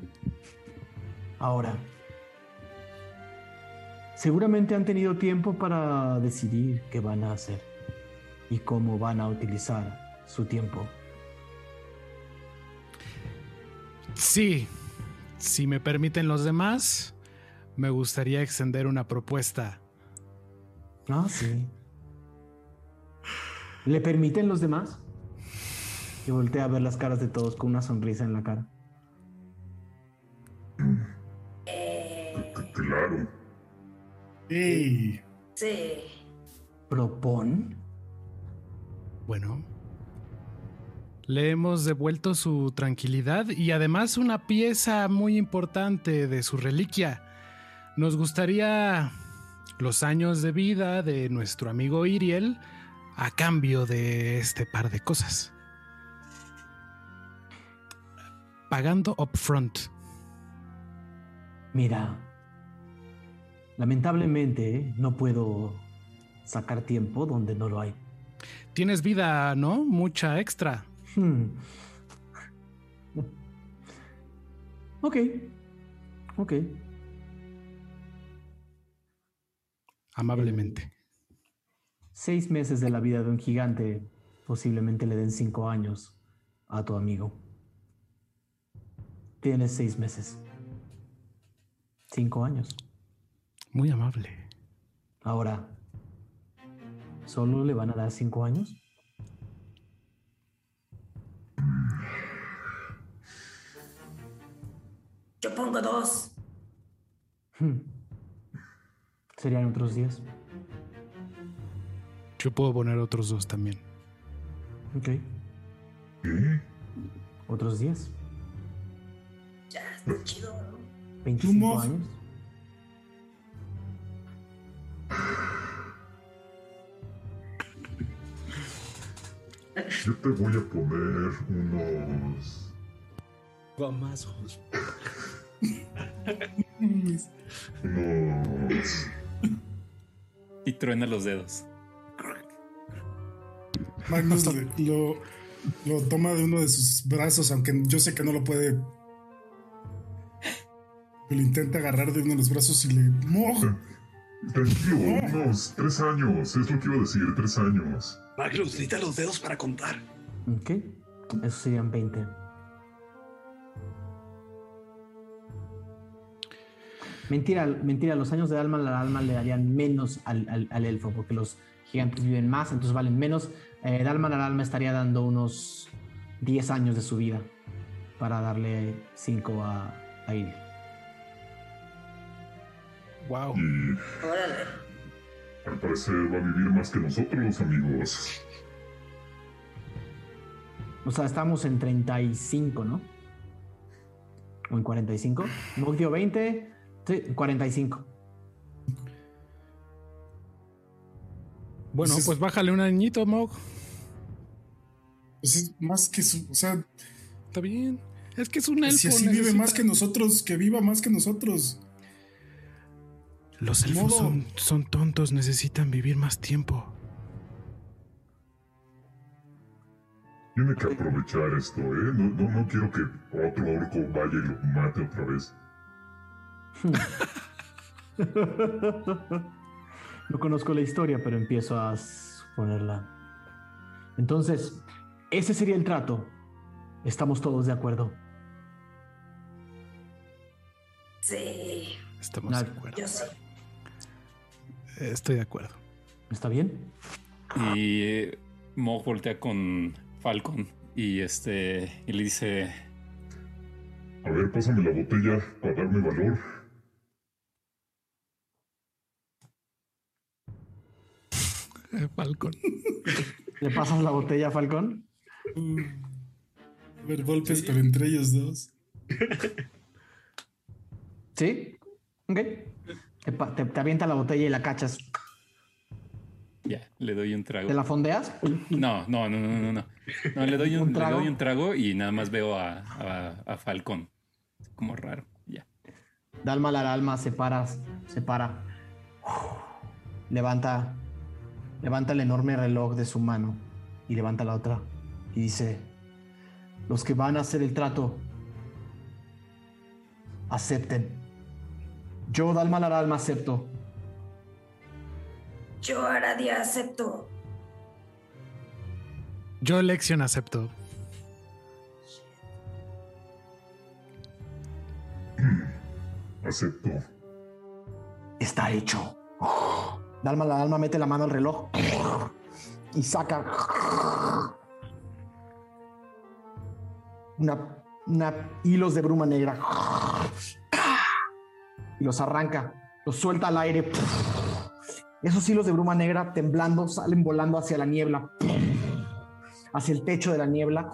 Ahora, seguramente han tenido tiempo para decidir qué van a hacer y cómo van a utilizar su tiempo. Sí, si me permiten los demás, me gustaría extender una propuesta. Ah, sí. ¿Le permiten los demás? Y voltea a ver las caras de todos con una sonrisa en la cara. Sí. Sí. ¿Propon? Bueno. Le hemos devuelto su tranquilidad y además una pieza muy importante de su reliquia. Nos gustaría los años de vida de nuestro amigo Iriel a cambio de este par de cosas. Pagando upfront. Mira, lamentablemente no puedo sacar tiempo donde no lo hay. Tienes vida, ¿no? Mucha extra. Hmm. Ok, ok. Amablemente. Seis meses de la vida de un gigante posiblemente le den cinco años a tu amigo. Tienes seis meses. Cinco años. Muy amable. Ahora, ¿solo le van a dar cinco años? Yo pongo dos. Hmm. Serían otros días. Yo puedo poner otros dos también. Ok. Otros días. Ya, está chido. ¿no? 25 años. Yo te voy a poner unos. Guamazos. unos. Y truena los dedos. Magnus lo, lo toma de uno de sus brazos, aunque yo sé que no lo puede. Lo intenta agarrar de uno de los brazos y le moja. Tranquilo, unos tres años. Es lo que iba a decir, tres años. Magnus, necesita los dedos para contar. Ok. Eso serían 20. Mentira, mentira, los años de alma, la alma le darían menos al, al- al elfo, porque los gigantes viven más, entonces valen menos. Eh, Dalma la alma estaría dando unos 10 años de su vida para darle 5 a, a Iri. Wow. Y Órale. al parecer va a vivir más que nosotros, amigos. O sea, estamos en 35, ¿no? O en 45. Mog dio 20, sí, 45. Bueno, Pues es- pues bájale un añito, Mog. Pues es más que su. O sea, Está bien. Es que es un elfo. si así vive más que nosotros, que viva más que nosotros. Los elfos modo. son, son tontos, necesitan vivir más tiempo. Tiene que aprovechar esto, ¿eh? No, no, no quiero que otro orco vaya y lo mate otra vez. No conozco la historia, pero empiezo a suponerla. Entonces, ese sería el trato. Estamos todos de acuerdo. Sí. Estamos de acuerdo. Yo sí. Estoy de acuerdo. ¿Está bien? Y eh, Mog voltea con Falcon y este y le dice: A ver, pásame la botella para darme valor. Falcon. ¿Le pasas la botella a Falcon? A ver, golpes, pero entre ellos dos. ¿Sí? Ok. Te, te- te avienta la botella y la cachas. Ya, le doy un trago. ¿Te la fondeas? No, no, no, no, no, no. No, le doy un, ¿Un le trago? doy un trago y nada más veo a, a, a Falcon. Como raro. Ya. Dalma la alma, se para, se para. Levanta, levanta el enorme reloj de su mano y levanta la otra y dice, los que van a hacer el trato, acepten. Yo, Dalma la alma, acepto. Yo, Aradia, acepto. Yo elección acepto. Acepto. Está hecho. Dalma la alma mete la mano al reloj y saca una, una hilos de bruma negra y los arranca, los suelta al aire. Esos hilos de bruma negra temblando salen volando hacia la niebla, hacia el techo de la niebla.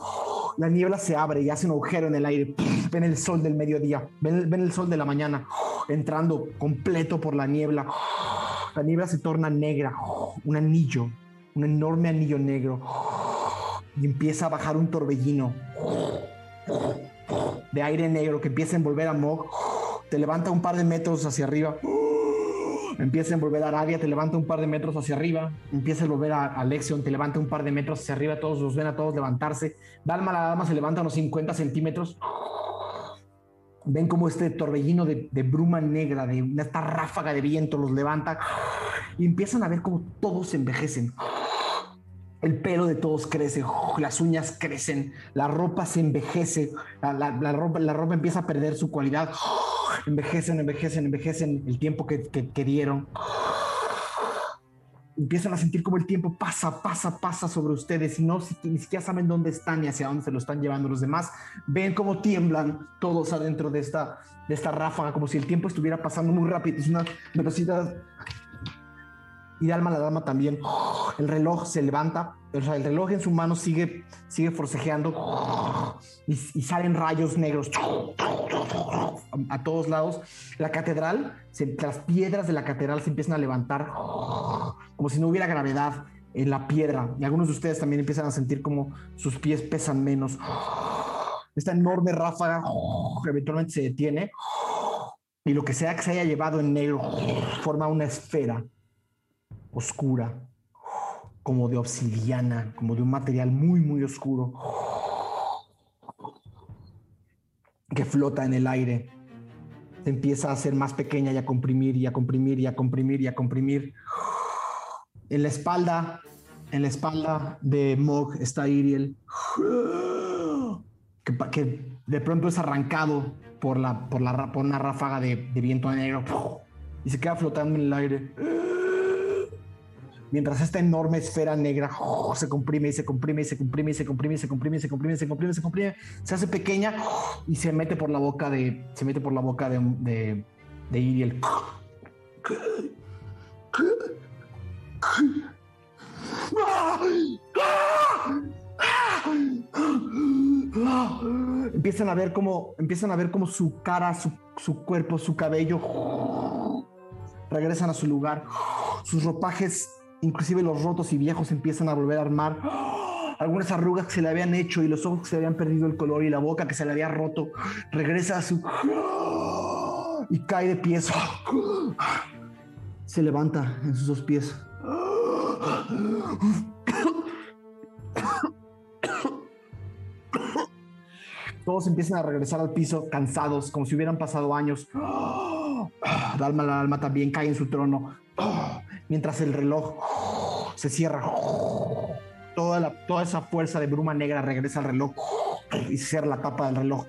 La niebla se abre y hace un agujero en el aire. Ven el sol del mediodía, ven, el sol de la mañana entrando completo por la niebla. La niebla se torna negra, un anillo, un enorme anillo negro. Y empieza a bajar un torbellino de aire negro que empieza a envolver a Mog. Te levanta un par de metros hacia arriba. Empieza a envolver a Arabia, te levanta un par de metros hacia arriba. Empieza a envolver a, a te levanta un par de metros hacia arriba. Todos los ven a todos levantarse. Dalma la dama se levanta unos 50 centímetros. Ven como este torbellino de, bruma negra, de esta ráfaga de viento los levanta y empiezan a ver como todos envejecen. El pelo de todos crece, las uñas crecen, la ropa se envejece, la ropa, la ropa empieza a perder su cualidad. Envejecen, envejecen, envejecen el tiempo que, que- dieron. Empiezan a sentir como el tiempo pasa, pasa, pasa sobre ustedes y no ni siquiera saben dónde están ni hacia dónde se lo están llevando los demás. Ven cómo tiemblan todos adentro de esta, de esta ráfaga, como si el tiempo estuviera pasando muy rápido. Es una velocidad y Dalma la dama también. El reloj se levanta, o sea, el reloj en su mano sigue, sigue forcejeando y, y salen rayos negros a, todos lados. La catedral, las piedras de la catedral se empiezan a levantar como si no hubiera gravedad en la piedra. Y algunos de ustedes también empiezan a sentir como sus pies pesan menos. Esta enorme ráfaga eventualmente se detiene y lo que sea que se haya llevado en negro forma una esfera oscura, como de obsidiana, como de un material muy, muy oscuro, que flota en el aire. Se empieza a hacer más pequeña y a comprimir y a comprimir y a comprimir y a comprimir. En la espalda, en la espalda de Mog está Iriel, que, de pronto es arrancado por, la, por, la, por una ráfaga de, de viento negro y se queda flotando en el aire. Mientras esta enorme esfera negra se comprime y se comprime y se comprime y se comprime y se comprime y se comprime y se comprime y se comprime, se hace pequeña y se mete por la boca de se mete por la boca de, de, de Iriel. Empiezan a ver cómo empiezan a ver cómo su cara, su, su cuerpo, su cabello regresan a su lugar. Sus ropajes, inclusive los rotos y viejos, empiezan a volver a armar. Algunas arrugas que se le habían hecho y los ojos que se habían perdido el color y la boca que se le había roto, regresa a su... y cae de pies. Se levanta en sus dos pies. Todos empiezan a regresar al piso cansados, como si hubieran pasado años. Dalma la alma también cae en su trono. Mientras el reloj se cierra toda, la, toda esa fuerza de bruma negra regresa al reloj y cierra la tapa del reloj.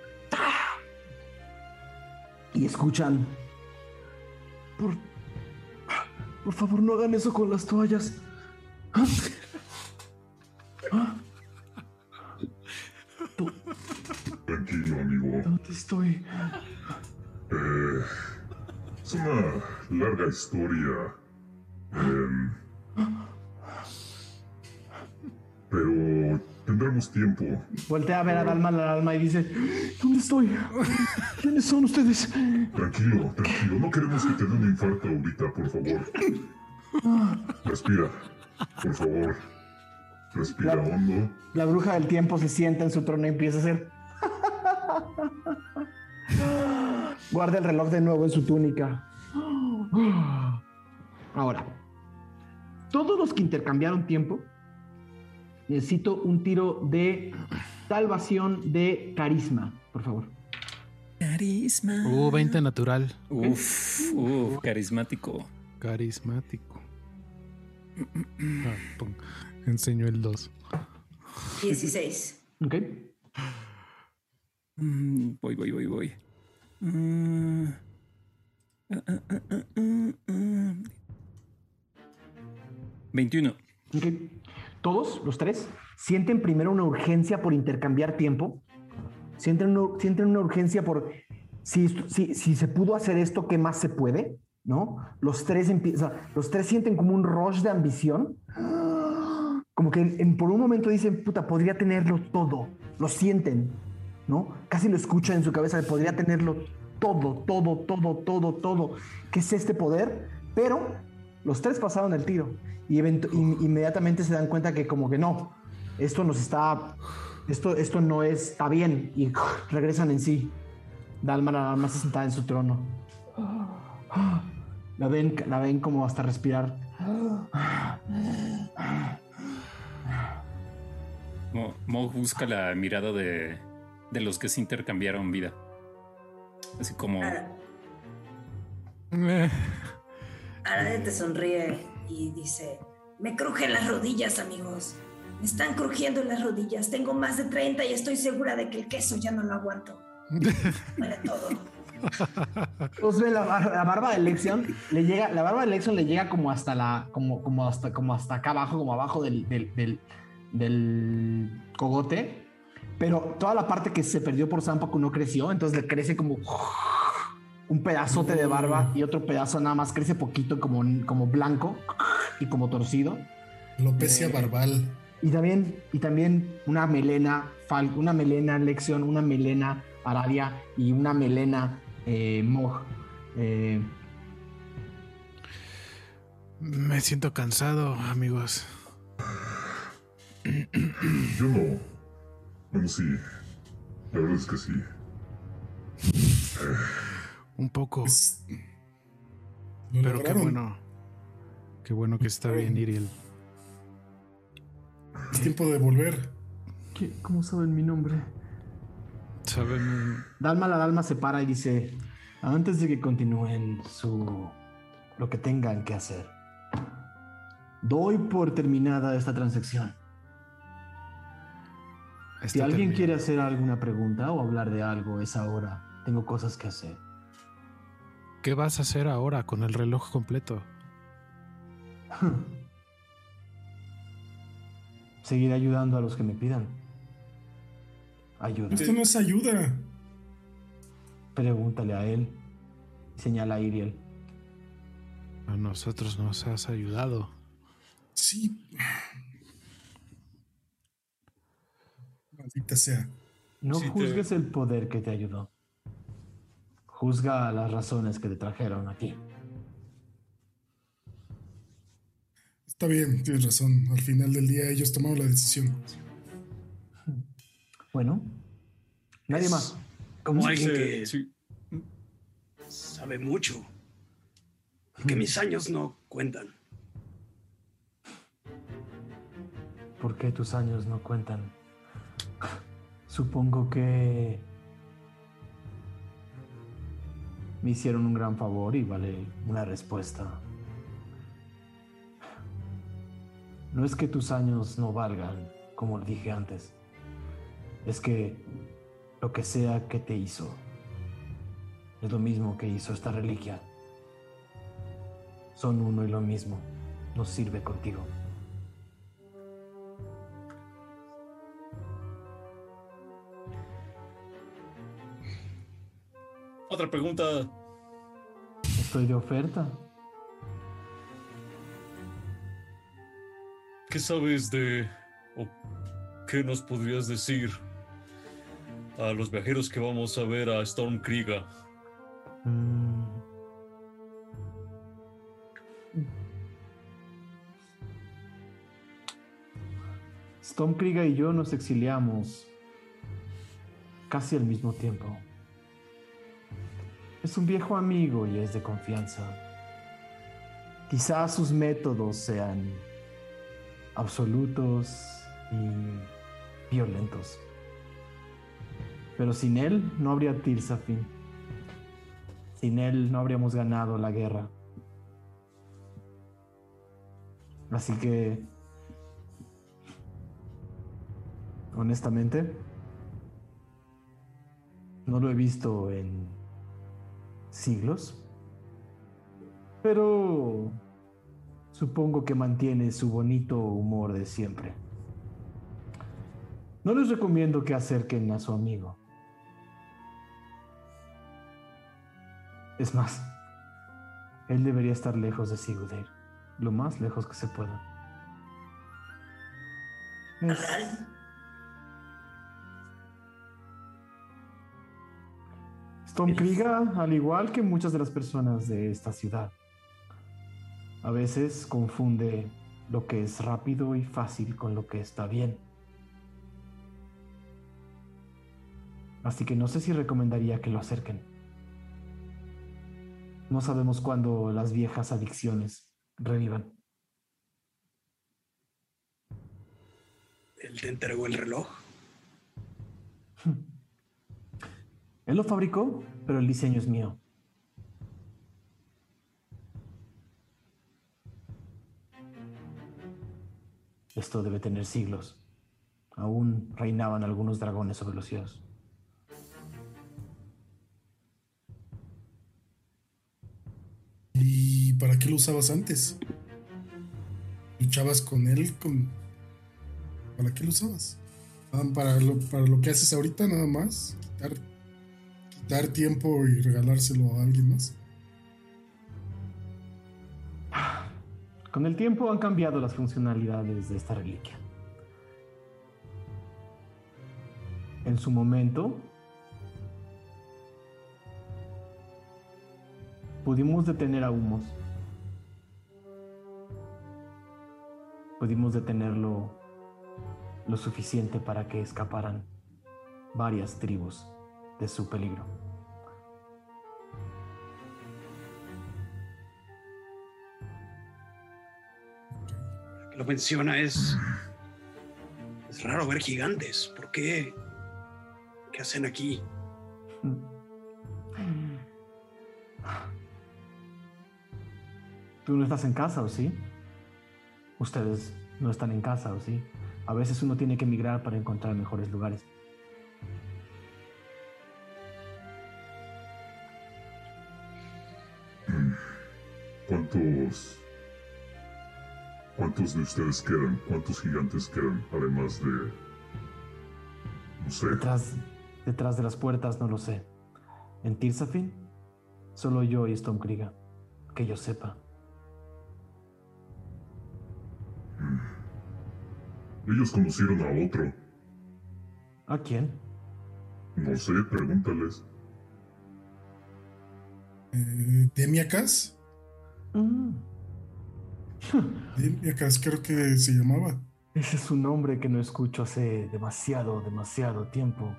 Y escuchan. Por, por favor, no hagan eso con las toallas. Tranquilo, amigo. ¿Dónde estoy? Eh, es una larga historia. Em, pero tendremos tiempo. Voltea a ver a Dalma la alma y dice: ¿Dónde estoy? ¿Quiénes son ustedes? Tranquilo, tranquilo. No queremos que te dé un infarto ahorita, por favor. Respira, por favor. Respira hondo. La bruja del tiempo se sienta en su trono y empieza a hacer. Guarda el reloj de nuevo en su túnica. Ahora, todos los que intercambiaron tiempo, necesito un tiro de salvación de carisma, por favor. Carisma. Uh, 20 natural. Uf, uf, carismático. Carismático. Ah, enseño el 2. 16. Ok. Mm, voy, voy, voy, voy. Mm. Ah, ah, ah, ah, ah, ah. 21. Ok. Todos, los tres, sienten primero una urgencia por intercambiar tiempo. Sienten una, sienten una urgencia por si, si, si se pudo hacer esto, ¿qué más se puede? ¿No? Los tres empiezan, los tres sienten como un rush de ambición. Como que en- por un momento dicen, puta, podría tenerlo todo. Lo sienten, ¿no? Casi lo escuchan en su cabeza podría tenerlo todo, todo, todo, todo, todo. ¿Qué es este poder? Pero los tres pasaron el tiro y inmediatamente se dan cuenta que como que no, esto nos está, esto, esto no está bien y regresan en sí. Dalma nada más sentada en su trono. La ven, la ven como hasta respirar. Mo busca la mirada de, de los que se intercambiaron vida. Así como. Arade te sonríe y dice, me crujen las rodillas, amigos. Me están crujiendo las rodillas. Tengo más de 30 y estoy segura de que el queso ya no lo aguanto. Duele todo. Os ve la, bar- la barba de Lexion le llega, la barba de Lexion le llega como hasta la, como, como hasta, como hasta acá abajo, como abajo del, del, del, del cogote. Pero toda la parte que se perdió por Zampacu no creció, entonces le crece como un pedazote de barba y otro pedazo nada más crece poquito como, como blanco y como torcido. Alopecia Eh, barbal. Y también, y también una melena, fal- una melena Lexion, una melena Aradia y una melena eh, Mog. Eh, Me siento cansado, amigos. Yo no. Bueno, sí. La verdad es que sí. Un poco. Pero qué bueno. Qué bueno que está bien, Iriel. Es tiempo de volver. ¿qué- ¿Cómo saben mi nombre? Saben. Dalma la Dalma se para y dice, antes de que continúen su lo que tengan que hacer, doy por terminada esta transacción. Si alguien terminado. quiere hacer alguna pregunta o hablar de algo, es ahora. Tengo cosas que hacer. ¿Qué vas a hacer ahora con el reloj completo? Seguir ayudando a los que me pidan. Ayuda. Esto no es ayuda. Pregúntale a él. Señala a Iriel. A nosotros nos has ayudado. Sí. Maldita sea. No te- juzgues el poder que te ayudó. Juzga las razones que te trajeron aquí. Está bien, tienes razón. Al final del día ellos tomaron la decisión. Bueno, nadie más. Como alguien que sí. sabe mucho. Y que mis años no cuentan. ¿Por qué tus años no cuentan? Supongo que me hicieron un gran favor y vale una respuesta. No es que tus años no valgan, como dije antes. Es que lo que sea que te hizo es lo mismo que hizo esta reliquia. Son uno y lo mismo. Nos sirve contigo. Otra pregunta. Estoy de oferta. ¿Qué sabes de... o qué nos podrías decir a los viajeros que vamos a ver a Stormkrieger? Mm. Stormkrieger y yo nos exiliamos casi al mismo tiempo. Es un viejo amigo y es de confianza. Quizás sus métodos sean absolutos y violentos. Pero sin él no habría Tirsafin. Sin él no habríamos ganado la guerra. Así que, honestamente, no lo he visto en siglos. Pero supongo que mantiene su bonito humor de siempre. No les recomiendo que acerquen a su amigo. Es más, él debería estar lejos de Sigurd, lo más lejos que se pueda. Stormkrieger, al igual que muchas de las personas de esta ciudad, a veces confunde lo que es rápido y fácil con lo que está bien. Así que no sé si recomendaría que lo acerquen. No sabemos cuándo las viejas adicciones revivan. ¿Él te entregó el reloj? Él lo fabricó, pero el diseño es mío. Esto debe tener siglos. Aún reinaban algunos dragones sobre los cielos. ¿Y para qué lo usabas antes? ¿Luchabas con él? Con... ¿Para qué lo usabas? Ah, ¿Para lo, para lo que haces ahorita nada más? ¿Quitar dar tiempo y regalárselo a alguien más? Con el tiempo han cambiado las funcionalidades de esta reliquia. En su momento, pudimos detener a Humos. Pudimos detenerlo lo suficiente para que escaparan varias tribus de su peligro. Lo menciona es. Es raro ver gigantes. ¿Por qué? ¿Qué hacen aquí? Tú no estás en casa, ¿o sí? Ustedes no están en casa, ¿o sí? A veces uno tiene que emigrar para encontrar mejores lugares. ¿Cuántos... ¿Cuántos de ustedes quedan? ¿Cuántos gigantes quedan? Además de... No sé. Detrás, detrás de las puertas no lo sé. En Tirsafin, solo yo y Stormkrieger. Que yo sepa. Hmm. Ellos conocieron a otro. ¿A quién? No sé, pregúntales. Eh, ¿Demiacas? Mm. creo que se llamaba. Ese es un nombre que no escucho hace demasiado, demasiado tiempo.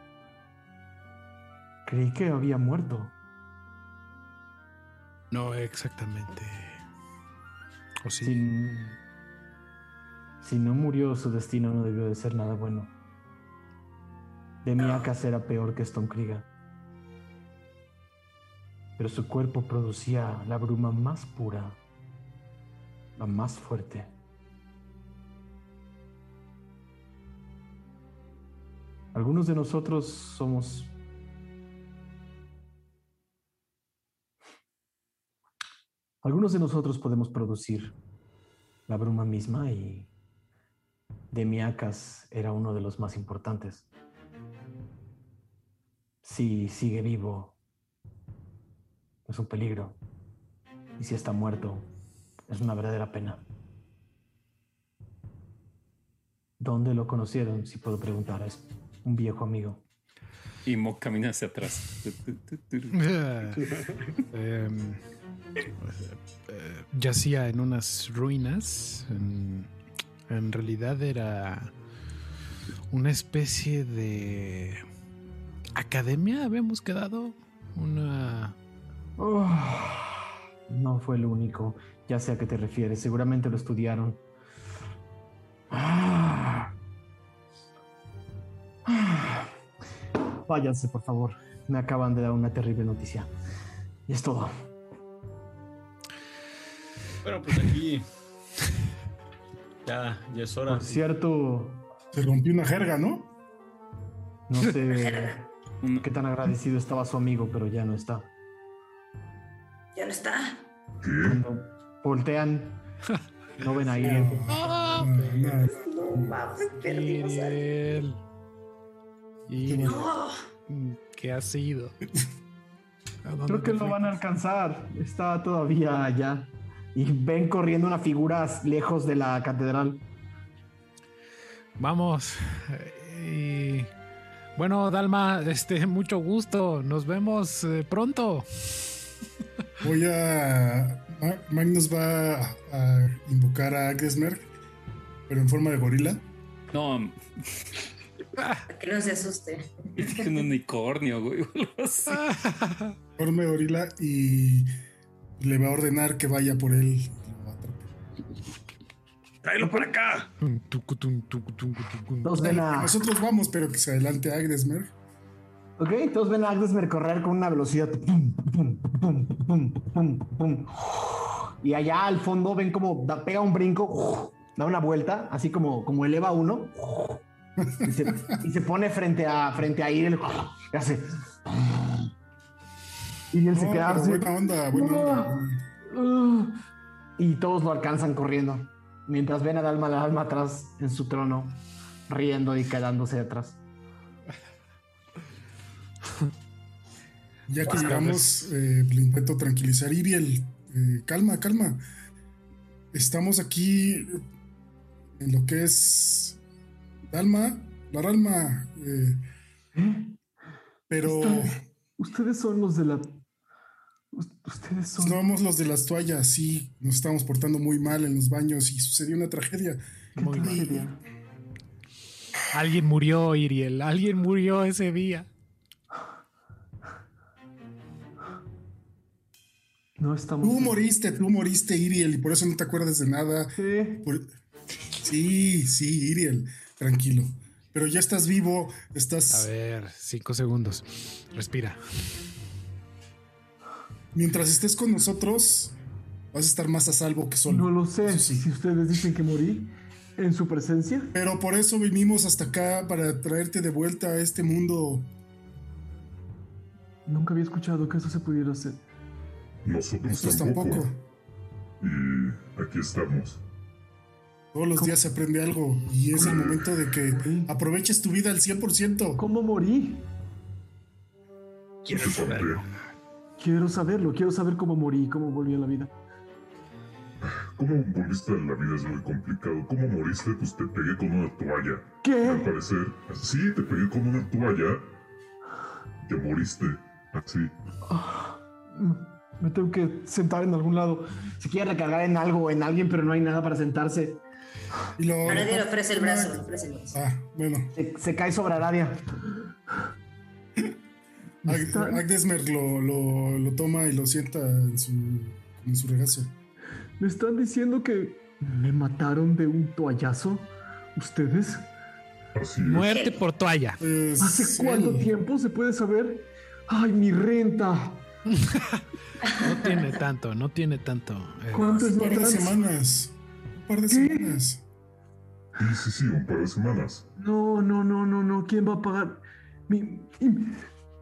Creí que había muerto. No exactamente. ¿O sí? Si, si no murió, su destino no debió de ser nada bueno. Demiacas era peor que Stonekrieger pero su cuerpo producía la bruma más pura, la más fuerte. Algunos de nosotros somos Algunos de nosotros podemos producir la bruma misma y Demiacas era uno de los más importantes. Si sigue vivo, es un peligro. Y si está muerto, es una verdadera pena. ¿Dónde lo conocieron? Si puedo preguntar. Es un viejo amigo. Y Mo camina hacia atrás. Em, eh, yacía en unas ruinas. En, en realidad era una especie de academia. Habíamos quedado una. Oh, no fue el único. Ya sé a qué te refieres. Seguramente lo estudiaron. Ah. Ah. Váyanse, por favor. Me acaban de dar una terrible noticia. Y es todo. Bueno, pues aquí. Ya, ya es hora. Por cierto. Se rompió una jerga, ¿no? No sé qué tan agradecido estaba su amigo, pero ya no está. Ya no está. Cuando voltean, no ven a Iriel. No mames, perdimos a Iriel. No. ¿Qué ha sido? ¿A dónde Creo que lo van a alcanzar. Está todavía allá. Y ven corriendo una figura lejos de la catedral. Vamos. Y bueno, Dalma, este, mucho gusto. Nos vemos eh, pronto. Voy a. Ma- Magnus va a, a invocar a Agnesmerg, pero en forma de gorila. No, que no se asuste. es un unicornio, güey. Forma de gorila y le va a ordenar que vaya por él. Tráelo para acá. Todos ven a, Nosotros vamos, pero que se adelante Agnesmerg. Ok, todos ven a Agnesmer correr con una velocidad. pum, pum, pum. Y allá al fondo ven como da- pega un brinco, da una vuelta, así como, como eleva uno. Y se, y se pone frente a, frente a Iriel. Y hace. Iriel se No, queda así. buena onda, buena onda. Y todos lo alcanzan corriendo. Mientras ven a Dalma la alma atrás en su trono, riendo y quedándose atrás. Ya que llegamos, eh, le intento tranquilizar. Iriel, eh, calma, calma. Estamos aquí en lo que es Dalma, la Dalma. eh, pero Ustedes son los de la. us- Ustedes son. somos los de las toallas, sí. Nos estamos portando muy mal en los baños y sucedió una tragedia. ¿Qué Muy tragedia? Alguien murió, Iriel. Alguien murió ese día. No estamos. Tú moriste, tú moriste, Iriel, y por eso no te acuerdas de nada. Sí. Por- Sí, sí, Iriel, tranquilo. Pero ya estás vivo, A estás. ver, cinco segundos. Respira. Mientras estés con nosotros, vas a estar más a salvo que solo. No lo sé. Sí. Si ustedes dicen que morí en su presencia. Pero por eso vinimos hasta acá para traerte de vuelta a este mundo. Nunca había escuchado que eso se pudiera hacer. Nosotros Nosotros tampoco. tampoco. Y aquí estamos. Todos los días se aprende algo y es el momento de que aproveches tu vida al 100%. ¿Cómo morí? ¿Quieres saber? Conté. Quiero saberlo. Quiero saber cómo morí, cómo volví a la vida. ¿Cómo volviste a la vida? Es muy complicado. ¿Cómo moriste? Pues te pegué con una toalla. Al ¿Qué? parecer. Sí, te pegué con una toalla. Ya moriste. Así. Me tengo que sentar en algún lado. Se quiere recargar en algo o en alguien, pero no hay nada para sentarse. Y lo, Aradia le ofrece el brazo, le ofrece el brazo. Ah, bueno. Se, se cae sobre Aradia. Ag- Agnesmer lo, lo, lo toma y lo sienta en su, en su regazo. ¿Me están diciendo que me mataron de un toallazo? ¿Ustedes? Así es. Muerte por toalla. ¿Hace cuánto tiempo se puede saber? ¡Ay, mi renta! No tiene tanto, no tiene tanto. Eh, ¿Cuánto es Un mi par de semanas. Un par de ¿Qué? semanas. Sí, sí, sí, un par de semanas. No, no, no, no, no. ¿Quién va a pagar? Mi,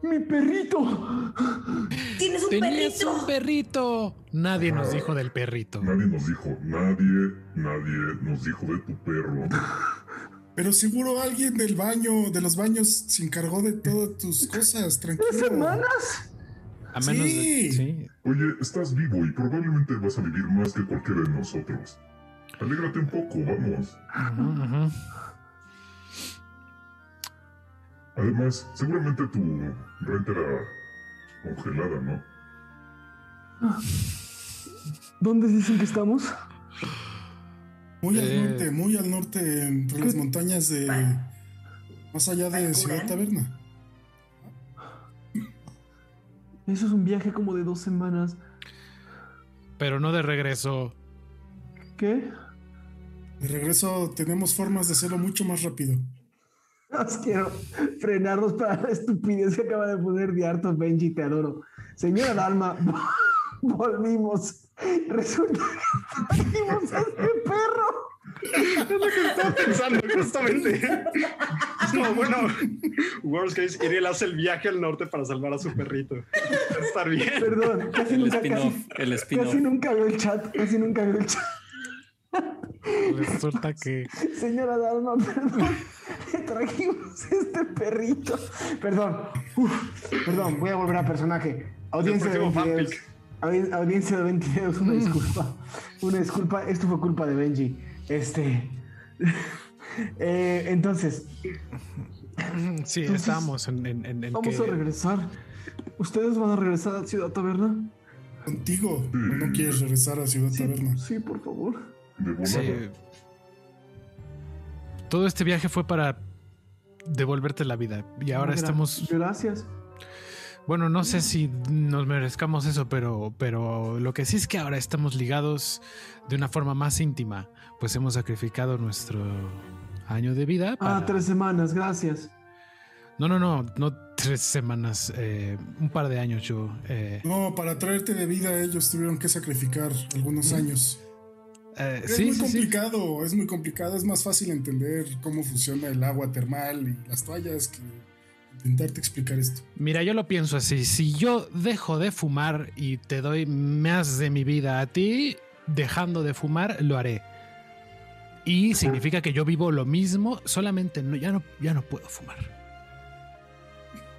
mi, perrito. Tienes un Tenías perrito. un perrito. Nadie nos dijo del perrito. Nadie nos dijo, nadie, nadie nos dijo de tu perro. Pero seguro alguien del baño, de los baños, se encargó de todas tus cosas, tranquilo. ¿Tres semanas? A menos Sí. de. Sí. Oye, estás vivo y probablemente vas a vivir más que cualquiera de nosotros. Alégrate un poco, vamos. Ujú, ujú. Además, seguramente tu renta era congelada, ¿no? ¿Dónde dicen que estamos? Muy al Eh. norte, muy al norte, entre las montañas de. Más allá de Ciudad Taberna. Eso es un viaje como de dos semanas. Pero no de regreso. ¿Qué? De regreso, tenemos formas de hacerlo mucho más rápido. Os quiero frenarlos para la estupidez que acaba de poner Diarto Benji, te adoro. Señora Dalma, volvimos. Resulta que trajimos a este perro. Es lo que estaba pensando, justamente. Es como, bueno, worst case, Iriel hace el viaje al norte para salvar a su perrito. Estar bien. Perdón, casi El nunca, spin-off, casi, el spin-off. casi nunca veo el chat, casi nunca veo el chat. Resulta que. Señora Dalma, perdón, le trajimos este perrito. Perdón, uf, perdón, voy a volver a personaje. Audiencia de El próximo 20 dedos. Audi- Audiencia de 20 dedos, una disculpa. Una disculpa, esto fue culpa de Benji. Este. eh, entonces, Sí, Entonces, estábamos en, en, en- en vamos que- a regresar. ¿Ustedes van a regresar a Ciudad Taberna? ¿Contigo? ¿O no quieres regresar a Ciudad Taberna? Sí, por favor. Sí. Todo este viaje fue para devolverte la vida. Y ahora estamos. Gracias. Bueno, no sé si nos merezcamos eso, pero, pero lo que sí es que ahora estamos ligados de una forma más íntima. Pues hemos sacrificado nuestro año de vida. Ah, para- tres semanas, gracias. No, no, no, no tres semanas, eh, un par de años yo. eh, No, para traerte de vida ellos tuvieron que sacrificar algunos años. eh, Es sí, muy sí, sí. complicado, es muy complicado. Es más fácil entender cómo funciona el agua termal y las toallas que intentarte explicar esto. Mira, yo lo pienso así. Si yo dejo de fumar y te doy más de mi vida a ti, dejando de fumar, lo haré. Y significa que yo vivo lo mismo, solamente no, ya, no, ya no puedo fumar.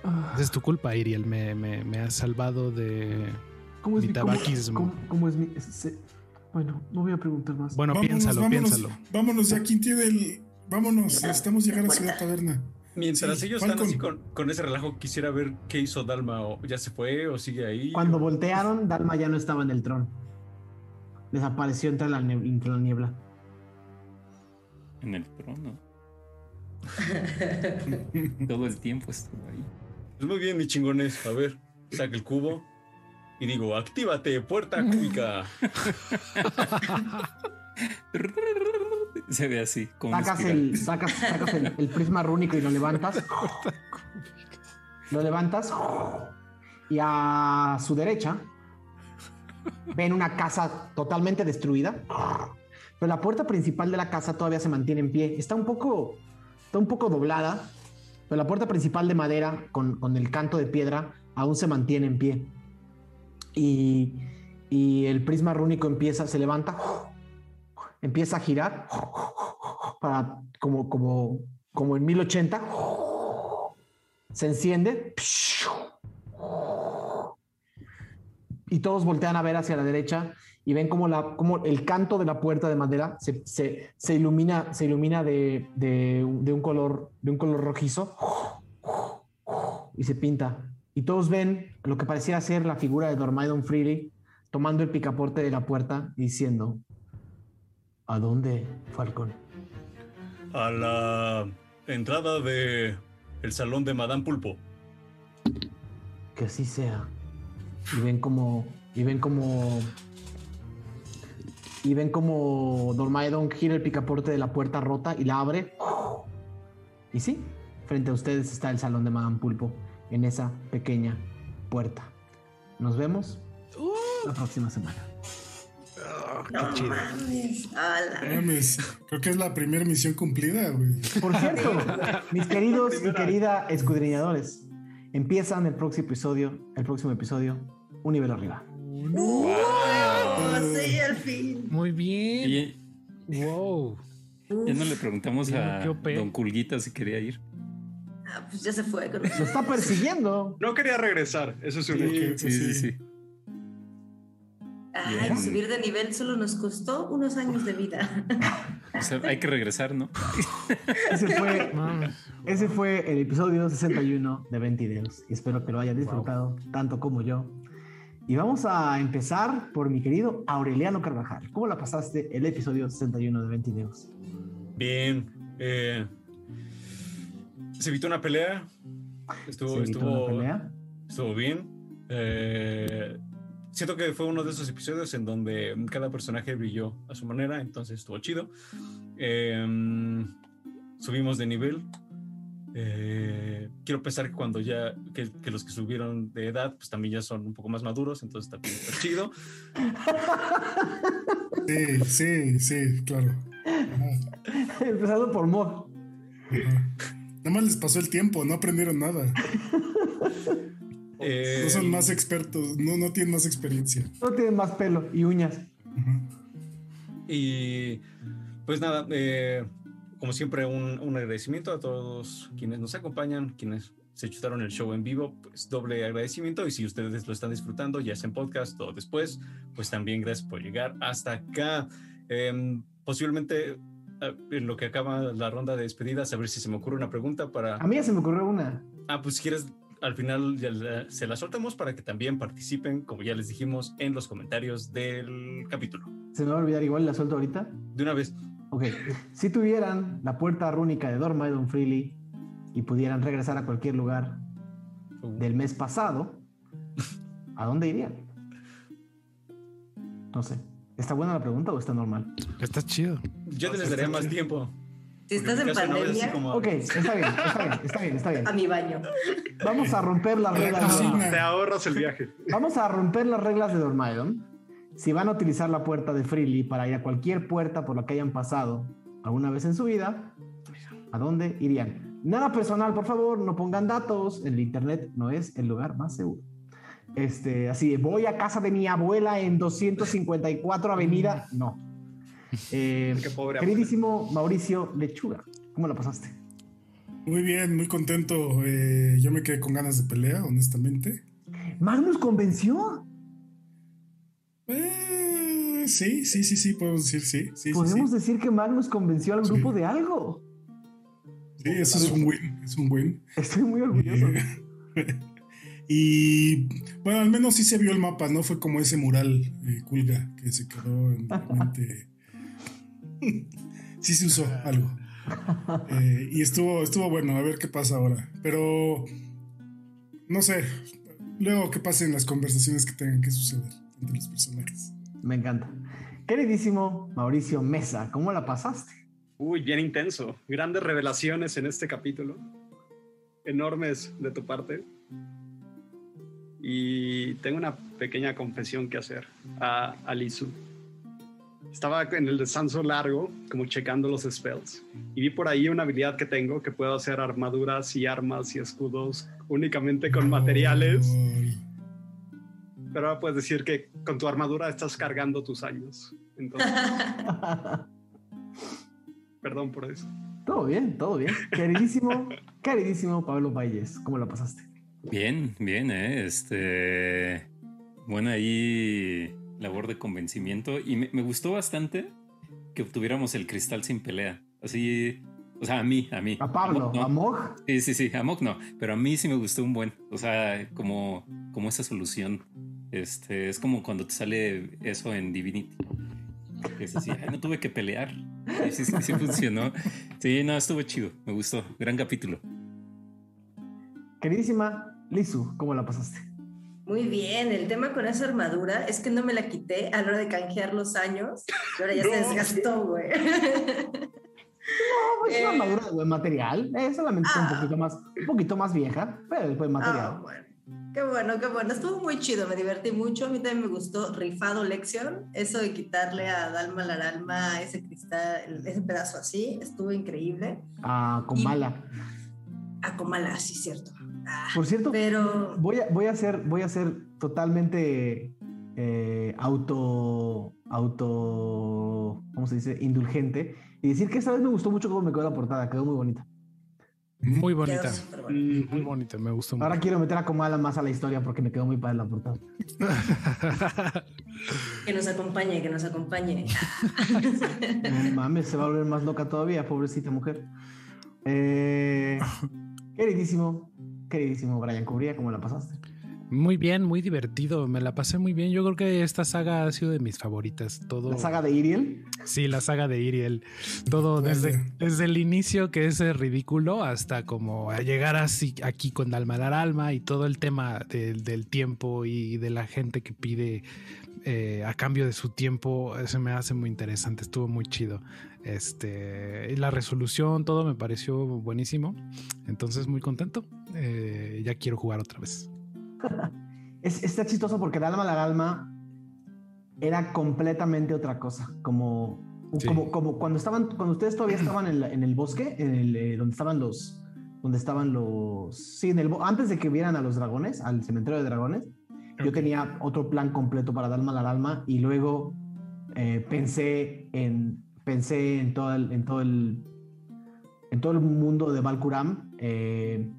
Ah, Esa es tu culpa, Iriel. Me, me, me has salvado de ¿Cómo es mi cómo- tabaquismo. cómo- cómo es mi.? se- bueno, no voy a preguntar más. Bueno, piénsalo, vámonos, piénsalo. Vámonos, ya quien tiene el. Vámonos, necesitamos llegar a Ciudad Taberna. Mientras Sí, ellos Falcon. están así con, con ese relajo, quisiera ver qué hizo Dalma. O ya se fue o sigue ahí. Cuando o- voltearon, Dalma ya no estaba en el trono. Desapareció entre la, ne- entre la niebla. En el trono. Todo el tiempo estuvo ahí. Pues muy bien, mi chingones. A ver, saca el cubo. Y digo, actívate, puerta cúbica. Se ve así, como Sacas, el, sacas, sacas el, el prisma rúnico y lo levantas. Lo levantas. Y a su derecha ven una casa totalmente destruida. Pero la puerta principal de la casa todavía se mantiene en pie. Está un poco, está un poco doblada. Pero la puerta principal de madera con, el canto de piedra aún se mantiene en pie. Y, y el prisma rúnico empieza, se levanta, empieza a girar para como, como, como en 1080. Se enciende. Y todos voltean a ver hacia la derecha y ven como, la, como el canto de la puerta de madera se, se- se ilumina, se ilumina de, de un- de un color, de un color rojizo y se pinta. Y todos ven lo que pareciera ser la figura de Dormaidon Freely tomando el picaporte de la puerta y diciendo: ¿A dónde, Falcon? A la entrada de el salón de Madame Pulpo. Que así sea. Y ven como. Y ven como. Y ven como Dormaidon gira el picaporte de la puerta rota y la abre. Y sí, frente a ustedes está el salón de Madame Pulpo en esa pequeña puerta. Nos vemos la próxima semana. Oh, qué chido. Creo que es la primera misión cumplida, güey. Por cierto, mis queridos y querida escudriñadores, empiezan el próximo episodio, el próximo episodio, un nivel arriba. ¡Wow! Sí, al fin. Muy bien. wow. Ya no le preguntamos a Don Culguita si quería ir. Ah, pues ya se fue. Lo está persiguiendo. No quería regresar, eso es un sí, sí, sí, sí. Ay, subir de nivel solo nos costó unos años de vida. O sea, hay que regresar, ¿no? ese, fue, ese fue el episodio 61 de Ventideos. Y espero que lo hayan disfrutado tanto como yo. Y vamos a empezar por mi querido Aureliano Carvajal. ¿Cómo la pasaste el episodio 61 de Ventideos? Bien. Eh, se evitó una pelea. Estuvo, estuvo, una pelea? estuvo bien. Eh, siento que fue uno de esos episodios en donde cada personaje brilló a su manera, entonces estuvo chido. Em, subimos de nivel. Eh, quiero pensar que cuando ya, que, los que subieron de edad, pues también ya son un poco más maduros, entonces también está chido. Sí, sí, sí, claro. Empezando por Mod. Nada más les pasó el tiempo, no aprendieron nada. Eh, no son más expertos, no, no tienen más experiencia. No tienen más pelo y uñas. Y pues nada, eh, como siempre, un, agradecimiento a todos quienes nos acompañan, quienes se chutaron el show en vivo, pues doble agradecimiento. Y si ustedes lo están disfrutando, ya sea en podcast o después, pues también gracias por llegar hasta acá. Em, posiblemente eh, en lo que acaba la ronda de despedidas, a ver si se me ocurre una pregunta para. A mí ya se me ocurrió una. Ah, pues si quieres al final ya se la soltamos para que también participen, como ya les dijimos, en los comentarios del capítulo. ¿Se me va a olvidar igual la suelto ahorita? De una vez. Ok. Si tuvieran la puerta rúnica de Dormaidon Freely y pudieran regresar a cualquier lugar uh. del mes pasado, ¿a dónde irían? No sé. ¿Está buena la pregunta o está normal? Está chido. Yo te les daría más tiempo. Si estás en pandemia. Ok, está bien, está bien, está bien, está bien. A mi baño. Vamos a romper las reglas. De... Te ahorras el viaje. Vamos a romper las reglas de Dormaidon. Si van a utilizar la puerta de Freely para ir a cualquier puerta por la que hayan pasado alguna vez en su vida, ¿a dónde irían? Nada personal, por favor, no pongan datos. El internet no es el lugar más seguro. Este, así, voy a casa de mi abuela en 254 Avenida. No eh, queridísimo Mauricio Lechuga, ¿cómo la pasaste? Muy bien, muy contento. Eh, yo me quedé con ganas de pelea, honestamente. ¿Magnus convenció? Eh, sí, sí, sí, sí, podemos decir sí. podemos decir que Magnus convenció al grupo de algo. Sí, eso es un win, es un win. Estoy muy orgulloso. y bueno, al menos sí se vio el mapa, ¿no? Fue como ese mural culga que se quedó en la mente sí se usó algo. Eh, y estuvo, estuvo bueno, a ver qué pasa ahora. Pero no sé, luego que pasen las conversaciones que tengan que suceder los personajes. Me encanta. Queridísimo Mauricio Mesa, ¿cómo la pasaste? Uy, bien intenso. Grandes revelaciones en este capítulo. Enormes de tu parte. Y tengo una pequeña confesión que hacer a, a Lizu estaba en el descanso largo, como checando los spells, y vi por ahí una habilidad que tengo que puedo hacer armaduras y armas y escudos únicamente con materiales. Pero ahora puedes decir que con tu armadura estás cargando tus años. Entonces, perdón por eso. Todo bien, todo bien. Queridísimo, queridísimo Pablo Valles, ¿cómo lo pasaste? Bien, bien, ¿eh? Este. Bueno, ahí labor de convencimiento y me, gustó bastante que obtuviéramos el cristal sin pelea. Así, o sea, a mí, a mí. A Pablo, a Mog. Sí, sí, sí, a Mog no, pero a mí sí me gustó un buen. O sea, como, como esa solución. Este, es como cuando te sale eso en Divinity. Es así, no tuve que pelear. Sí, sí, sí, funcionó. Sí, no, estuvo chido, me gustó. Gran capítulo. Queridísima Lizu, ¿cómo la pasaste? Muy bien, el tema con esa armadura es que no me la quité a la hora de canjear los años y ahora ya se desgastó, güey. No, pues es una eh, armadura de buen material, es solamente un ah. poquito más, un poquito más vieja, pero es buen material. Ah, Qué bueno, qué bueno. Estuvo muy chido, me divertí mucho. A mí también me gustó rifado lección. Eso de quitarle a Dalma la alma ese cristal, ese pedazo así, estuvo increíble. A Comala. a Comala, sí, cierto. Ah, Por cierto, pero... voy, a, voy, a ser, voy a ser totalmente eh, auto, auto, ¿cómo se dice? Indulgente y decir que esta vez me gustó mucho cómo me quedó la portada, quedó muy bonita. Muy bonita. Muy bonita, me gustó Ahora quiero meter a Comala más a la historia porque me quedó muy padre la portada. que nos acompañe, que nos acompañe. no mames, se va a volver más loca todavía, pobrecita mujer. Eh, queridísimo, queridísimo Brian Cubría, ¿cómo la pasaste? Muy bien, muy divertido. Me la pasé muy bien. Yo creo que esta saga ha sido de mis favoritas. Todo... ¿La saga de Iriel? Sí, la saga de Iriel. Todo desde, desde el inicio, que es ridículo, hasta como llegar así aquí con Dalma Alma y todo el tema del tiempo y de la gente que pide eh, a cambio de su tiempo. Se me hace muy interesante. Estuvo muy chido. Este, la resolución, todo me pareció buenísimo. Entonces, muy contento. Eh, ya quiero jugar otra vez es, está chistoso porque Dalma la Alma era completamente otra cosa. Como, como, como, cuando estaban, cuando ustedes todavía estaban en, el bosque, en el, eh, donde estaban los, donde estaban los, sí, en el, antes de que vieran a los dragones, al cementerio de dragones, yo tenía otro plan completo para Dalma la Alma y luego eh, pensé en, pensé en todo el, en todo el, en todo el mundo de Valkuram. Eh,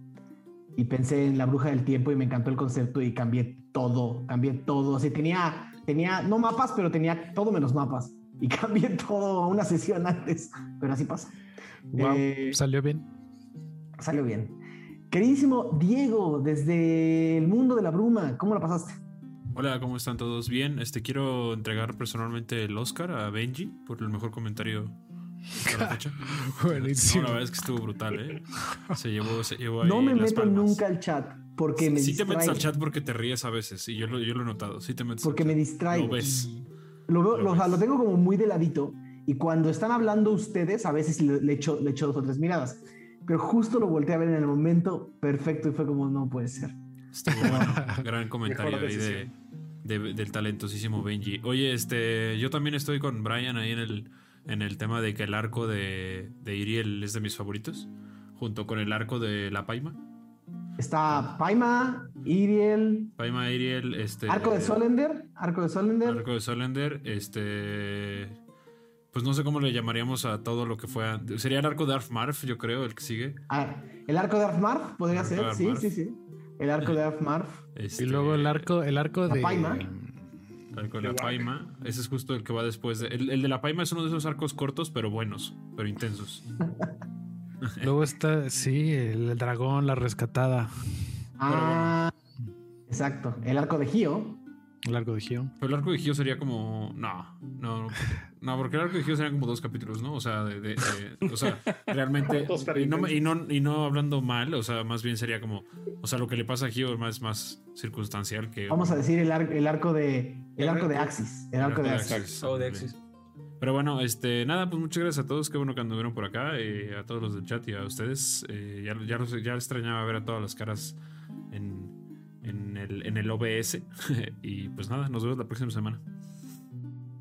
y pensé en la bruja del tiempo y me encantó el concepto y cambié todo, cambié todo. Así tenía, tenía, no mapas, pero tenía todo menos mapas. Y cambié todo una sesión antes, pero así pasa. Eh, salió bien. Salió bien. Queridísimo Diego, desde el mundo de la bruma, ¿cómo la pasaste? Hola, ¿cómo están todos? Bien, este quiero entregar personalmente el Oscar a Benji por el mejor comentario Buenísimo. No, la verdad es que estuvo brutal, ¿eh? Se llevó, se llevó ahí No me meto nunca al chat porque me Sí te metes al chat porque te ríes a veces y yo lo, yo lo he notado. Sí te metes Porque me distraigo. Lo ves. Lo, lo, tengo como muy de ladito y cuando están hablando ustedes a veces le, echo, le echo dos o tres miradas. Pero justo lo volteé a ver en el momento perfecto y fue como no puede ser. Estuvo gran comentario ahí de, de, del talentosísimo Benji. Oye, este, yo también estoy con Brian ahí en el en el tema de que el arco de, de Iriel es de mis favoritos, junto con el arco de la Paima. Está Paima, Iriel. Paima, Iriel, este. Arco de Solender. Arco de Solender. Arco de Solender, este. Pues no sé cómo le llamaríamos a todo lo que fue. Sería el arco de Arfmarf, yo creo, el que sigue. Ah, el arco de Arfmarf podría ser, sí, sí, sí. El arco de Arfmarf. Este, y luego el arco, el arco de. Paima. El de la Paima. Ese es justo el que va después. De, el, de la Paima es uno de esos arcos cortos, pero buenos, pero intensos. Luego está, sí, el dragón, la rescatada. Ah, exacto. El arco de Gio. El arco de Gio. Pero el arco de Gio sería como. No, no, no, porque el arco de Gio serían como dos capítulos, ¿no? O sea, de, o sea realmente. y, no, y, no, y, no, hablando mal, o sea, más bien sería como. O sea, lo que le pasa a Gio es más, más circunstancial que. Vamos a decir el, el arco de. El arco de Axis. El arco de Axis. Oh, de Axis. Pero bueno, este, nada, pues muchas gracias a todos. Qué bueno que anduvieron por acá. Eh, a todos los del chat y a ustedes. Eh, ya, ya, ya extrañaba ver a todas las caras en, en el, en el OBS. y pues nada, nos vemos la próxima semana.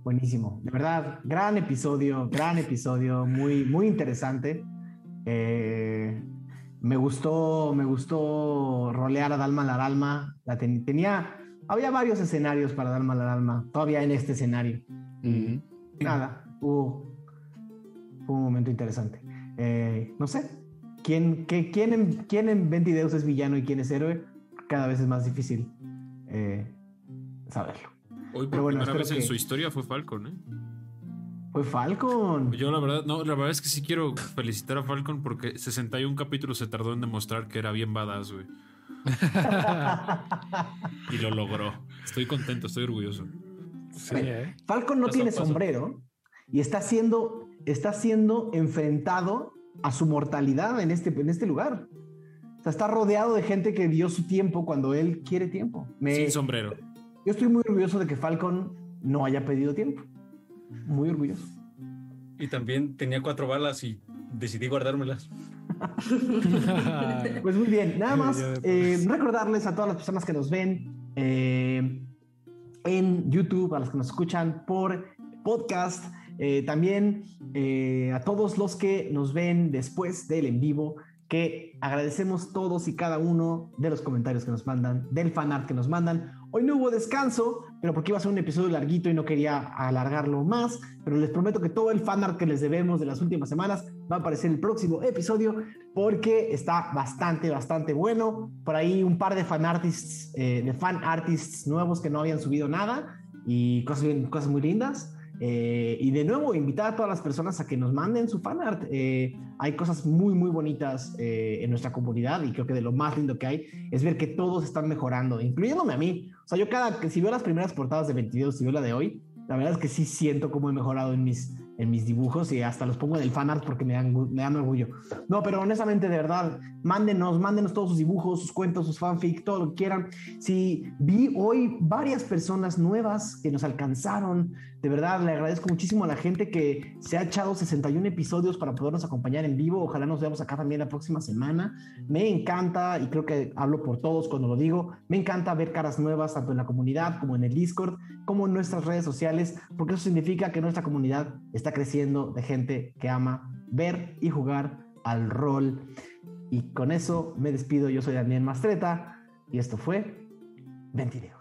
Buenísimo, de verdad, gran episodio, gran episodio, muy, muy interesante. Eh, me gustó, me gustó rolear a Dalma la Alma. La tenía, había varios escenarios para Dalma la Alma, todavía en este escenario. nada, hubo, fue un momento interesante. Eh, no sé, ¿quién, qué, quién, en, quién en Ventideus es villano y quién es héroe? Cada vez es más difícil eh, saberlo. Hoy por primera vez en su historia fue Falcon, ¿eh? Fue Falcon. Yo la verdad, no, la verdad es que sí quiero felicitar a Falcon porque 61 capítulos se tardó en demostrar que era bien badass, güey. y lo logró. Estoy contento, estoy orgulloso. ¿eh? Falcon no tiene sombrero y está siendo, está siendo enfrentado a su mortalidad en este, en este lugar. O sea, está rodeado de gente que dio su tiempo cuando él quiere tiempo. Sin sombrero. Yo estoy muy orgulloso de que Falcon no haya pedido tiempo. Muy orgulloso. Y también tenía cuatro balas y decidí guardármelas. pues muy bien, nada más eh, recordarles a todas las personas que nos ven eh, en YouTube, a los que nos escuchan por podcast, eh, también a todos los que nos ven después del en vivo que agradecemos todos y cada uno de los comentarios que nos mandan, del fanart que nos mandan. Hoy no hubo descanso, pero porque iba a ser un episodio larguito y no quería alargarlo más, pero les prometo que todo el fanart que les debemos de las últimas semanas va a aparecer el próximo episodio porque está bastante, bastante bueno. Por ahí un par de fan artists, eh, de fan artists nuevos que no habían subido nada y cosas muy lindas. Eh, y de nuevo, invitar a todas las personas a que nos manden su fanart. Eh, hay cosas muy, muy bonitas eh, en nuestra comunidad y creo que de lo más lindo que hay es ver que todos están mejorando, incluyéndome a mí. O sea, yo cada que si veo las primeras portadas de 22, si veo la de hoy, la verdad es que sí siento cómo he mejorado en mis, en mis dibujos y hasta los pongo en el fanart porque me dan, me dan orgullo. No, pero honestamente, de verdad, mándenos, mándenos todos sus dibujos, sus cuentos, sus fanfic, todo lo que quieran. Si vi hoy varias personas nuevas que nos alcanzaron, de verdad, le agradezco muchísimo a la gente que se ha echado 61 episodios para podernos acompañar en vivo. Ojalá nos veamos acá también la próxima semana. Me encanta, y creo que hablo por todos cuando lo digo, me encanta ver caras nuevas tanto en la comunidad como en el Discord, como en nuestras redes sociales, porque eso significa que nuestra comunidad está creciendo de gente que ama ver y jugar al rol. Y con eso me despido. Yo soy Daniel Mastreta y esto fue Ventideos.